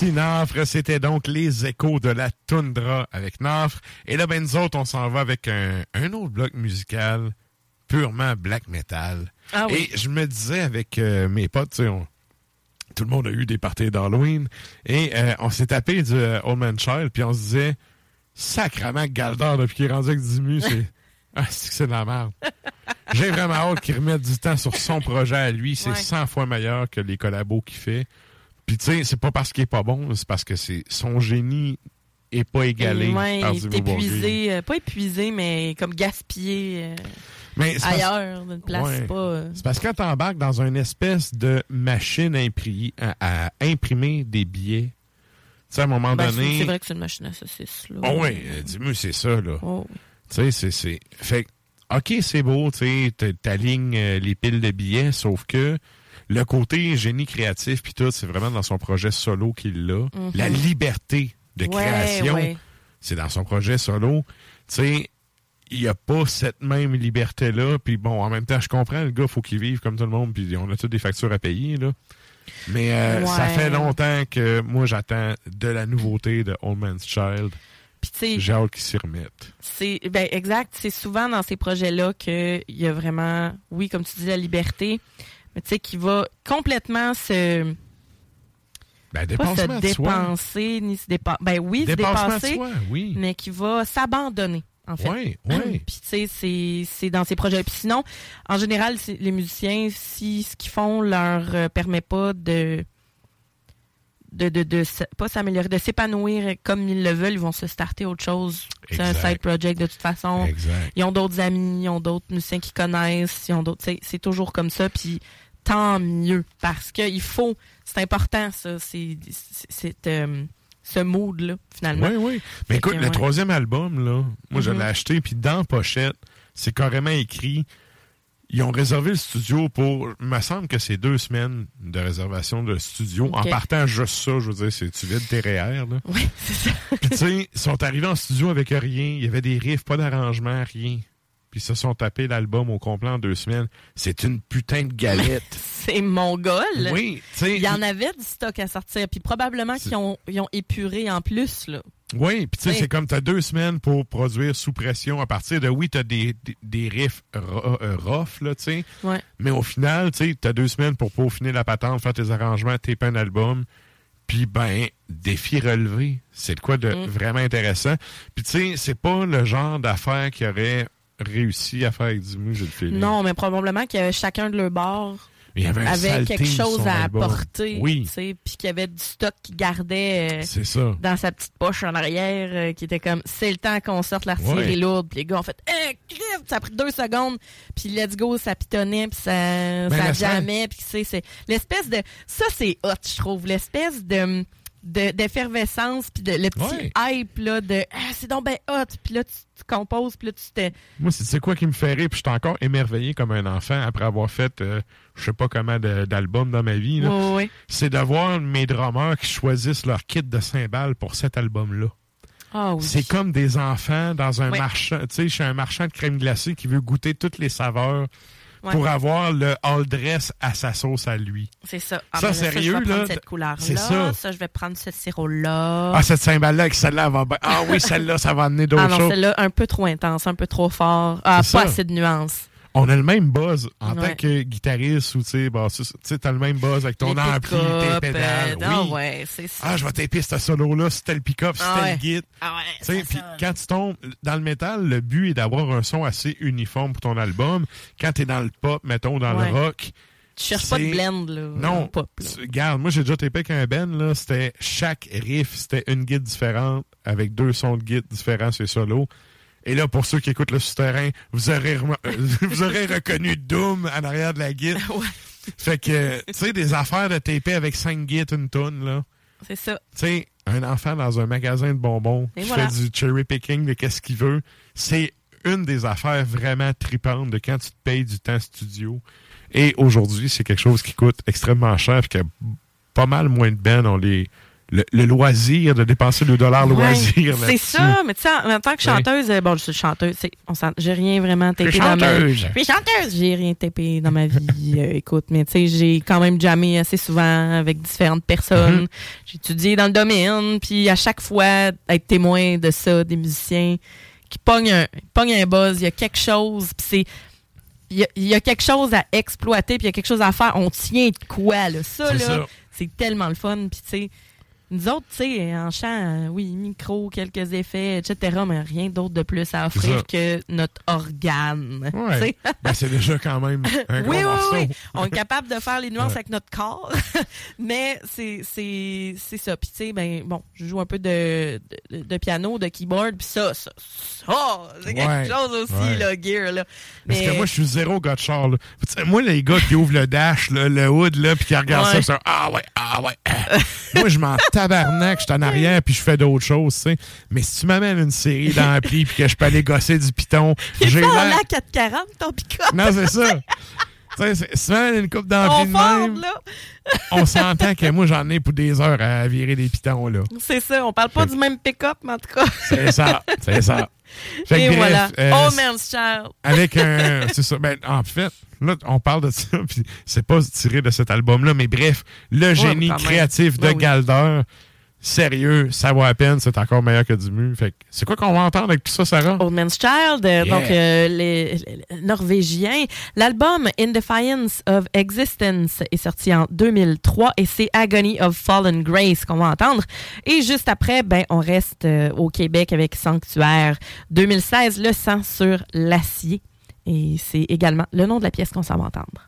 Merci Nafre. C'était donc les échos de la toundra avec Nafre. Et là, ben nous autres, on s'en va avec un, un autre bloc musical purement black metal. Ah oui. Et je me disais avec euh, mes potes, on- tout le monde a eu des parties d'Halloween, et euh, on s'est tapé du euh, Old Man Child, puis on se disait, sacrement Galdor, depuis qu'il est rendu avec Dimu, c'est... Ah, c'est que c'est de la merde. J'ai vraiment hâte qu'il remette du temps sur son projet à lui. C'est Ouais. 100 fois meilleur que les collabos qu'il fait. Puis tu sais, c'est pas parce qu'il est pas bon, c'est parce que c'est son génie est pas égalé Ouais, par il est épuisé, euh, pas épuisé, mais comme gaspillé euh, Mais ailleurs, d'une place Ouais. pas. euh, C'est parce que quand t'embarques dans une espèce de machine à, impri- à- à imprimer des billets, tu sais, à un moment ben, donné... c'est vrai que c'est une machine à saucisses. Là. Oh oui, dis-moi, c'est ça, là. Oh, Tu sais, c'est. Fait que, OK, c'est beau, tu sais, t'alignes les piles de billets, sauf que le côté génie créatif puis tout, c'est vraiment dans son projet solo qu'il l'a. Mhm. La liberté de Ouais, création, ouais. c'est dans son projet solo. Tu sais, il n'y a pas cette même liberté-là. Puis bon, en même temps, je comprends, le gars, faut qu'il vive comme tout le monde, puis on a toutes des factures à payer, là. Mais euh, ça fait longtemps que moi, j'attends de la nouveauté de Old Man's Child. J'ai hâte qu'il s'y remette. c'est ben exact, c'est souvent dans ces projets-là qu'il y a vraiment, oui, comme tu dis, la liberté, mais tu sais, qui va complètement se Ben, pas se dépenser ni se dépasser. Ben oui, se dépasser, soi, oui. mais qui va s'abandonner. En fait. Ouais, ouais. Puis tu sais, c'est dans ces projets. Puis sinon, en général, les musiciens, si ce qu'ils font leur euh, permet pas de de, de, de pas s'améliorer, de s'épanouir comme ils le veulent, ils vont se starter autre chose. C'est un side project de toute façon. Exact. Ils ont d'autres amis, ils ont d'autres musiciens qu'ils connaissent, ils ont d'autres. C'est toujours comme ça. Puis tant mieux parce que il faut. C'est important ça. C'est euh, ce mood là finalement. Oui, oui. Mais écoute, que, le ouais. troisième album, là, moi, je l'ai acheté, puis dans pochette, c'est carrément écrit. Ils ont réservé le studio pour, il me semble que c'est deux semaines de réservation de studio. En partant juste ça, je veux dire, c'est tu vides tes REER, là. Oui, c'est ça. Puis tu sais, ils sont arrivés en studio avec rien. Il y avait des riffs, pas d'arrangement, rien. Puis ils se sont tapés l'album au complet en deux semaines. C'est une putain de galette. C'est mongol. Oui, tu sais. Il y en avait du stock à sortir, puis probablement qu'ils ont, ils ont épuré en plus là. Oui, puis tu sais, c'est comme tu as deux semaines pour produire sous pression à partir de, oui, tu as des, des, des riffs euh, rough, là, tu sais. Ouais. Mais au final, tu sais, tu as deux semaines pour peaufiner la patente, faire tes arrangements, taper un album. Puis, ben, défi relevé. C'est de quoi de Mm. vraiment intéressant. Puis, tu sais, c'est pas le genre d'affaire qui aurait réussi à faire avec Dimu, j'ai le feeling. Non, mais probablement qu'il y avait chacun de leur bord Il y avait saleté quelque chose à album. apporter, Oui. puis qu'il y avait du stock qui gardait euh, ça. dans sa petite poche en arrière, euh, qui était comme c'est le temps qu'on sorte l'artillerie Ouais. lourde. Puis les gars ont fait eh, crif! ça a pris deux secondes, puis let's go, ça pitonnait, puis ça, Ben, ça jamais, puis c'est c'est l'espèce de ça c'est hot, je trouve, l'espèce de de- d'effervescence puis de le petit Ouais. hype là de ah, c'est donc ben hot puis là tu, tu composes puis là tu te Moi, c'est quoi qui me fait rire, puis je suis encore émerveillé comme un enfant après avoir fait, euh, je sais pas comment d'albums dans ma vie. là. Ouais, ouais. C'est de voir mes drummers qui choisissent leur kit de cymbales pour cet album-là. ah oui C'est comme des enfants dans un marchand, tu sais, chez un marchand de crème glacée qui veut goûter toutes les saveurs Ouais. pour avoir le all dress à sa sauce à lui. C'est ça. Ça, ben là, sérieux, je vais prendre là, cette couleur-là. c'est ça. je vais prendre ce sirop-là. Ah, cette cymbale-là avec celle-là, elle va bien. Ah oui, celle-là, ça va amener d'autres Ah non, choses. celle-là, un peu trop intense, un peu trop fort. Ah, pas ça. assez de nuances. On a le même buzz en Ouais. tant que guitariste ou, tu sais, sais, t'as le même buzz avec ton Les ampli, tes pick-up, pédales. euh, ah oui. ouais, c'est ça. Ah, je vais taper ce solo-là, c'était le pick-up, c'était Ah ouais. le git. Ah ouais, Tu sais, c'est puis quand tu tombes dans le métal, le but est d'avoir un son assez uniforme pour ton album. Quand tu es dans le pop, mettons, dans le rock. Tu cherches pas de c'est- blend, là. Non. Pop, là. Regarde, moi, j'ai déjà tapé avec un Ben, là. C'était chaque riff, c'était une guide différente avec deux sons de guide différents sur les solos. Et là, pour ceux qui écoutent le souterrain, vous aurez, rem- vous aurez reconnu Doom en arrière de la guide. Fait que, tu sais, des affaires de taper avec cinq guides, une tonne, là. C'est ça. Tu sais, un enfant dans un magasin de bonbons Et qui voilà. fait du cherry picking de qu'est-ce qu'il veut, c'est une des affaires vraiment tripantes de quand tu te payes du temps studio. Et aujourd'hui, c'est quelque chose qui coûte extrêmement cher, puis que pas mal moins de bands ont les, le, le loisir de dépenser le dollar Ouais, loisir. C'est ça, mais tu sais, en en tant que chanteuse, euh, bon, je suis chanteuse, j'ai rien vraiment tapé dans ma chanteuse. Je suis chanteuse! J'ai rien tapé dans ma vie, euh, écoute, mais tu sais, j'ai quand même jammé assez souvent avec différentes personnes. Mhm. J'ai étudié dans le domaine, puis à chaque fois, être témoin de ça, des musiciens qui pognent un, pognent un buzz, il y a quelque chose, puis c'est. Il y, y a quelque chose à exploiter, puis il y a quelque chose à faire. On tient de quoi, là? Ça, là, c'est tellement le fun. Puis, tu sais, nous autres, tu sais, en chant, euh, oui, micro, quelques effets, etc., mais rien d'autre de plus à offrir ça. que notre organe. Ouais. Ben, c'est déjà quand même un gros oui, oui, morceau. oui. On est capable de faire les nuances Ouais. avec notre corps, mais c'est c'est c'est ça. Puis tu sais, ben bon, je joue un peu de, de, de piano, de keyboard, puis ça, ça, ça, c'est quelque Ouais. chose aussi, là, gear, là. Parce Mais- que moi, je suis zéro gars de char. là. Moi, les gars qui ouvrent le dash, là, le hood, là, puis qui regardent ça, sont Ah ouais, ah ouais. ah. moi, je m'en tabarnak, je suis en arrière, puis je fais d'autres choses, tu sais. Mais si tu m'amènes une série d'amplis, puis que je peux aller gosser du piton, j'ai l'air. à 440, ton pick-up. Non, c'est ça. Si m'amènes une coupe d'amplis de On même, là. on s'entend que moi, j'en ai pour des heures à virer des pitons, là. C'est ça, on parle pas du même pick-up, mais en tout cas. C'est ça, c'est ça. Fait que Et bref, voilà. euh, oh man's child. avec un. C'est ça. Ben, en fait, là, on parle de ça, puis c'est pas tiré de cet album-là, mais bref, le génie créatif de Ben oui. Galder, sérieux, ça vaut à peine, c'est encore meilleur que du mu. Fait que c'est quoi qu'on va entendre avec tout ça, Sarah? Old Man's Child, euh, Yeah. donc euh, les Norvégiens. L'album In Defiance of Existence est sorti en 2003 et c'est Agony of Fallen Grace qu'on va entendre. Et juste après, ben, on reste euh, au Québec avec Sanctuaire 2016, Le sang sur l'acier. Et c'est également le nom de la pièce qu'on s'en va entendre.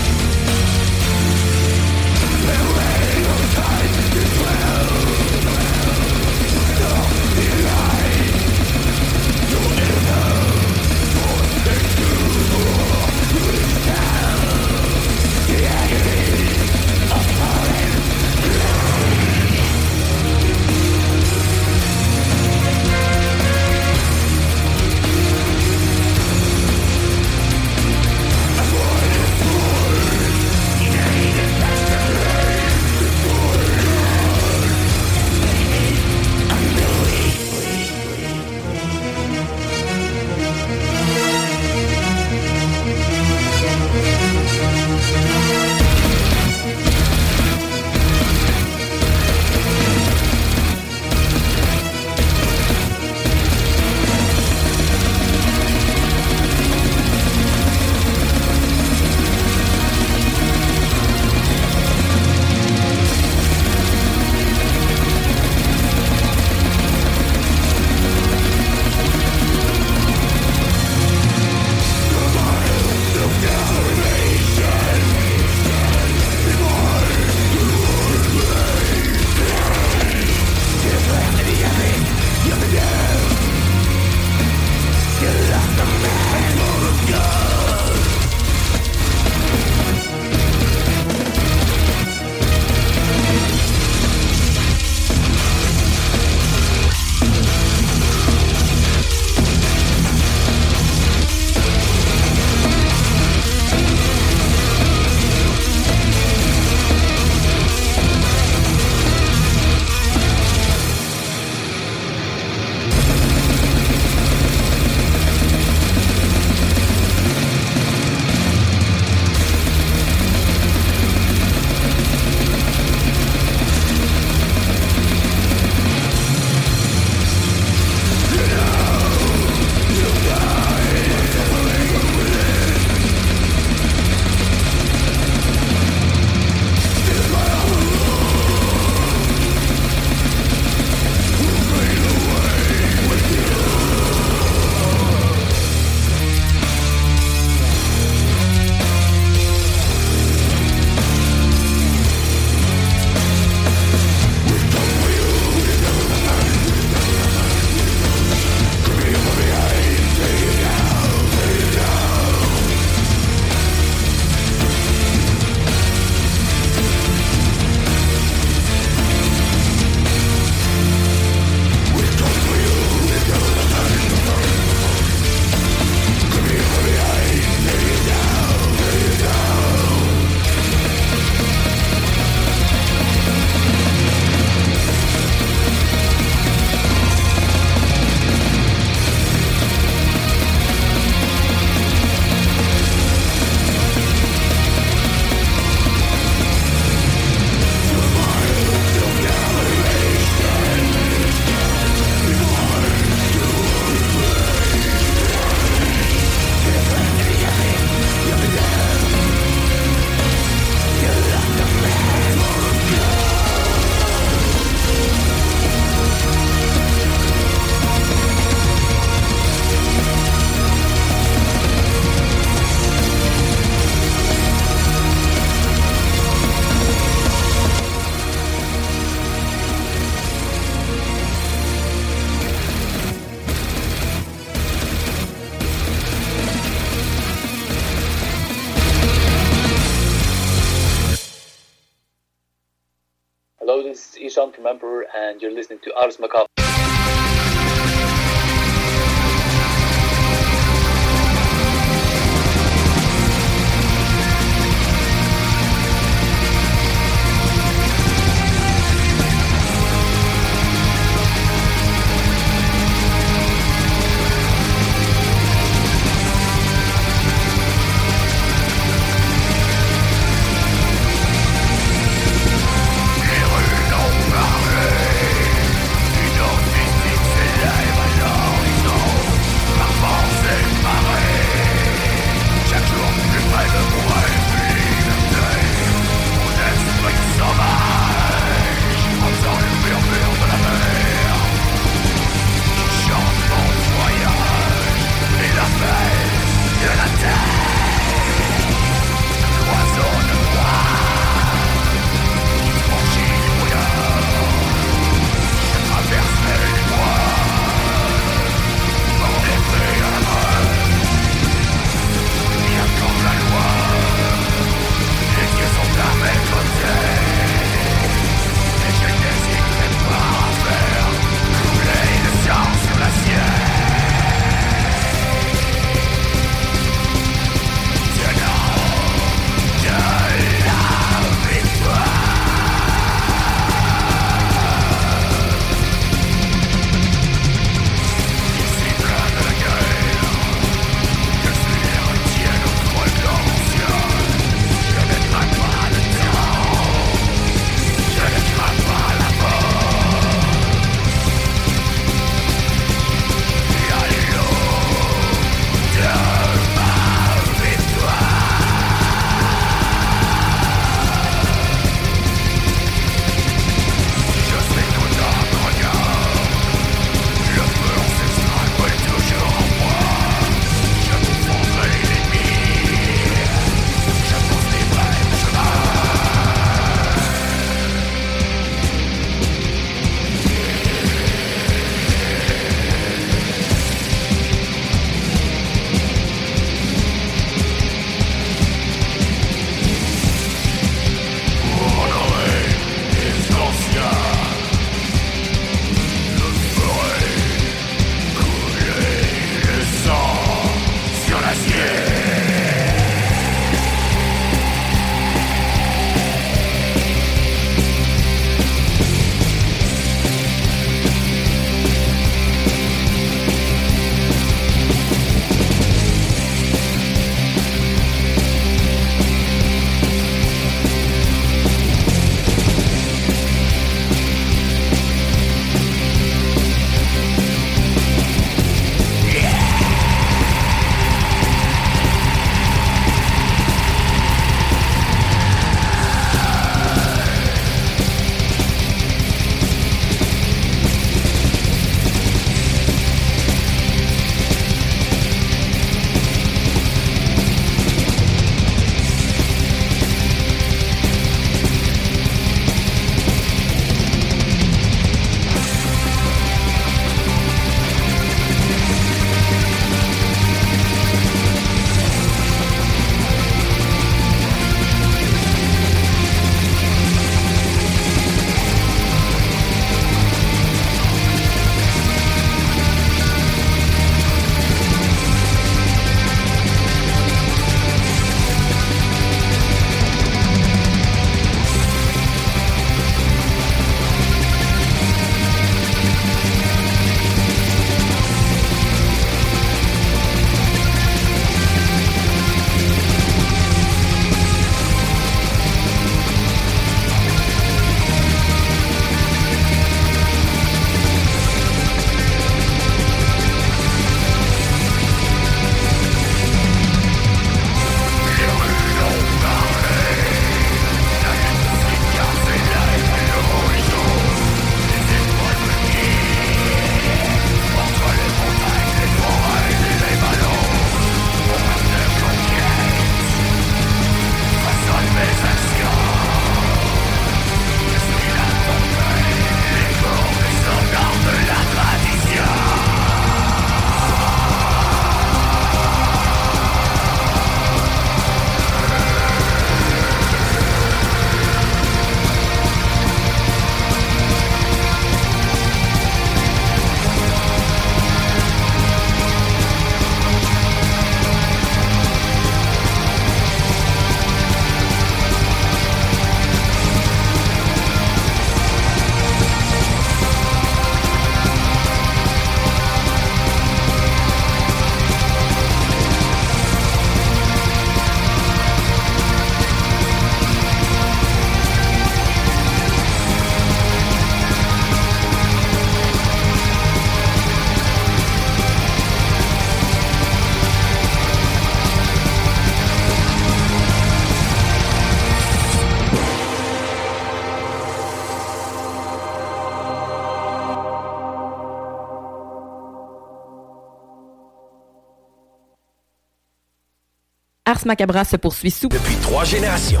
Ars Macabra se poursuit sous... Depuis trois générations.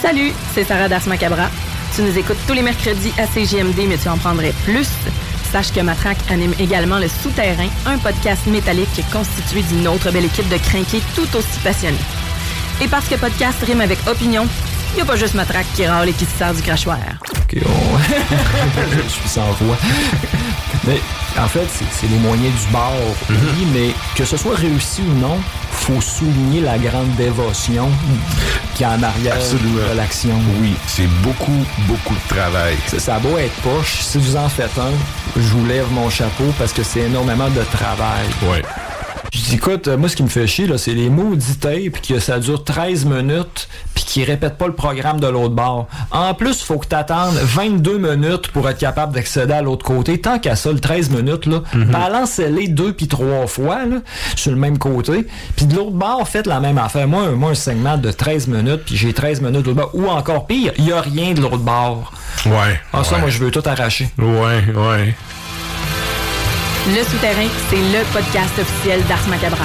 Salut, c'est Sarah d'Ars Macabra. Tu nous écoutes tous les mercredis à CGMD, mais tu en prendrais plus. Sache que Matraque anime également Le Souterrain, un podcast métallique constitué d'une autre belle équipe de crinqués tout aussi passionnés. Et parce que podcast rime avec opinion, il n'y a pas juste Matraque qui râle et qui se sert du crachoir. Ok, on... je suis sans voix. Mais en fait, c'est c'est les moyens du bord, oui, mais que ce soit réussi ou non, faut souligner la grande dévotion qui est en arrière de l'action. Oui, c'est beaucoup, beaucoup de travail. Ça, ça a beau être poche, si vous en faites un, je vous lève mon chapeau parce que c'est énormément de travail. Ouais. Je dis, écoute, euh, moi, ce qui me fait chier, là, c'est les maudits tapes, que ça dure 13 minutes, puis qu'ils répètent pas le programme de l'autre bord. En plus, faut que t'attendes 22 minutes pour être capable d'accéder à l'autre côté. Tant qu'à ça, le 13 minutes, là, balancez-les deux puis trois fois, là, sur le même côté. Puis de l'autre bord, faites la même affaire. Moi, un- moi un segment de 13 minutes, puis j'ai 13 minutes de l'autre bord. Ou encore pire, il y a rien de l'autre bord. Ouais. Ah, ça, ouais. moi, je veux tout arracher. Ouais, ouais. Le Souterrain, c'est le podcast officiel d'Ars Macabra.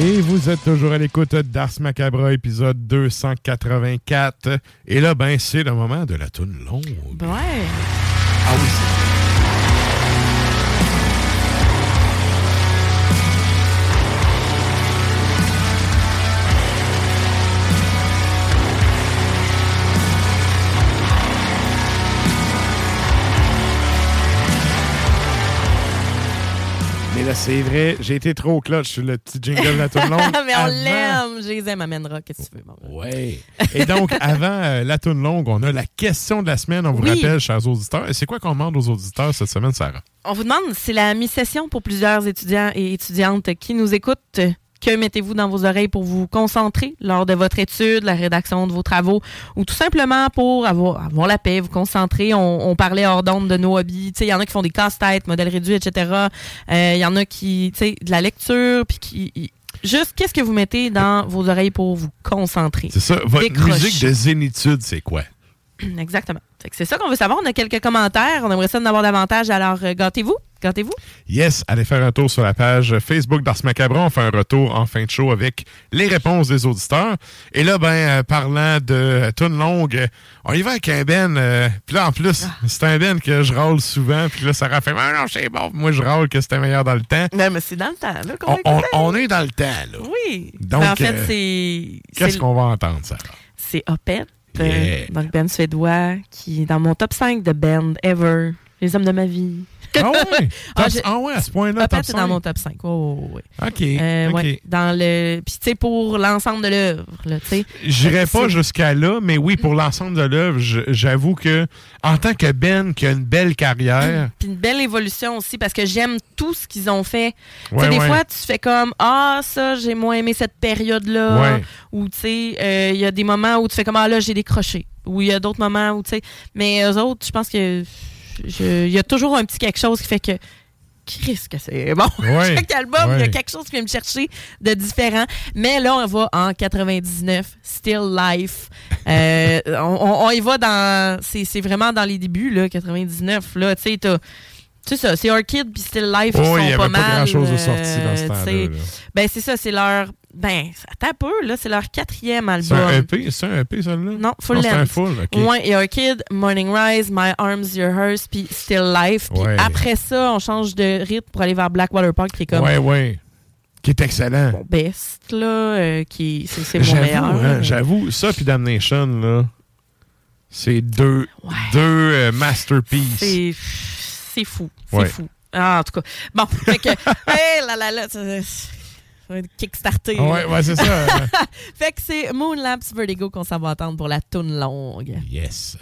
Et vous êtes toujours à l'écoute d'Ars Macabra, épisode 284. Et là, ben, c'est le moment de la toune longue. Ouais. Ah oui, là, c'est vrai, j'ai été trop clutch sur le petit jingle de la toune longue. Mais on avant. l'aime. Je les aime, amènera. Qu'est-ce que tu veux? maman? Ouais. Et donc, avant euh, la toune longue, on a la question de la semaine. On vous Oui. rappelle, chers auditeurs. Et c'est quoi qu'on demande aux auditeurs cette semaine, Sarah? On vous demande, c'est la mi-session pour plusieurs étudiants et étudiantes qui nous écoutent. Que mettez-vous dans vos oreilles pour vous concentrer lors de votre étude, la rédaction de vos travaux, ou tout simplement pour avoir, avoir la paix, vous concentrer. On, on parlait hors d'onde de nos hobbies. Il y en a qui font des casse-têtes, modèles réduits, etc. Euh, Il y en a qui, tu sais, de la lecture, puis qui... y- Juste, qu'est-ce que vous mettez dans vos oreilles pour vous concentrer? C'est ça. Votre musique de zénitude, c'est quoi? Exactement. C'est ça qu'on veut savoir. On a quelques commentaires. On aimerait ça en avoir davantage. Alors, euh, gâtez-vous. Gâtez-vous. Yes, allez faire un tour sur la page Facebook d'Ars Macabre. On fait un retour en fin de show avec les réponses des auditeurs. Et là, ben, euh, parlant de tune longue, on y va avec un Ben. euh, puis là, en plus, Ah. c'est un Ben que je râle souvent. Puis là, Sarah fait Ah non, c'est bon. Moi, je râle que c'était meilleur dans le temps. Non, mais c'est dans le temps, là. On, est dans le temps, là. Oui. Donc, Ben, en fait, euh, c'est. Qu'est-ce qu'on va entendre, Sarah? C'est. Yeah. euh, donc, Ben suédois, qui est dans mon top 5 de band ever. Les hommes de ma vie. Ah ouais? Ah, j'ai- ah ouais, à ce point-là, top est dans 5? mon top 5. Oh, oui. OK. Euh, ouais, dans le. Puis, tu sais, pour l'ensemble de l'œuvre, tu sais. J'irai pas jusqu'à là, mais oui, pour l'ensemble de l'œuvre, j'avoue que en tant que Ben qui a une belle carrière, Puis une belle évolution aussi parce que j'aime tout ce qu'ils ont fait. Tu Ouais, sais, des ouais. fois, tu fais comme Ah, ça, j'ai moins aimé cette période-là. Ou tu sais, euh, il y a des moments où tu fais comme Ah là, j'ai décroché. Ou il y a d'autres moments où tu sais. Mais eux autres, je pense que il y a toujours un petit quelque chose qui fait que. Chris, que c'est bon. Chaque album, il y a quelque chose qui vient me chercher de différent. Mais là, on va en 99, Still Life. Euh, on, y va dans. C'est c'est vraiment dans les débuts, là, 99. Là, tu sais, sais ça, c'est Orchid puis Still Life qui Oh, sont il y pas avait pas mal. grand-chose de sorti dans ce euh, temps-là. Ben, c'est ça, c'est leur. Ben, attends un peu, là, c'est leur quatrième c'est album. un EP, c'est un EP, celle-là? Non, full c'est un full, OK. Ouais, et Orchid, Morning Rise, My Arms, Your Hearse, puis Still Life. Puis Ouais. après ça, on change de rythme pour aller vers Blackwater Park, qui est comme Ouais, ouais. Qui est excellent. mon best, là, euh, qui c'est c'est mon meilleur. hein, j'avoue, ça puis Damnation, là, c'est deux, deux euh, masterpieces. C'est fou, c'est Ouais. fou. Ah, en tout cas. Bon, fait que, hey, là, là, là, ça, ça va être kickstarter. Ouais, c'est ça. fait que c'est Moonlamps Vertigo qu'on s'en va entendre pour la toune longue. Yes.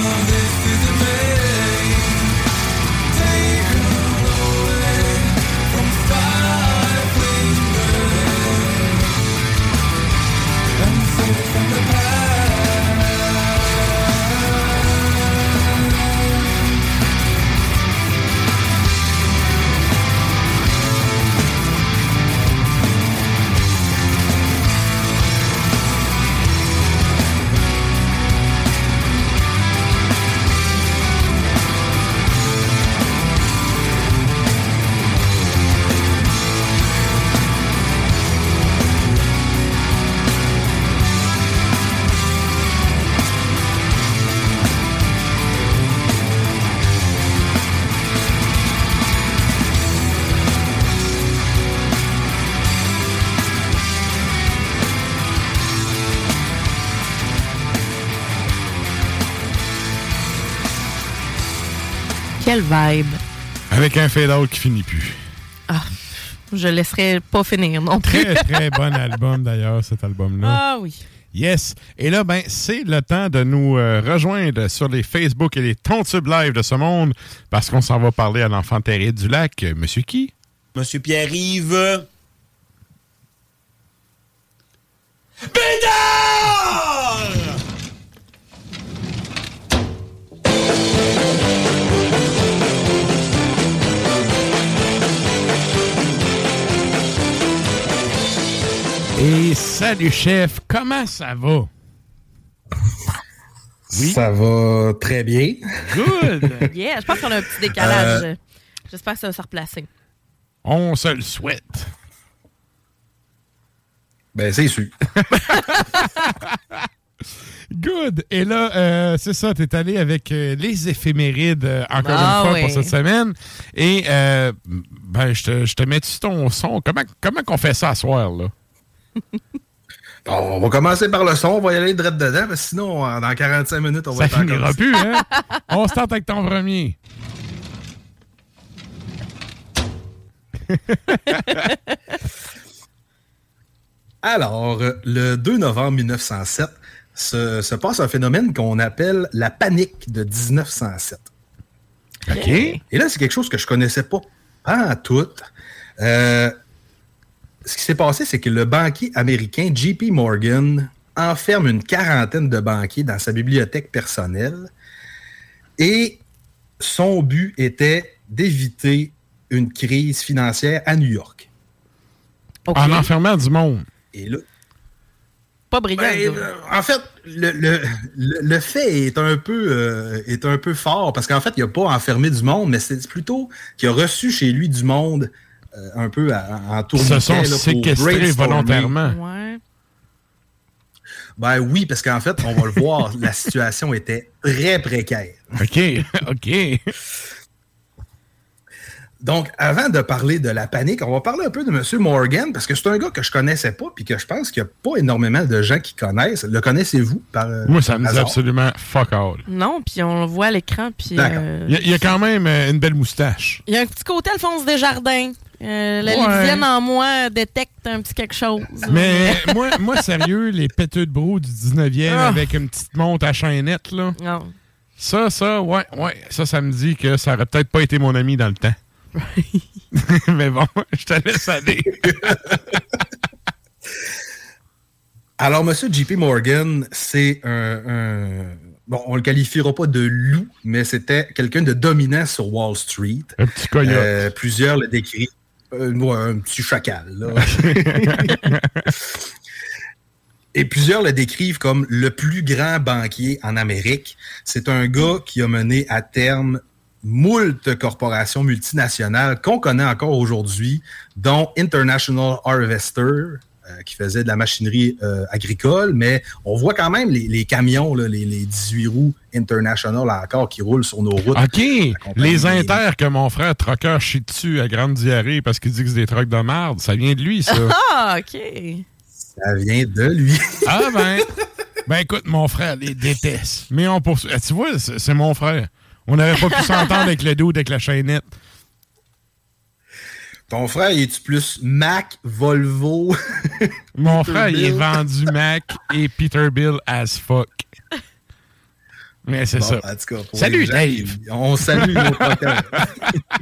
love. Vibe. Avec un fade-out qui finit plus. Ah, je laisserai pas finir non plus. Très, très bon album d'ailleurs, cet album-là. Ah oui. Yes. Et là, ben, c'est le temps de nous euh, rejoindre sur les Facebook et les Tontubes Live de ce monde parce qu'on s'en va parler à l'enfant terrible du lac. Euh, Monsieur qui? Monsieur Pierre-Yves. Et salut, chef. Comment ça va? Ça va très bien. Good. Yeah, je pense qu'on a un petit décalage. Euh. J'espère que ça va se replacer. On se le souhaite. Ben, c'est sûr. Good. Et là, euh, c'est ça, tu es allé avec euh, les éphémérides euh, encore Ah une fois oui. pour cette semaine. Et euh, ben, je te, je te mets-tu ton son? Comment, comment qu'on fait ça à soir, là? Bon, on va commencer par le son, on va y aller direct dedans, parce que sinon, dans 45 minutes, on va Ça être finira plus, hein? On tente avec ton premier. Alors, le 2 novembre 1907 se, se passe un phénomène qu'on appelle la panique de 1907. OK. Et là, c'est quelque chose que je connaissais pas, pas en tout. Euh, ce qui s'est passé, c'est que le banquier américain JP Morgan enferme une quarantaine de banquiers dans sa bibliothèque personnelle et son but était d'éviter une crise financière à New York. En enfermant du monde. Et là, Pas brillant. ben, euh, en fait, le, le- le- le fait est un peu, euh, est un peu fort parce qu'en fait, il n'a pas enfermé du monde, mais c'est plutôt qu'il a reçu chez lui du monde euh, un peu à- en tourniquet. Se sont là, séquestrés volontairement. Ouais. Ben oui, parce qu'en fait, on va le voir, la situation était très précaire. OK, OK. Donc, avant de parler de la panique, on va parler un peu de M. Morgan, parce que c'est un gars que je connaissais pas, puis que je pense qu'il n'y a pas énormément de gens qui connaissent. Le connaissez-vous par euh, Moi, ça me dit hasard? absolument fuck all. Non, puis on le voit à l'écran. Puis euh, Il y a- il y, a quand même euh, une belle moustache. il y a un petit côté Alphonse Desjardins. Euh, la Ouais. En moi détecte un petit quelque chose. Mais moi, moi, sérieux, les péteux de brou du 19e Ah. avec une petite montre à chaînette, là. Non. Ça, ça, ouais, ouais. Ça, ça me dit que ça aurait peut-être pas été mon ami dans le temps. Mais bon, je te laisse aller. Alors, M. JP Morgan, c'est un, un- Bon, on le qualifiera pas de loup, mais c'était quelqu'un de dominant sur Wall Street. Un petit coyote. Euh, plusieurs le décrivent. Euh, un petit chacal, là. Et plusieurs le décrivent comme le plus grand banquier en Amérique. C'est un gars qui a mené à terme moult corporations multinationales qu'on connaît encore aujourd'hui, dont International Harvester, qui faisait de la machinerie euh, agricole, mais on voit quand même les, les camions, là, les, les 18 roues International encore qui roulent sur nos routes. OK. Les inters que mon frère troqueur chie dessus à grande diarrhée parce qu'il dit que c'est des trucs de merde, ça vient de lui, ça. Ah, OK. Ça vient de lui. ah ben. Ben écoute, mon frère les déteste. Mais on poursuit. Ah, Tu vois, c'est c'est mon frère. On n'aurait pas pu s'entendre avec le dos avec la chaînette. Ton frère, il est-tu plus Mac, Volvo? Mon frère, il est vendu Mac et Peterbilt as fuck. Mais c'est Bon, ça. cas, Salut, gens Dave. On salue nos.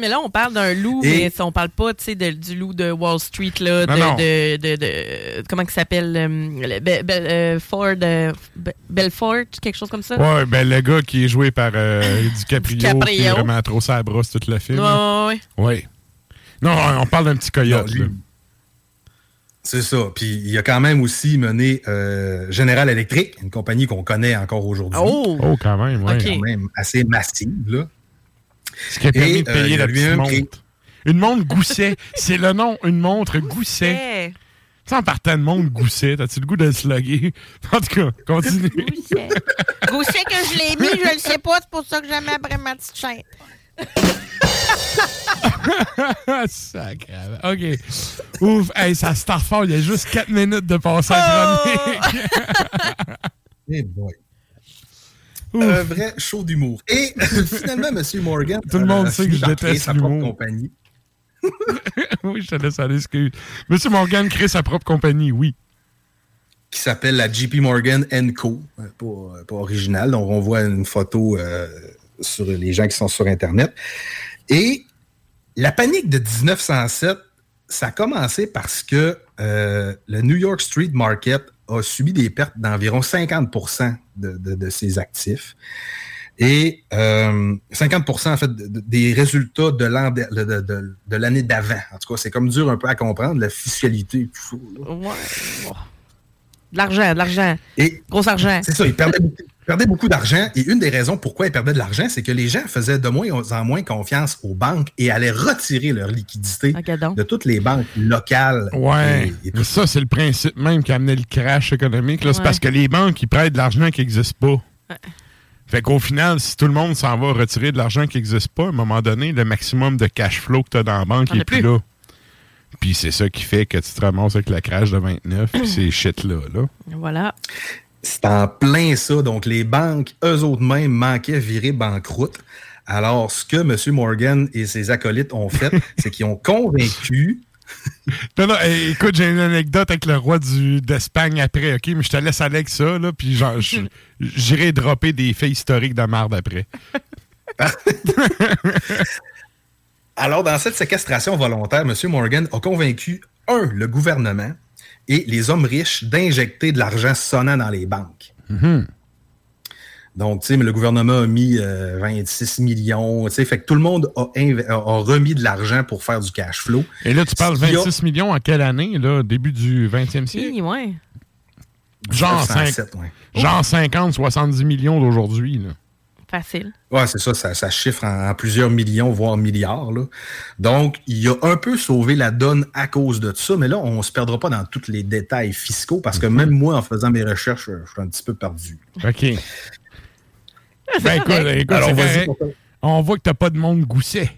Mais là, on parle d'un loup, Et- mais on parle pas tu sais, de- du loup de Wall Street, là, de, Non, non. de, de, de- comment il s'appelle euh, le- Be- Be- euh, Ford, euh, Be- Belfort, quelque chose comme ça? Ouais, ben le gars qui est joué par euh, DiCaprio, DiCaprio. qui est vraiment trop sa brosse tout le film. Ouais, ouais, ouais. Ouais. Non, on parle d'un petit coyote. Non. C'est ça. Puis il a quand même aussi mené euh, General Electric, une compagnie qu'on connaît encore aujourd'hui. Oh! Oh, quand même, ouais. Quand même assez massive, là. Ce qui a permis Et, de euh, payer la petite montre. Une montre Gousset. C'est le nom, une montre Gousset. Hey. Tu sais, en partant de montre Gousset, as-tu le goût de le slugger? En tout cas, continue. Gaucher que je l'ai mis, je le sais pas, c'est pour ça que j'aimais après ma petite chaîne. Sacré. OK. Ouf, hey, ça start fort. Il y a juste 4 minutes de passer à Oh! chronique. Eh boy. Un vrai show d'humour. Et finalement, M. Morgan. Tout le monde a sait que je déteste sa propre l'humour. compagnie. oui, je te laisse aller, excuse. Monsieur Morgan crée sa propre compagnie, oui. qui s'appelle la JP Morgan Co. euh, Pas, euh, pas original. Donc, on voit une photo euh, sur les gens qui sont sur Internet. Et la panique de 1907, ça a commencé parce que euh, le New York Street Market a subi des pertes d'environ 50 de, de- de ses actifs. Et euh, 50% en fait de- de- des résultats de l'an de, de- de- de l'année d'avant. En tout cas, c'est comme dur un peu à comprendre, la fiscalité et tout ça. là. Ouais. De l'argent, de l'argent. Gros argent. C'est ça, ils perdaient, beaucoup- perdaient beaucoup d'argent. Et une des raisons pourquoi ils perdaient de l'argent, c'est que les gens faisaient de moins en moins confiance aux banques et allaient retirer leur liquidité de toutes les banques locales. Ouais. Et- et Mais ça, c'est le principe même qui a amené le crash économique. C'est parce que les banques, ils prêtent de l'argent qui n'existe pas. Fait qu'au final, si tout le monde s'en va retirer de l'argent qui n'existe pas, à un moment donné, le maximum de cash flow que tu as dans la banque n'est plus là. Puis c'est ça qui fait que tu te ramasses avec le crash de 29 puis ces shit-là. Là. Voilà. C'est en plein ça. Donc, les banques, eux autres mêmes, manquaient virer banqueroute. Alors, ce que M. Morgan et ses acolytes ont fait, c'est qu'ils ont convaincu Non, non, hey, écoute, j'ai une anecdote avec le roi d'Espagne après, OK? Mais je te laisse aller avec ça, là, puis j'irai dropper des faits historiques de marde après. Alors, dans cette séquestration volontaire, M. Morgan a convaincu, un, le gouvernement et les hommes riches d'injecter de l'argent sonnant dans les banques. Donc, tu sais, mais le gouvernement a mis euh, 26 millions, tu sais, fait que tout le monde a, remis de l'argent pour faire du cash flow. Et là, tu parles Ce qui a- 26 millions en quelle année, là? Début du 20e siècle? Oui, ouais. Genre, 1907, cinq- ouais. genre 50, 70 millions d'aujourd'hui, là. Facile. Ouais, c'est ça, ça, ça chiffre en, en plusieurs millions, voire milliards. là. Donc, il a un peu sauvé la donne à cause de ça, mais là, on ne se perdra pas dans tous les détails fiscaux parce que même moi, en faisant mes recherches, je suis un petit peu perdu. OK. Ben, écoute, écoute, Alors. On voit que t'as pas de monde gousset.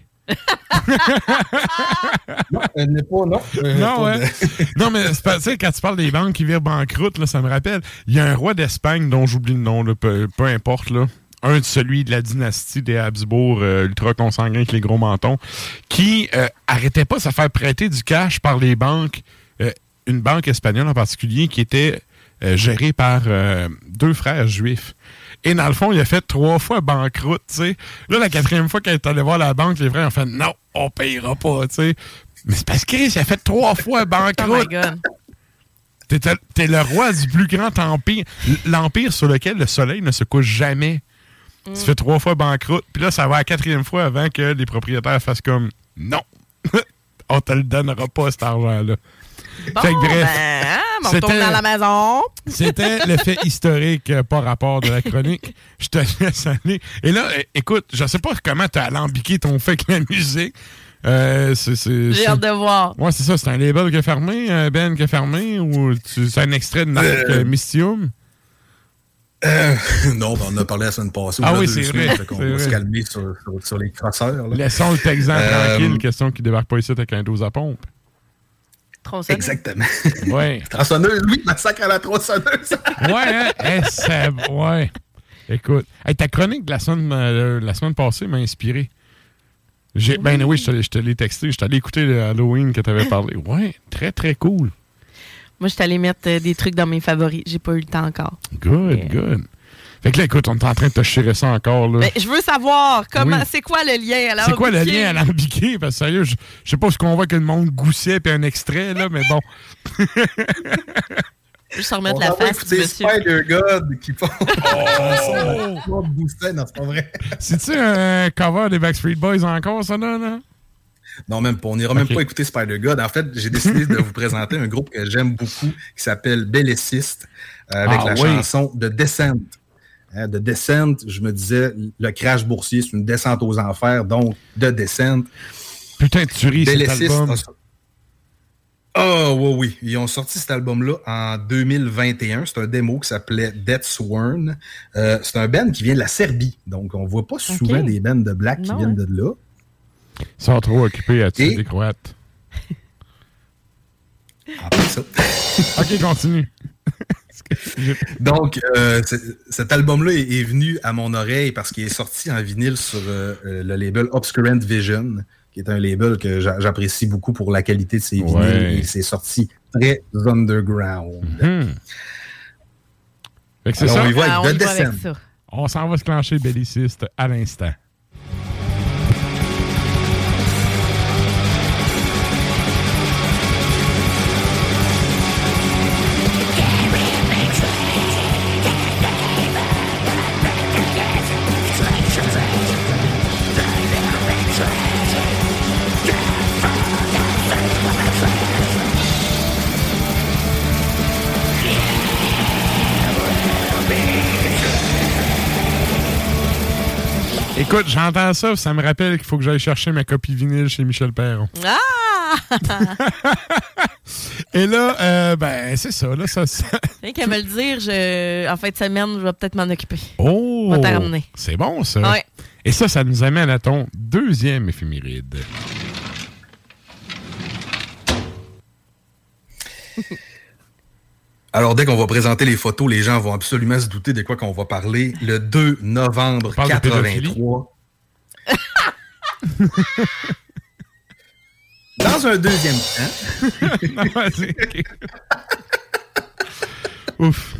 Non, elle n'est pas, non. Euh, Non, ouais. de- non, mais c'est tu quand tu parles des banques qui virent banqueroute, là, ça me rappelle. Il y a un roi d'Espagne dont j'oublie le nom, là, peu, peu importe, là. Un de celui de la dynastie des Habsbourg, euh, ultra consanguin avec les gros mentons, qui euh, arrêtait pas de se faire prêter du cash par les banques, euh, une banque espagnole en particulier, qui était euh, gérée par deux frères juifs. Et dans le fond, il a fait trois fois banqueroute, tu sais. Là, la quatrième fois qu'il est allé voir la banque, les frères ont fait non, on payera pas, tu sais. Mais c'est parce que Chris, il a fait trois fois Oh banqueroute. my God. T'es t'es le roi du plus grand empire, l'empire sur lequel le soleil ne se couche jamais. Tu fais trois fois banqueroute, puis là, ça va à la quatrième fois avant que les propriétaires fassent comme non, on te le donnera pas cet argent-là. Bon, Fait que bref, ben, hein, on c'était- retourne dans la maison. C'était le fait historique euh, par rapport de la chronique. Je te laisse aller. Et là, é- écoute, je sais pas comment tu as alambiqué ton fait avec la musique. Euh, J'ai hâte de voir. Ouais, c'est ça. C'est un label qui est fermé, Ben qui est fermé, ou tu- c'est un extrait de Euh, euh, Mystium? Euh, non, ben, on en a parlé la semaine passée. Ah oui, c'est vrai, c'est va vrai. se calmer sur, sur- sur les crosseurs. là. Laissons le Texan Euh, tranquille, question qu'il débarque pas ici avec un 12 à pompe. Tronçonneuse. Exactement. Ouais. Tronçonneuse, oui, massacre à la tronçonneuse. Ouais, hein? Eh, ça- ouais. Écoute, hey, ta chronique de la semaine, euh, la semaine passée m'a inspiré. J'ai, ben oui, je te, l'ai- je te l'ai texté, je t'allais écouter le Halloween que tu avais parlé. Ouais, très très cool. Moi, je suis allée mettre euh, des trucs dans mes favoris. J'ai pas eu le temps encore. Good, good. Fait que là, écoute, on est en train de te chirer ça encore. Là. Mais je veux savoir comment, Oui. c'est quoi le lien à la C'est quoi le lien à l'alambiqué? Parce que sérieux, je, je sais pas ce qu'on voit que le monde gousset puis un extrait, là, mais bon. Juste remettre On la face du monsieur. Spider-God qui font Oh! non, c'est pas vrai. C'est-tu un cover des Backstreet Boys encore, ça, là? là? Non, même pas. On n'ira même pas écouter Spider-God. En fait, j'ai décidé de vous présenter un groupe que j'aime beaucoup qui s'appelle Belliciste euh, avec Ah la oui. chanson de Descent. Hein, de Descent, je me disais, le crash boursier, c'est une descente aux enfers, donc de Descent. Putain, tu ris, cet album. a- Ah oui, oui. Ils ont sorti cet album-là en 2021. C'est un démo qui s'appelait Death Sworn. Euh, c'est un band qui vient de la Serbie. Donc, on voit pas souvent des bands de black qui Non, viennent hein. de là. Ils sont trop occupés à tuer Et- des Croates. Après ça. ok, continue. Donc, euh, cet album-là est, est venu à mon oreille parce qu'il est sorti en vinyle sur euh, euh, le label Obscurant Vision, qui est un label que j'a- j'apprécie beaucoup pour la qualité de ses vinyles. Ouais. Et c'est sorti très underground. Hmm. Fait que c'est Alors, ça? on y va avec Ah, on The y va avec Descent. ça. On s'en va se clencher belliciste à l'instant. Écoute, j'entends ça, ça me rappelle qu'il faut que j'aille chercher ma copie vinyle chez Michel Perron. Ah! Et là, euh, ben, c'est ça, là, ça. ça- qu'à me le dire, je... en fin de semaine, je vais peut-être m'en occuper. Oh! C'est bon, ça. Ouais. Et ça, ça nous amène à ton deuxième éphéméride. Alors, dès qu'on va présenter les photos, les gens vont absolument se douter de quoi qu'on va parler. Le 2 novembre parle de 83. Dans un deuxième temps. Non. Ouf.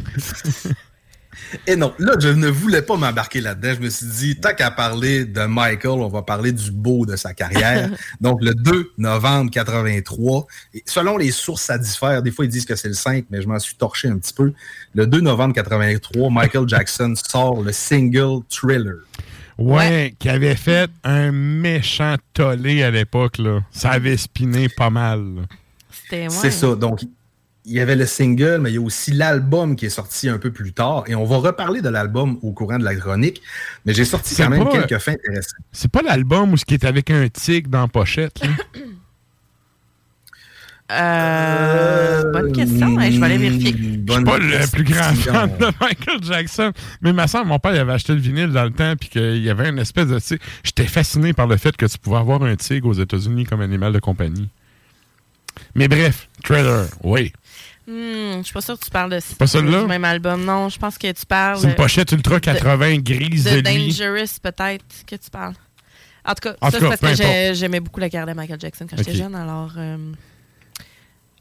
Et non, là, je ne voulais pas m'embarquer là-dedans. Je me suis dit, tant qu'à parler de Michael, on va parler du beau de sa carrière. Donc, le 2 novembre 83. Et selon les sources, ça diffère. Des fois, ils disent que c'est le 5, mais je m'en suis torché un petit peu. Le 2 novembre 83, Michael Jackson sort le single Thriller. Ouais, qui avait fait un méchant tollé à l'époque, là. Ça avait spiné pas mal. C'est ça. Donc, il y avait le single, mais il y a aussi l'album qui est sorti un peu plus tard. Et on va reparler de l'album au courant de la chronique. Mais j'ai sorti quand même pas- quelques fins intéressantes. C'est pas l'album où ce qui est avec un tigre dans la pochette, là? Euh, bonne question. hein, je vais aller vérifier. Je suis pas le plus grand fan de Michael Jackson, mais ma soeur, mon père, il avait acheté le vinyle dans le temps, puis qu'il y avait une espèce de. J'étais fasciné par le fait que tu pouvais avoir un tigre aux États-Unis comme animal de compagnie. Mais bref, trailer, oui. Hmm, je suis pas sûre que tu parles de Pas celui-là? du même album. Non, je pense que tu parles. C'est une pochette Ultra de- 80 grise de, de. Dangerous, peut-être, que tu parles. En tout cas, En ça, c'est parce que j'aimais beaucoup la carrière de Michael Jackson quand j'étais jeune, alors. euh,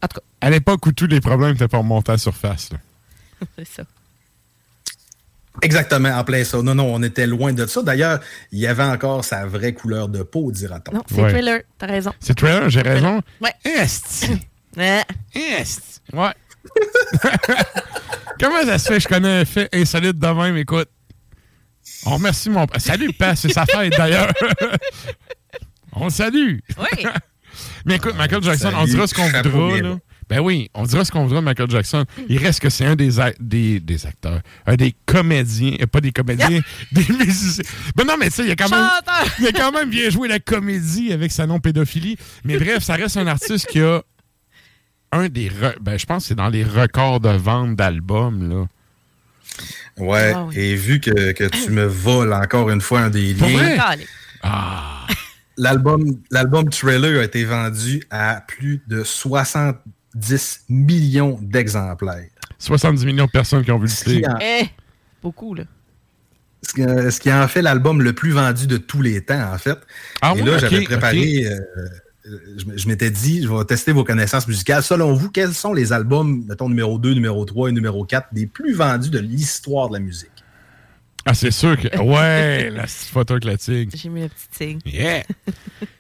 En tout cas, À l'époque où tous les problèmes étaient pas remontés à la surface. c'est ça. Exactement, en plein ça. Non, non, on était loin de ça. D'ailleurs, il y avait encore sa vraie couleur de peau, dira-t-on. Non, c'est Ouais. Thriller, t'as raison. C'est trailer, j'ai raison? Ouais. Esti. Ouais. Esti. Ouais. Comment ça se fait? Que je connais un fait insolite de même, écoute? On remercie mon... Salut, Pat, c'est sa fête, d'ailleurs. on le salue. Oui. Mais écoute, Michael Jackson, on dira ce qu'on voudra, là. Ben oui, on dira ce qu'on voudra de Michael Jackson. Il reste que c'est un des, a- des, des acteurs, un des comédiens, euh, pas des comédiens, des musiciens. Ben non, mais tu sais, il a quand même, il a quand même bien joué la comédie avec sa non-pédophilie. Mais bref, ça reste un artiste qui a un des, re- ben je pense que c'est dans les records de vente d'albums, là. Ouais, Ah oui. et vu que, que tu me voles encore une fois un des liens. Ah, l'album l'album Trailer a été vendu à plus de 70 millions d'exemplaires. 70 millions de personnes qui ont vu le en, Eh, beaucoup, là. ce qui- ce qui en fait l'album le plus vendu de tous les temps, en fait. Ah et là, j'avais préparé, euh, je, m- je m'étais dit, je vais tester vos connaissances musicales. Selon vous, quels sont les albums, mettons, numéro 2, numéro 3 et numéro 4, des plus vendus de l'histoire de la musique? Ah, c'est sûr que. Ouais, la petite photo avec la tigre. J'ai mis le petit tigre. Yeah!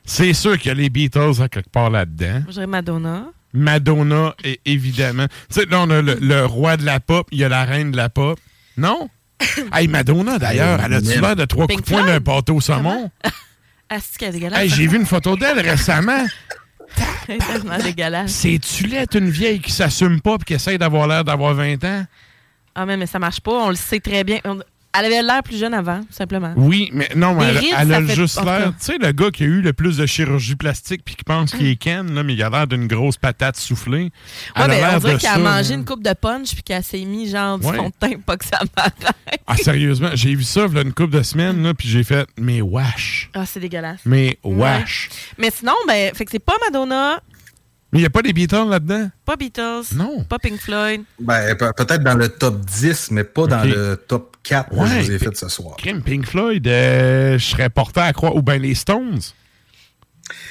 c'est sûr qu'il y a les Beatles à quelque part là-dedans. Moi, j'aurais Madonna. Madonna, et évidemment. Tu sais, là, on a le, le roi de la pop, il y a la reine de la pop. Non? hey, Madonna, d'ailleurs, elle a-tu l'air de trois coups de poing d'un pâteau au saumon? C'est dégueulasse. Hey, j'ai vu une photo d'elle récemment. Elle est tellement dégueulasse. C'est-tu laid, une vieille qui s'assume pas et qui essaie d'avoir l'air d'avoir 20 ans? Ah, mais, mais ça marche pas. On le sait très bien. On- Elle avait l'air plus jeune avant, simplement. Oui, mais non, mais elle, rides, elle ça a juste l'air. Tu sais, le gars qui a eu le plus de chirurgie plastique puis qui pense qu'il est Ken, là, mais il a l'air d'une grosse patate soufflée. Ouais, Elle a mais on dirait qu'elle a mangé là. une coupe de punch puis qu'elle s'est mis genre du Ouais. fond de teint pas que ça m'arrête. Ah, sérieusement, j'ai vu ça a une couple de semaines, là, puis j'ai fait, mais wesh. Ah, c'est dégueulasse. Mais Ouais. wesh. Mais sinon, ben, fait que c'est pas Madonna. Mais il n'y a pas des Beatles là-dedans? Pas Beatles. Non. Pas Pink Floyd. Ben, pe- peut-être dans le top 10, mais pas dans le top 4 que je Ouais, vous ai fait ce soir. Crime Pink Floyd, euh, je serais porté à croire. Ou bien les Stones.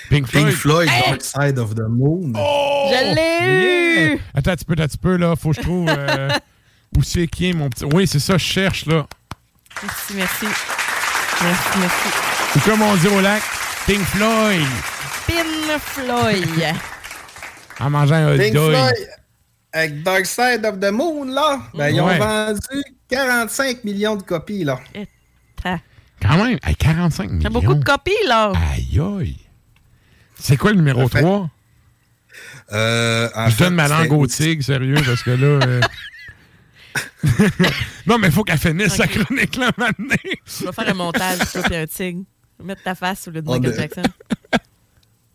Pink Floyd. Pink Floyd, Dark Side of the Moon. Je l'ai eu! Attends un petit peu, attends un petit peu, là. Faut que je trouve euh, où c'est qui est mon petit. Oui, c'est ça, je cherche, là. Merci, merci. Merci, merci. Ou comme on dit au lac, Pink Floyd. Pin Floyd. En mangeant un hot Pink dog. Floyd, avec Dark Side of the Moon, là, ben, ils ont Ouais. vendu 45 millions de copies, là. Quand même, hey, 45 millions. T'as beaucoup de copies, là. Aïe, aïe. C'est quoi le numéro 3? Euh, en Je fait, donne ma langue au tigre, sérieux, parce que là. euh, non, mais il faut qu'elle finisse sa chronique là maintenant. Je vais faire un montage, toi, puis un tigre. Mettre ta face au lieu de On Michael de- Jackson.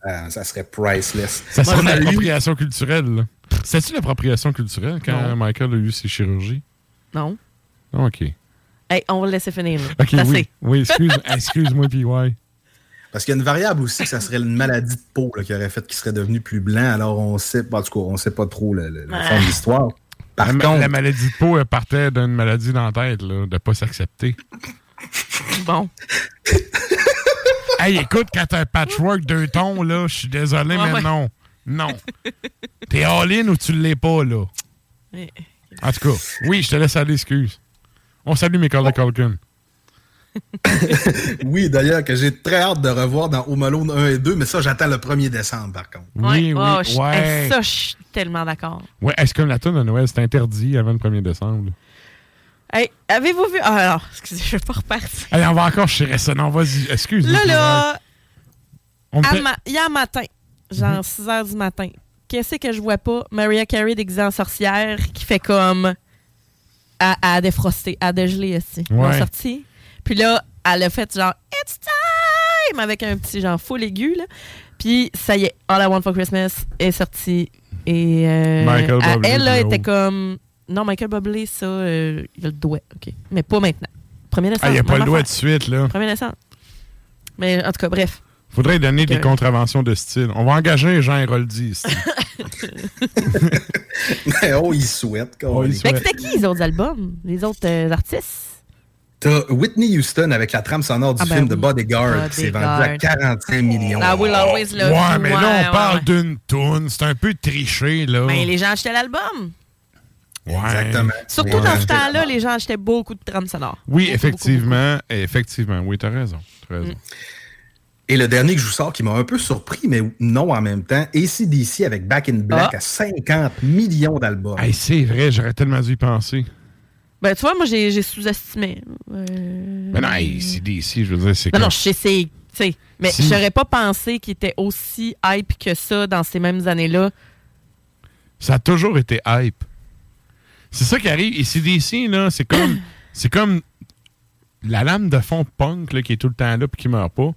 Ah, ça serait priceless. Ça serait On de a eu- l'appropriation culturelle. là. C'est-tu l'appropriation culturelle quand Non. Michael a eu ses chirurgies? Non. OK. Hey, on va le laisser finir. là. OK, oui. Oui, excuse, excuse-moi, PY. Parce qu'il y a une variable aussi que ça serait une maladie de peau là, qui aurait fait qu'il serait devenu plus blanc. Alors, on sait, en tout cas, on sait pas trop le, le- le fond de l'histoire. Par La, contre, la maladie de peau elle partait d'une maladie dans la tête, là, de pas s'accepter. Bon. hey, écoute, quand t'as un patchwork deux tons, là, je suis désolé, Ouais, mais ouais. non. Non. T'es all-in ou tu l'es pas, là? Ouais. En tout cas, oui, je te laisse aller, excuse. On salue Michael Culkin. oui, d'ailleurs, que j'ai très hâte de revoir dans Home Alone 1 et 2, mais ça, j'attends le 1er décembre, par contre. Oui, oui, Oh, ouais. ça, je suis tellement d'accord. Ouais, est-ce que la tonne de Noël, c'est interdit avant le 1er décembre? Hey, avez-vous vu? Ah, alors, excusez, je vais pas repartir. Allez, on va encore chez. Non, vas-y, excuse-moi. Là, là, On me ma- hier matin, genre 6 h du matin, qu'est-ce que je vois pas? Maria Carey déguisée en sorcière qui fait comme. à, à défroster, à dégeler aussi. Ouais. sorti. Puis là, elle a fait genre It's time! avec un petit genre full aigu. Là. Puis ça y est, All I Want for Christmas est sorti. Et euh, Michael à- elle là, était comme. Non, Michael Bublé, ça, euh, il a le doigt. OK. Mais pas maintenant. Premier décembre. Ah, il n'y a pas même le doigt de suite, là. Premier décembre. Mais en tout cas, bref. Faudrait donner des Ok. contraventions de style. On va engager Jean Héroldi ici. oh, il souhaite. Oh, il Fait que souhaite. c'était qui les autres albums? Les autres euh, artistes? T'as Whitney Houston avec la trame sonore du Ah ben film de oui. Bodyguard qui s'est vendu à Bodyguard. 45 millions. I will always love Ouais, you. mais là, Ouais, on parle ouais. d'une toune. C'est un peu triché, là. Ben, les gens achetaient l'album. Ouais. Exactement. Surtout Ouais. dans ce temps-là, les gens achetaient beaucoup de trames sonores. Oui, Beaucoup, effectivement. Effectivement. Oui, t'as raison. Mm. raison. Et le dernier que je vous sors qui m'a un peu surpris, mais non en même temps, ACDC avec Back in Black Ah. à 50 millions d'albums. Hey, c'est vrai, j'aurais tellement dû y penser. Ben, tu vois, moi, j'ai sous-estimé. Euh, Mais non, hey, CDC, je veux dire, c'est Non, non, comme- je sais, c'est. tu sais, Mais Si. j'aurais pas pensé qu'il était aussi hype que ça dans ces mêmes années-là. Ça a toujours été hype. C'est ça qui arrive. Et CDC, là, c'est comme, c'est comme la lame de fond punk là, qui est tout le temps là puis qui meurt pas.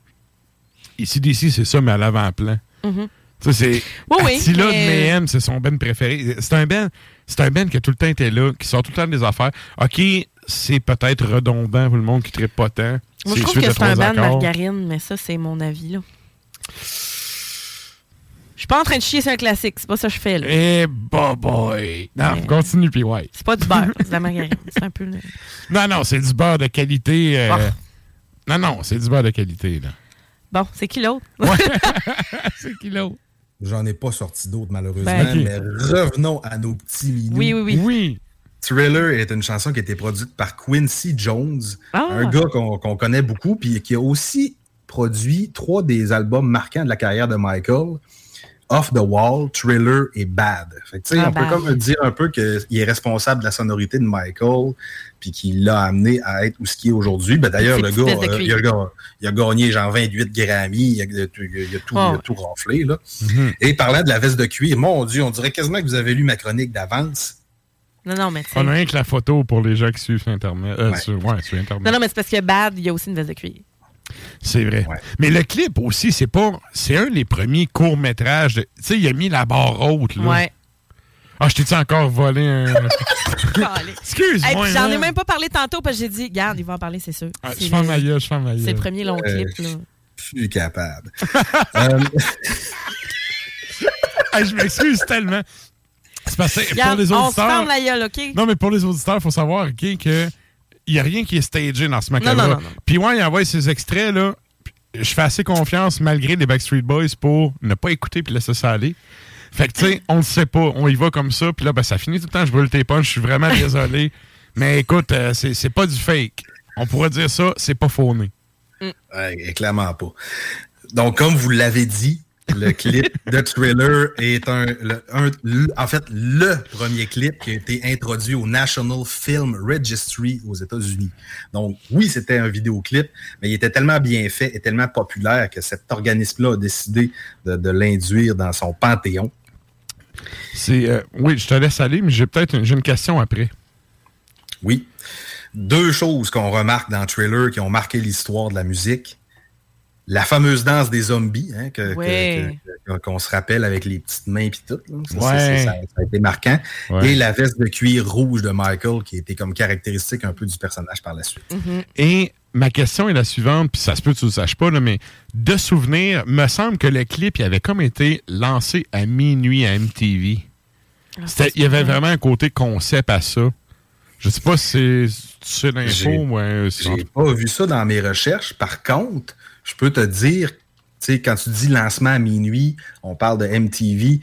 Et CDC, c'est ça, mais à l'avant-plan. Mhm. Ça, c'est. Oui, oui, Attila de mais- Mayhem, c'est son ben préféré. C'est un ben, c'est un ben qui a tout le temps été là, qui sort tout le temps des affaires. OK, c'est peut-être redondant pour le monde qui ne pas tant. Moi, je trouve que c'est un band margarine, mais ça, c'est mon avis, là. Je suis pas en train de chier sur un classique, c'est pas ça que je fais, là. Eh, bah boy! Non, Mais- continue, puis ouais. C'est pas du beurre, c'est de la margarine. C'est un peu. le- Non, non, c'est du beurre de qualité. euh, Ah. Non, non, c'est du beurre de qualité, là. Bon, c'est qui l'autre? c'est qui l'autre? J'en ai pas sorti d'autres, malheureusement, Ben, mais revenons à nos petits minous. Oui, oui, oui. Oui. Thriller est une chanson qui a été produite par Quincy Jones, Ah. un gars qu'on qu'on connaît beaucoup, puis qui a aussi produit trois des albums marquants de la carrière de Michael. Off the Wall, Thriller et Bad. Fait que, Ah, on Bad. peut comme dire un peu qu'il est responsable de la sonorité de Michael, puis qu'il l'a amené à être où ce qu'il est aujourd'hui. Ben, D'ailleurs, le euh, il, a, ga- il a gagné genre 28 Grammy, il a, il a tout, il a tout- Oh. il a tout ronflé. Là. Mhm. Et parlant de la veste de cuir, mon Dieu, on dirait quasiment que vous avez lu ma chronique d'avance. Non, non, mais On a rien que la photo pour les gens qui suivent sur Internet. Euh, Ouais. sur, ouais, sur Internet. Non, non, mais c'est parce que Bad, il y a aussi une veste de cuir. C'est vrai. Mais le clip aussi, c'est pas. C'est un des premiers courts-métrages. de- Tu sais, il a mis la barre haute, là. Ouais. Ah, je t'ai-tu encore volé un. Excuse-moi. Hey, J'en ai même pas parlé tantôt parce que j'ai dit, garde, il va en parler, c'est sûr. Ah, C'est je ferme le- ma gueule, je ferme ma gueule. C'est le premier long Euh, clip, là. Je suis capable. Euh, Hey, je m'excuse tellement. C'est parce que pour Regarde, les on se auditeurs. ferme la gueule, OK? Non, mais pour les auditeurs, il faut savoir, OK, que il n'y a rien qui est stagé dans ce macabre. Non, non, non, non. Puis ouais, il envoie ces extraits, là. Je fais assez confiance, malgré les Backstreet Boys, pour ne pas écouter puis laisser ça aller. Fait que, tu sais, on le sait pas. On y va comme ça, puis là, ben, ça finit tout le temps. Je brûle tes punches. Je suis vraiment désolé. Mais écoute, euh, c'est c'est pas du fake. On pourrait dire ça, c'est pas fauné. Ouais, clairement pas. Donc, comme vous l'avez dit, le clip de Thriller est un, le- un- le- en fait, le premier clip qui a été introduit au National Film Registry aux États-Unis. Donc, oui, c'était un vidéoclip, mais il était tellement bien fait et tellement populaire que cet organisme-là a décidé de, de l'induire dans son panthéon. C'est euh, oui, je te laisse aller, mais j'ai peut-être une, une question après. Oui. Deux choses qu'on remarque dans Thriller qui ont marqué l'histoire de la musique. La fameuse danse des zombies, hein, que- que- Ouais. que- que- qu'on se rappelle avec les petites mains et tout. là. Ça, Ouais. c'est- c'est- ça, ça a été marquant. Ouais. Et la veste de cuir rouge de Michael, qui était comme caractéristique un peu du personnage par la suite. Et ma question est la suivante, puis ça se peut que tu ne le saches pas, là, mais de souvenir, me semble que le clip il avait comme été lancé à minuit à MTV. C'était- Il y avait vraiment un côté concept à ça. Je sais pas si c'est- l'info J'ai- euh, J'ai pas vu ça dans mes recherches. Par contre, je peux te dire, tu sais, quand tu dis lancement à minuit, on parle de MTV.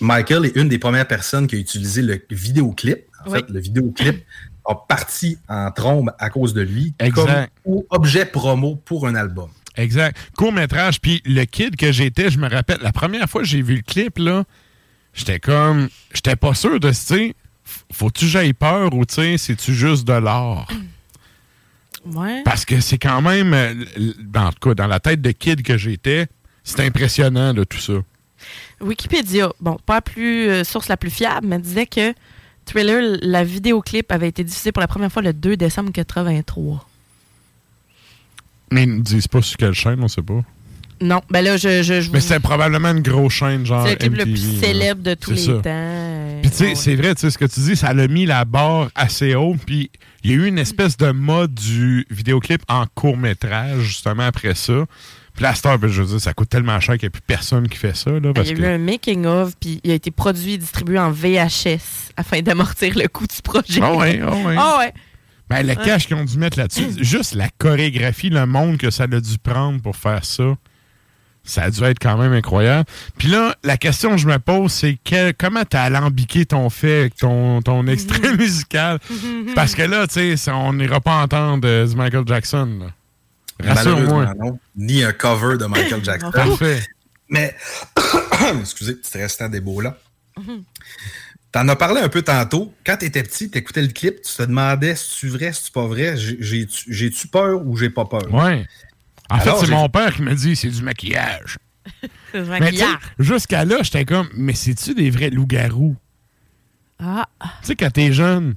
Michael est une des premières personnes qui a utilisé le vidéoclip. En Oui. fait, le vidéoclip a parti en trombe à cause de lui Exact. comme objet promo pour un album. Exact. Court métrage. Puis le kid que j'étais, je me rappelle, la première fois que j'ai vu le clip, là, j'étais comme. J'étais pas sûr de, tu sais, faut-tu que j'aille peur ou, tu sais, c'est-tu juste de l'art? Ouais. Parce que c'est quand même, euh, dans, en tout cas, dans la tête de kid que j'étais, c'est impressionnant, de tout ça. Wikipédia, bon, pas la plus euh, source la plus fiable, mais disait que Thriller, la vidéoclip avait été diffusée pour la première fois le 2 décembre 83. Mais ils ne disent pas sur quelle chaîne, on sait pas. Non, ben là, je. je, je Mais c'est probablement une grosse chaîne, genre. c'est le clip le plus là. célèbre de tous les ça. temps. Puis tu sais, ouais. c'est vrai, tu sais, ce que tu dis, ça l'a mis la barre assez haut. Puis il y a eu une espèce de mode du vidéoclip en court-métrage, justement, après ça. Puis la star, ben, je veux dire, ça coûte tellement cher qu'il n'y a plus personne qui fait ça. Là, Il parce y a que... eu un making-of, puis il a été produit et distribué en VHS afin d'amortir le coût du projet. Ah ouais, ah ouais. Ah ouais. Ben, le Ouais. cash qu'ils ont dû mettre là-dessus, juste la chorégraphie, le monde que ça a dû prendre pour faire ça, ça a dû être quand même incroyable. Puis là, la question que je me pose, c'est quel- comment tu as alambiqué ton fait avec ton, ton extrait musical? Parce que là, tu sais, on n'ira pas entendre euh, du Michael Jackson. Rassure-moi. Ni un cover de Michael Jackson. Parfait. Mais, excusez, petit restant des beaux là. T'en as parlé un peu tantôt. Quand t'étais petit, t'écoutais le clip, tu te demandais si tu vrai, si tu pas vrai, J'ai- j'ai-tu j'ai-tu peur ou j'ai pas peur? Ouais. En Alors, fait, c'est mon père qui me dit c'est du maquillage. C'est du Mais tu sais, maquillage. jusqu'à là, j'étais comme, mais c'est-tu des vrais loups-garous? Ah, Tu sais, quand t'es jeune,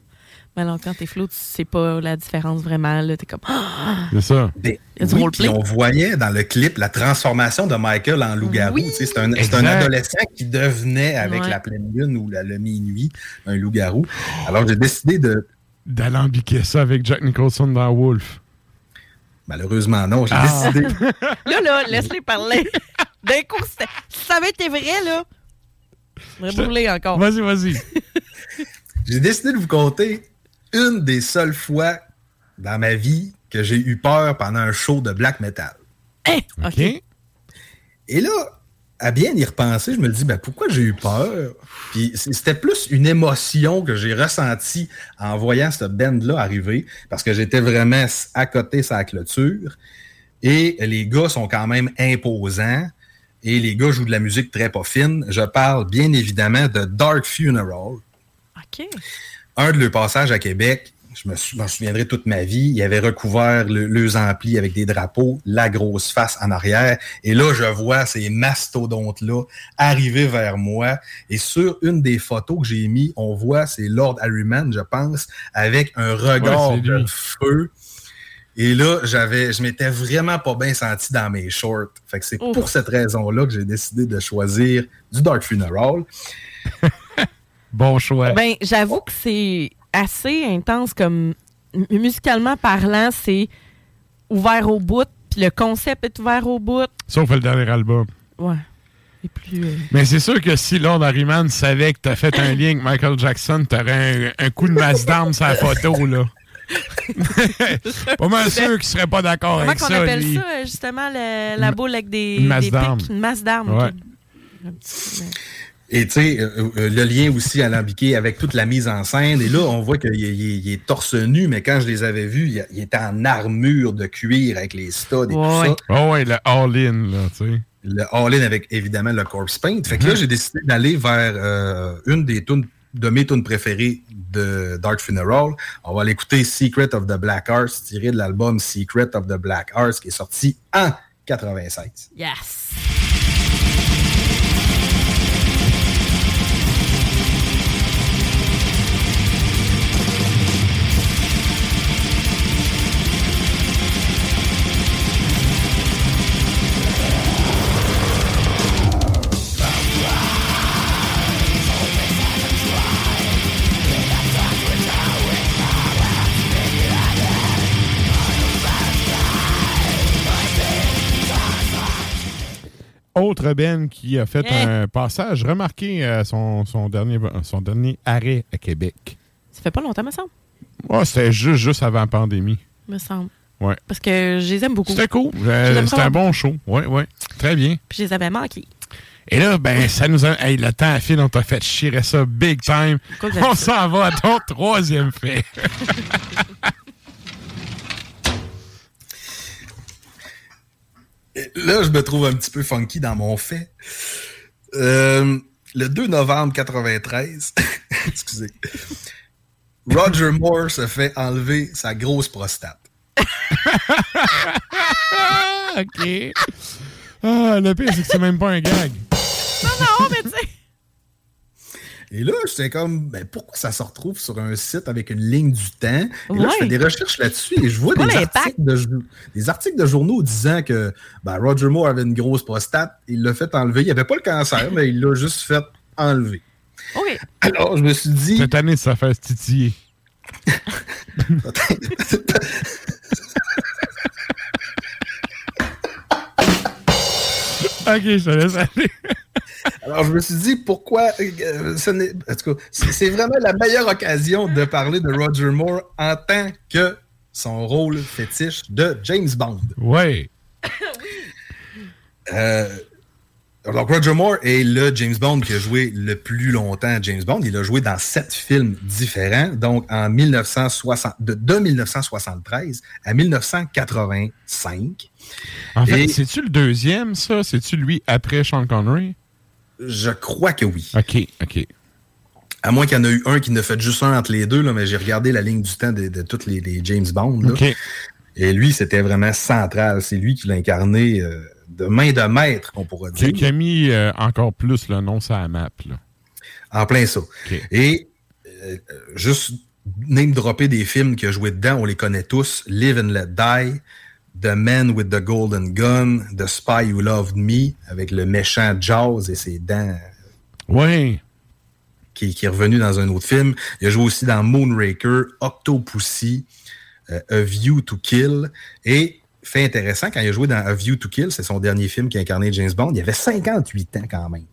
mais alors quand t'es flou, tu sais pas la différence vraiment. Là, t'es comme. Ah! c'est ça. Des- oui, puis on voyait dans le clip la transformation de Michael en loup-garou. Oui. C'est un, c'est un Exact. adolescent qui devenait, avec Ouais. la pleine lune ou la, le minuit, un loup-garou. Alors j'ai décidé de. D'alambiquer ça avec Jack Nicholson dans Wolf. Malheureusement, non. J'ai Ah. décidé. Là, là, laisse-les parler. D'un coup, si ça avait été vrai, là. Je Je- brûler encore. Vas-y, vas-y. J'ai décidé de vous conter une des seules fois dans ma vie que j'ai eu peur pendant un show de black metal. Hein? OK. Et là, à bien y repenser, je me dis, ben, pourquoi j'ai eu peur? Puis c'était plus une émotion que j'ai ressentie en voyant ce band-là arriver, parce que j'étais vraiment à côté sa clôture. Et les gars sont quand même imposants. Et les gars jouent de la musique très pas fine. Je parle bien évidemment de Dark Funeral. OK. Un de leurs passages à Québec, je me sou- m'en souviendrai toute ma vie, il avait recouvert le, leurs amplis avec des drapeaux, la grosse face en arrière. Et là, je vois ces mastodontes-là arriver vers moi. Et sur une des photos que j'ai mis, on voit, c'est Lord Harryman, je pense, avec un regard Ouais, de feu. Et là, j'avais, je m'étais vraiment pas bien senti dans mes shorts. Fait que c'est pour cette raison-là que j'ai décidé de choisir du Dark Funeral. Bon choix. Ben, j'avoue que c'est assez intense comme musicalement parlant, c'est ouvert au bout, puis le concept est ouvert au bout. Sauf le dernier album. Ouais. est plus. euh, Mais c'est sûr que si Lord Harryman savait que t'as fait un lien avec Michael Jackson, t'aurais un, un coup de masse d'armes sur la photo, là. pas mal sûr qu'il serait pas d'accord Comment avec qu'on ça, appelle lui. ça, euh, justement, le- la boule avec des, Une masse d'armes. Une masse d'armes. Ouais. Et tu sais, euh, euh, le lien aussi alambiqué avec toute la mise en scène. Et là, on voit qu'il est, il est- il est torse nu, mais quand je les avais vus, il, il était en armure de cuir avec les studs et tout ça. Oh ouais, le all-in, là, tu sais. Le all-in avec évidemment le corpse paint. Fait que là, j'ai décidé d'aller vers euh, une des tunes de mes tunes préférées de Dark Funeral. On va l'écouter Secret of the Black Arts, tiré de l'album Secret of the Black Arts, qui est sorti en 96. Yes! Autre Ben qui a fait Eh. un passage remarqué à son, son, dernier, son dernier arrêt à Québec. Ça fait pas longtemps, me semble. Oh, c'était juste, juste avant la pandémie. Me semble. Ouais. Parce que je les aime beaucoup. C'était cool. C'était un bon show. Ouais, ouais. Très bien. Puis je les avais manqués. Et là, ben, ça nous a. Hey, le temps a fil, on t'a fait chier ça big time. On s'en va à ton troisième fait. Là, je me trouve un petit peu funky dans mon fait. Euh, le 2 novembre 93, excusez, Roger Moore se fait enlever sa grosse prostate. OK. Ah, le pire, c'est que c'est même pas un gag. Non, non, mais tu sais. Et là, j'étais comme, ben, pourquoi ça se retrouve sur un site avec une ligne du temps? Et là, je fais des recherches là-dessus et je vois des articles, de, des articles de journaux disant que ben, Roger Moore avait une grosse prostate. Il l'a fait enlever. Il avait pas le cancer, mais il l'a juste fait enlever. OK. Alors, je me suis dit. Cette année, ça fait titiller. OK, je te laisse aller. Alors, je me suis dit, pourquoi. euh, ce n'est- en tout cas, c'est vraiment la meilleure occasion de parler de Roger Moore en tant que son rôle fétiche de James Bond. Ouais. Euh, alors, Roger Moore est le James Bond qui a joué le plus longtemps James Bond. Il a joué dans sept films différents, donc en 1960, de, de 1973 à 1985. En fait, Et- c'est-tu le deuxième, ça? C'est-tu lui après Sean Connery? Je crois que oui. OK, OK. À moins qu'il y en a eu un qui ne fait juste un entre les deux, là, mais j'ai regardé la ligne du temps de, de tous les, les James Bond. là. OK. Et lui, c'était vraiment central. C'est lui qui l'a incarné euh, de main de maître, on pourrait dire. qui a mis euh, encore plus le nom sur la map, là. En plein ça. Et euh, juste name dropper des films qu'il a joué dedans, on les connaît tous. Live and Let Die, The Man with the Golden Gun, The Spy Who Loved Me, avec le méchant Jaws et ses dents. Oui. Qui, qui est revenu dans un autre film. Il a joué aussi dans Moonraker, Octopussy, euh, A View to Kill. Et fait intéressant, quand il a joué dans A View to Kill, c'est son dernier film qui a incarné James Bond, il avait 58 ans quand même.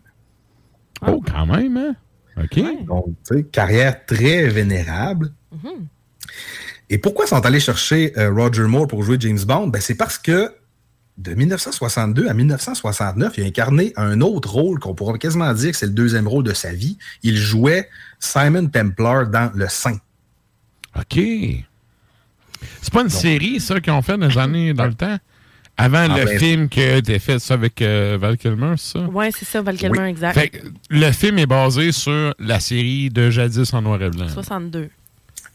Oh, quand même, hein? OK. Donc, tu sais, carrière très vénérable. Mhm. Et pourquoi sont allés chercher euh, Roger Moore pour jouer James Bond? Ben, c'est parce que de 1962 à 1969, il a incarné un autre rôle qu'on pourrait quasiment dire que c'est le deuxième rôle de sa vie. Il jouait Simon Templar dans Le Saint. OK. C'est pas une série, ça, qu'ils ont fait dans les années dans le temps? Avant En le plein- film que t'as fait ça avec euh, Val Kilmer, c'est ça? Ouais, c'est ça, Val Kilmer, Oui. exact. Fait que le film est basé sur la série de Jadis en noir et blanc. 62.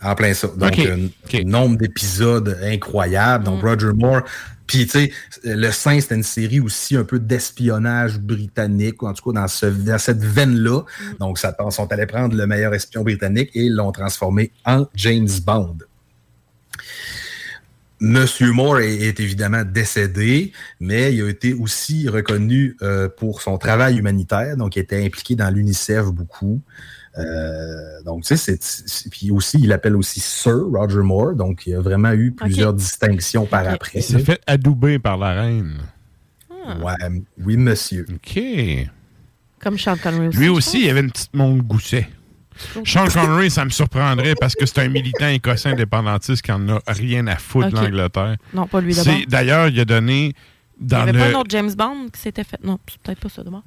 En plein ça. Donc, un nombre d'épisodes incroyable. Donc, Roger Moore. Puis, tu sais, Le Saint, c'était une série aussi un peu d'espionnage britannique, ou en tout cas dans, ce, dans cette veine-là. Donc, ça ils sont allés prendre le meilleur espion britannique et l'ont transformé en James Bond. Monsieur Moore est, est évidemment décédé, mais il a été aussi reconnu euh, pour son travail humanitaire, donc il était impliqué dans l'UNICEF beaucoup. Euh, donc, tu sais, c'est- puis aussi, il appelle aussi Sir Roger Moore, donc il a vraiment eu plusieurs distinctions par après. Il s'est fait adouber par la reine. Ouais, oui, monsieur. OK. Comme Sean Connery aussi. Lui aussi, il avait une petite montre gousset. Sean Connery, ça me surprendrait parce que c'est un militant écossais indépendantiste qui en a rien à foutre de l'Angleterre. Non, pas lui C'est- d'abord. D'ailleurs, il a donné Il dans n'y avait le. pas un autre James Bond qui s'était fait. Non, c'est peut-être pas ça d'abord.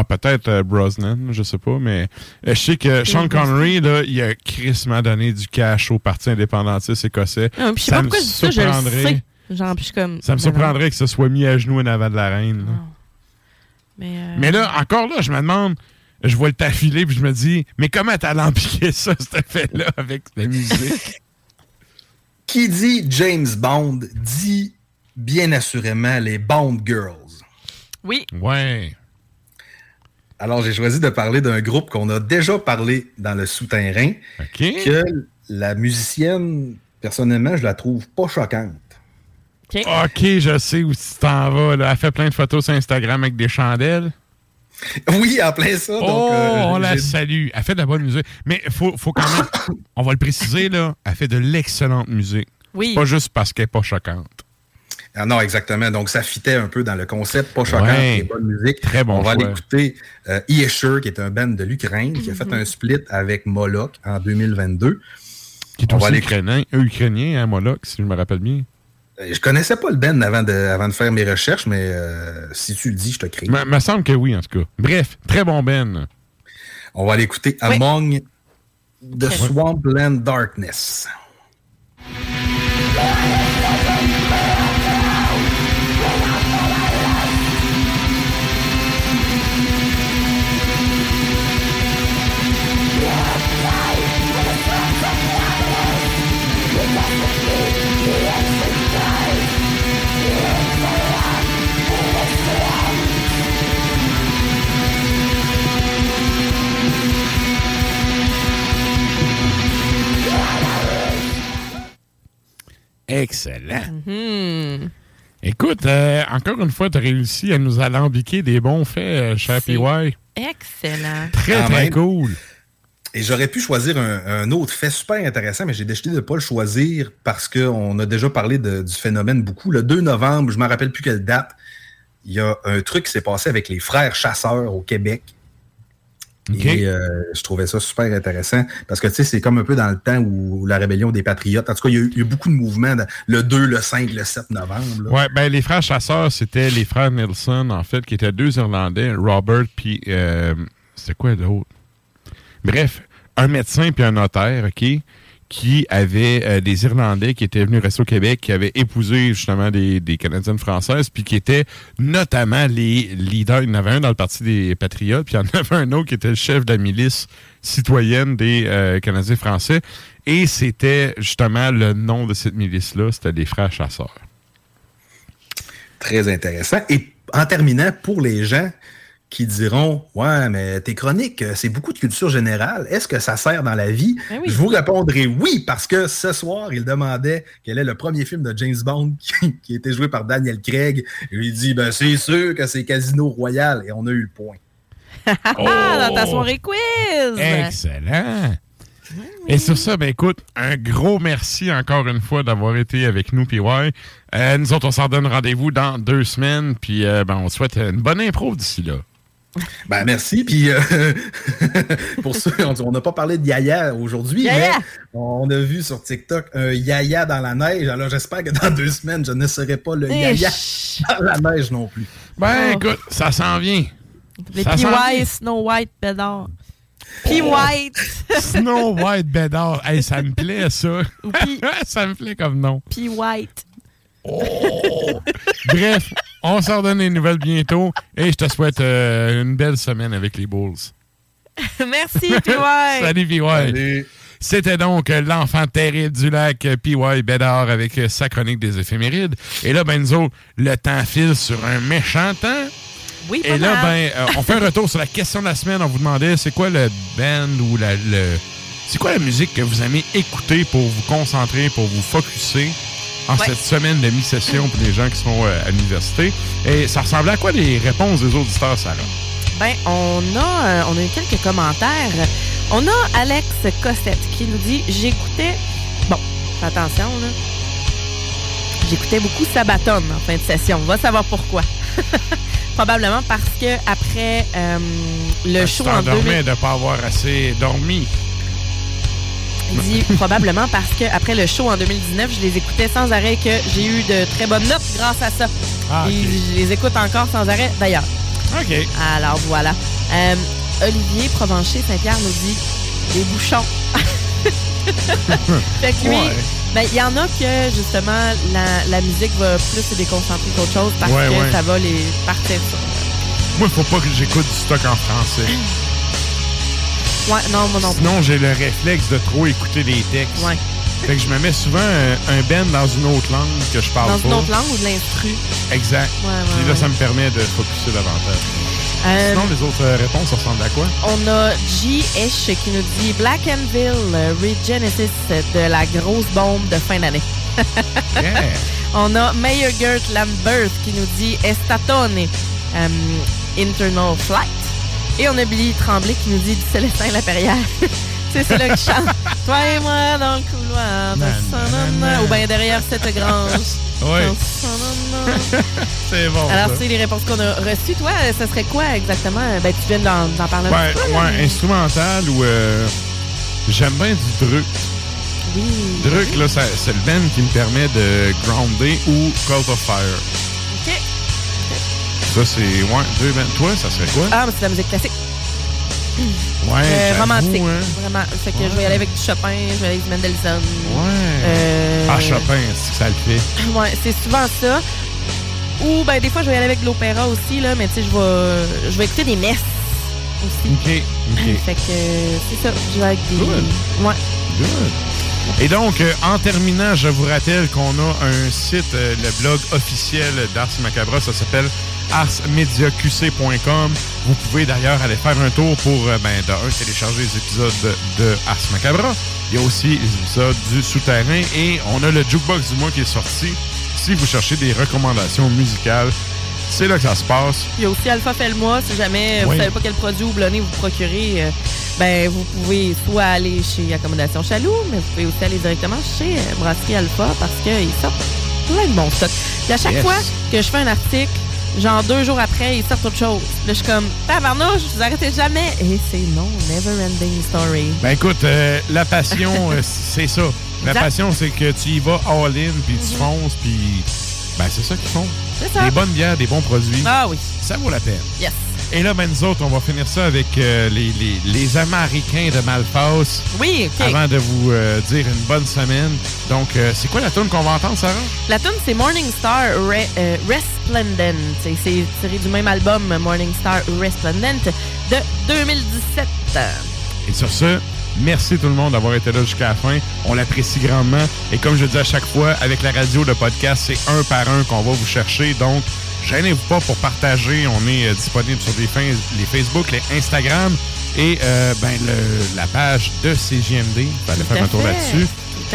Ah, peut-être euh, Brosnan, je sais pas, mais euh, je sais que Sean. Connery, là, il a crissement donné du cash au Parti indépendantiste écossais. Ah, je sais Ça pas me pourquoi je dis ça, je le surprendrait- sais. Genre, puis je suis comme. Ça me ben non. surprendrait que ce soit mis à genoux en avant de la reine. là. Mais, euh, Mais là, encore là, je me demande, je vois le taffilé puis je me dis, mais comment t'as lampiqué ça, cet effet-là, avec la musique? Qui dit James Bond dit bien assurément les Bond Girls. Oui. Ouais. Alors, j'ai choisi de parler d'un groupe qu'on a déjà parlé dans le souterrain. Que la musicienne, personnellement, je la trouve pas choquante. OK, je sais où tu t'en vas. Là. Elle fait plein de photos sur Instagram avec des chandelles. Oui, en plein ça. Oh, donc, euh, on la salue. Elle fait de la bonne musique. Mais faut, faut quand même, on va le préciser, là, elle fait de l'excellente musique. Oui. Pas juste parce qu'elle n'est pas choquante. Ah non, exactement. Donc, ça fitait un peu dans le concept, pas choquant, Ouais. et bonne musique. Très bon On va choix. aller écouter euh, Escher, qui est un band de l'Ukraine, qui a fait un split avec Moloch en 2022. Qui est On va aussi aller ukrainien, euh, ukrainien, hein, Moloch, si je me rappelle bien. Euh, Je connaissais pas le band avant de, avant de faire mes recherches, mais euh, si tu le dis, je te crie. Me me semble que oui, en tout cas. Bref, très bon Ben. On va aller écouter Among the Swampland Darkness. Excellent. Mhm. Écoute, euh, encore une fois, tu as réussi à nous alambiquer des bons faits, euh, cher PY. Excellent. Très, Quand très même. cool. Et j'aurais pu choisir un, un autre fait super intéressant, mais j'ai décidé de ne pas le choisir parce qu'on a déjà parlé de- du phénomène beaucoup. Le 2 novembre, je ne me rappelle plus quelle date, il y a un truc qui s'est passé avec les frères chasseurs au Québec. Et euh, je trouvais ça super intéressant parce que tu sais, c'est comme un peu dans le temps où la rébellion des patriotes. En tout cas, il y a eu, il y a eu beaucoup de mouvements dans- le 2, le 5, le 7 novembre. Ouais, ben les frères chasseurs, c'était les frères Nelson, en fait, qui étaient deux Irlandais, Robert puis euh, c'était quoi l'autre? Bref, un médecin puis un notaire, OK, qui avaient euh, des Irlandais qui étaient venus rester au Québec, qui avaient épousé justement des, des Canadiennes françaises, puis qui étaient notamment les leaders. Il y en avait un dans le Parti des Patriotes, puis il y en avait un autre qui était le chef de la milice citoyenne des euh, Canadiens français. Et c'était justement le nom de cette milice-là, c'était les frères chasseurs. Très intéressant. Et en terminant, pour les gens qui diront Ouais, mais tes chroniques, euh, c'est beaucoup de culture générale. Est-ce que ça sert dans la vie? Ben Je vous répondrai oui, parce que ce soir, il demandait quel est le premier film de James Bond qui, qui a été joué par Daniel Craig. Et il dit ben, c'est sûr que c'est Casino Royal. Et on a eu le point. Ah, dans ta soirée quiz! Excellent. Et sur ça, ben écoute, un gros merci encore une fois d'avoir été avec nous, PY. Euh, nous autres, on s'en donne rendez-vous dans deux semaines, puis euh, ben, on souhaite une bonne impro d'ici là. Ben merci. Puis euh, pour ceux, on n'a pas parlé de Yaya aujourd'hui, Yaya! mais on a vu sur TikTok un Yaya dans la neige. Alors j'espère que dans deux semaines, je ne serai pas le Eh, Yaya ch- dans la neige non plus. Ben écoute, ça s'en vient. Les PY. Snow White, Bédard. P. White. Snow White Bédard. Hey, ça me plaît, ça. ça me plaît comme nom. P. White. Bref, on s'en donne des nouvelles bientôt et je te souhaite euh, une belle semaine avec les Bulls. Merci, PY. Salut, PY. C'était donc euh, l'enfant terrible du lac euh, PY Bédard avec sa chronique des éphémérides. Et là, Benzo, le temps file sur un méchant temps. Oui, pas Et là, ben, euh, on fait un retour sur la question de la semaine. On vous demandait c'est quoi le band ou la, le. C'est quoi la musique que vous aimez écouter pour vous concentrer, pour vous focuser? En Ouais. cette semaine de mi-session pour les gens qui sont euh, à l'université? Et ça ressemblait à quoi les réponses des auditeurs, Sarah? Ben, on a, euh, on a eu quelques commentaires. On a Alex Cossette qui nous dit J'écoutais. Bon, fais attention, là. J'écoutais beaucoup Sabaton en fin de session. On va savoir pourquoi. Probablement parce que après euh, le show en t'endormais 2000... de pas avoir assez dormi. Il dit probablement parce que après le show en 2019, je les écoutais sans arrêt que j'ai eu de très bonnes notes grâce à ça. Ah. Et je les écoute encore sans arrêt d'ailleurs. OK. Alors voilà. Euh, Olivier Provencher Saint-Pierre nous dit des bouchons. fait que lui, Ouais. ben, il y en a que justement la, la musique va plus se déconcentrer qu'autre chose parce Ouais, que ouais. ça va les partir. Moi, faut pas que j'écoute du stock en français. Ouais, non, moi non plus. Sinon, j'ai le réflexe de trop écouter les textes. Ouais. Fait que je me mets souvent un, un band dans une autre langue que je parle Dans pas. une autre langue ou de l'instru? Exact. Ouais, ouais, Puis là, ouais. ça me permet de focuser davantage. Euh, Sinon, les autres euh, réponses, ça ressemble à quoi? On a G.H. qui nous dit Black Anvil euh, Regenesis de la grosse bombe de fin d'année. Yeah. On a Mayor Gert Lambert qui nous dit Estatone euh, Internal Flight. Et on a Billy Tremblay qui nous dit du Célestin La Perrière. C'est celui qui chante Toi et moi dans le couloir. Nan. Ou bien derrière cette grange. Sanana. C'est bon. Alors, c'est les réponses qu'on a reçues. Toi, ça serait quoi exactement? Ben, tu viens d'en parler un peu. ouais, instrumental ou. euh, J'aime bien du Druk. Oui. Druk, là, c'est le band qui me permet de grounder ou Cult of Fire. Ça, c'est. Ouais, deux bands. Toi, ça serait quoi? Ah, mais c'est de la musique classique. Ouais, Euh, romantique. hein. Vraiment. Fait que je vais y aller avec du Chopin, je vais aller avec du Mendelssohn. Ouais. Euh, Ah, Chopin, c'est que ça le fait. Ouais, c'est souvent ça. Ou ben des fois je vais y aller avec de l'opéra aussi là, mais tu sais je vais je vais écouter des messes aussi. OK, OK. Fait que euh, c'est ça, je vais avec des Good. Ouais. Good. Et donc, euh, en terminant, je vous rappelle qu'on a un site, euh, le blog officiel d'Ars Macabra, ça s'appelle arsmediaqc.com. Vous pouvez d'ailleurs aller faire un tour pour, euh, ben, de un, télécharger les épisodes de, Ars Macabra. Il y a aussi les épisodes du Souterrain et on a le Jukebox du mois qui est sorti. Si vous cherchez des recommandations musicales, c'est là que ça se passe. Il y a aussi Alpha Felmois, si jamais Oui. vous savez pas quel produit houblonné vous procurez, euh, ben vous pouvez soit aller chez Accommodation Chaloux, mais vous pouvez aussi aller directement chez euh, Brasserie Alpha parce qu'ils sortent plein de bons stocks. À chaque Yes. fois que je fais un article, genre deux jours après, ils sortent autre chose. Là, je suis comme, tabarnouche, vous arrêtez jamais. Et c'est non, never ending story. Ben écoute, euh, la passion, euh, c'est ça. La Exact. passion, c'est que tu y vas all-in, puis tu Mhm. fonces, puis... Ben c'est ça qu'ils font. C'est ça. Des bonnes bières, des bons produits. Ah oui. Ça vaut la peine. Yes. Et là, ben nous autres, on va finir ça avec euh, les, les, les Américains de Malpass. Oui, OK. Avant de vous euh, dire une bonne semaine. Donc, euh, c'est quoi la tune qu'on va entendre, Sarah? La tune c'est Morning Star Re- Resplendent. C'est c'est tiré du même album Morning Star Resplendent de 2017. Et sur ce, merci tout le monde d'avoir été là jusqu'à la fin. On l'apprécie grandement. Et comme je dis à chaque fois, avec la radio, le podcast, c'est un par un qu'on va vous chercher. Donc, gênez-vous pas pour partager. On est euh, disponible sur les, Facebook, les Instagram et euh, ben, le- la page de CJMD. Vous allez faire un tour là-dessus.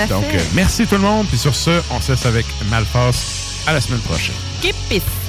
Donc, euh, merci tout le monde. Puis sur ce, on se laisse avec Malpass. À la semaine prochaine. Keep peace.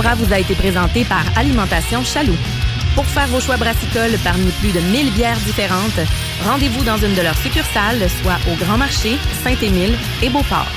Vous a été présenté par Alimentation Chaloux. Pour faire vos choix brassicoles parmi plus de 1000 bières différentes, rendez-vous dans une de leurs succursales, soit au Grand Marché, Saint-Émile et Beauport.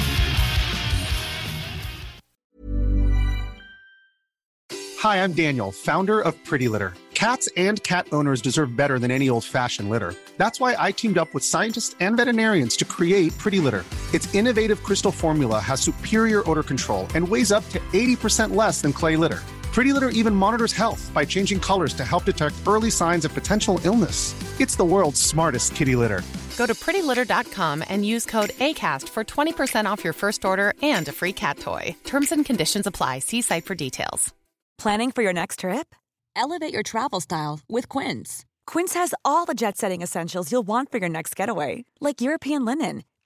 Hi, I'm Daniel, founder of Pretty Litter. Cats and cat owners deserve better than any old fashioned litter. That's why I teamed up with scientists and veterinarians to create Pretty Litter. Its innovative crystal formula has superior odor control and weighs up to 80% less than clay litter. Pretty Litter even monitors health by changing colors to help detect early signs of potential illness. It's the world's smartest kitty litter. Go to prettylitter.com and use code ACAST for 20% off your first order and a free cat toy. Terms and conditions apply. See site for details. Planning for your next trip? Elevate your travel style with Quince. Quince has all the jet setting essentials you'll want for your next getaway, like European linen,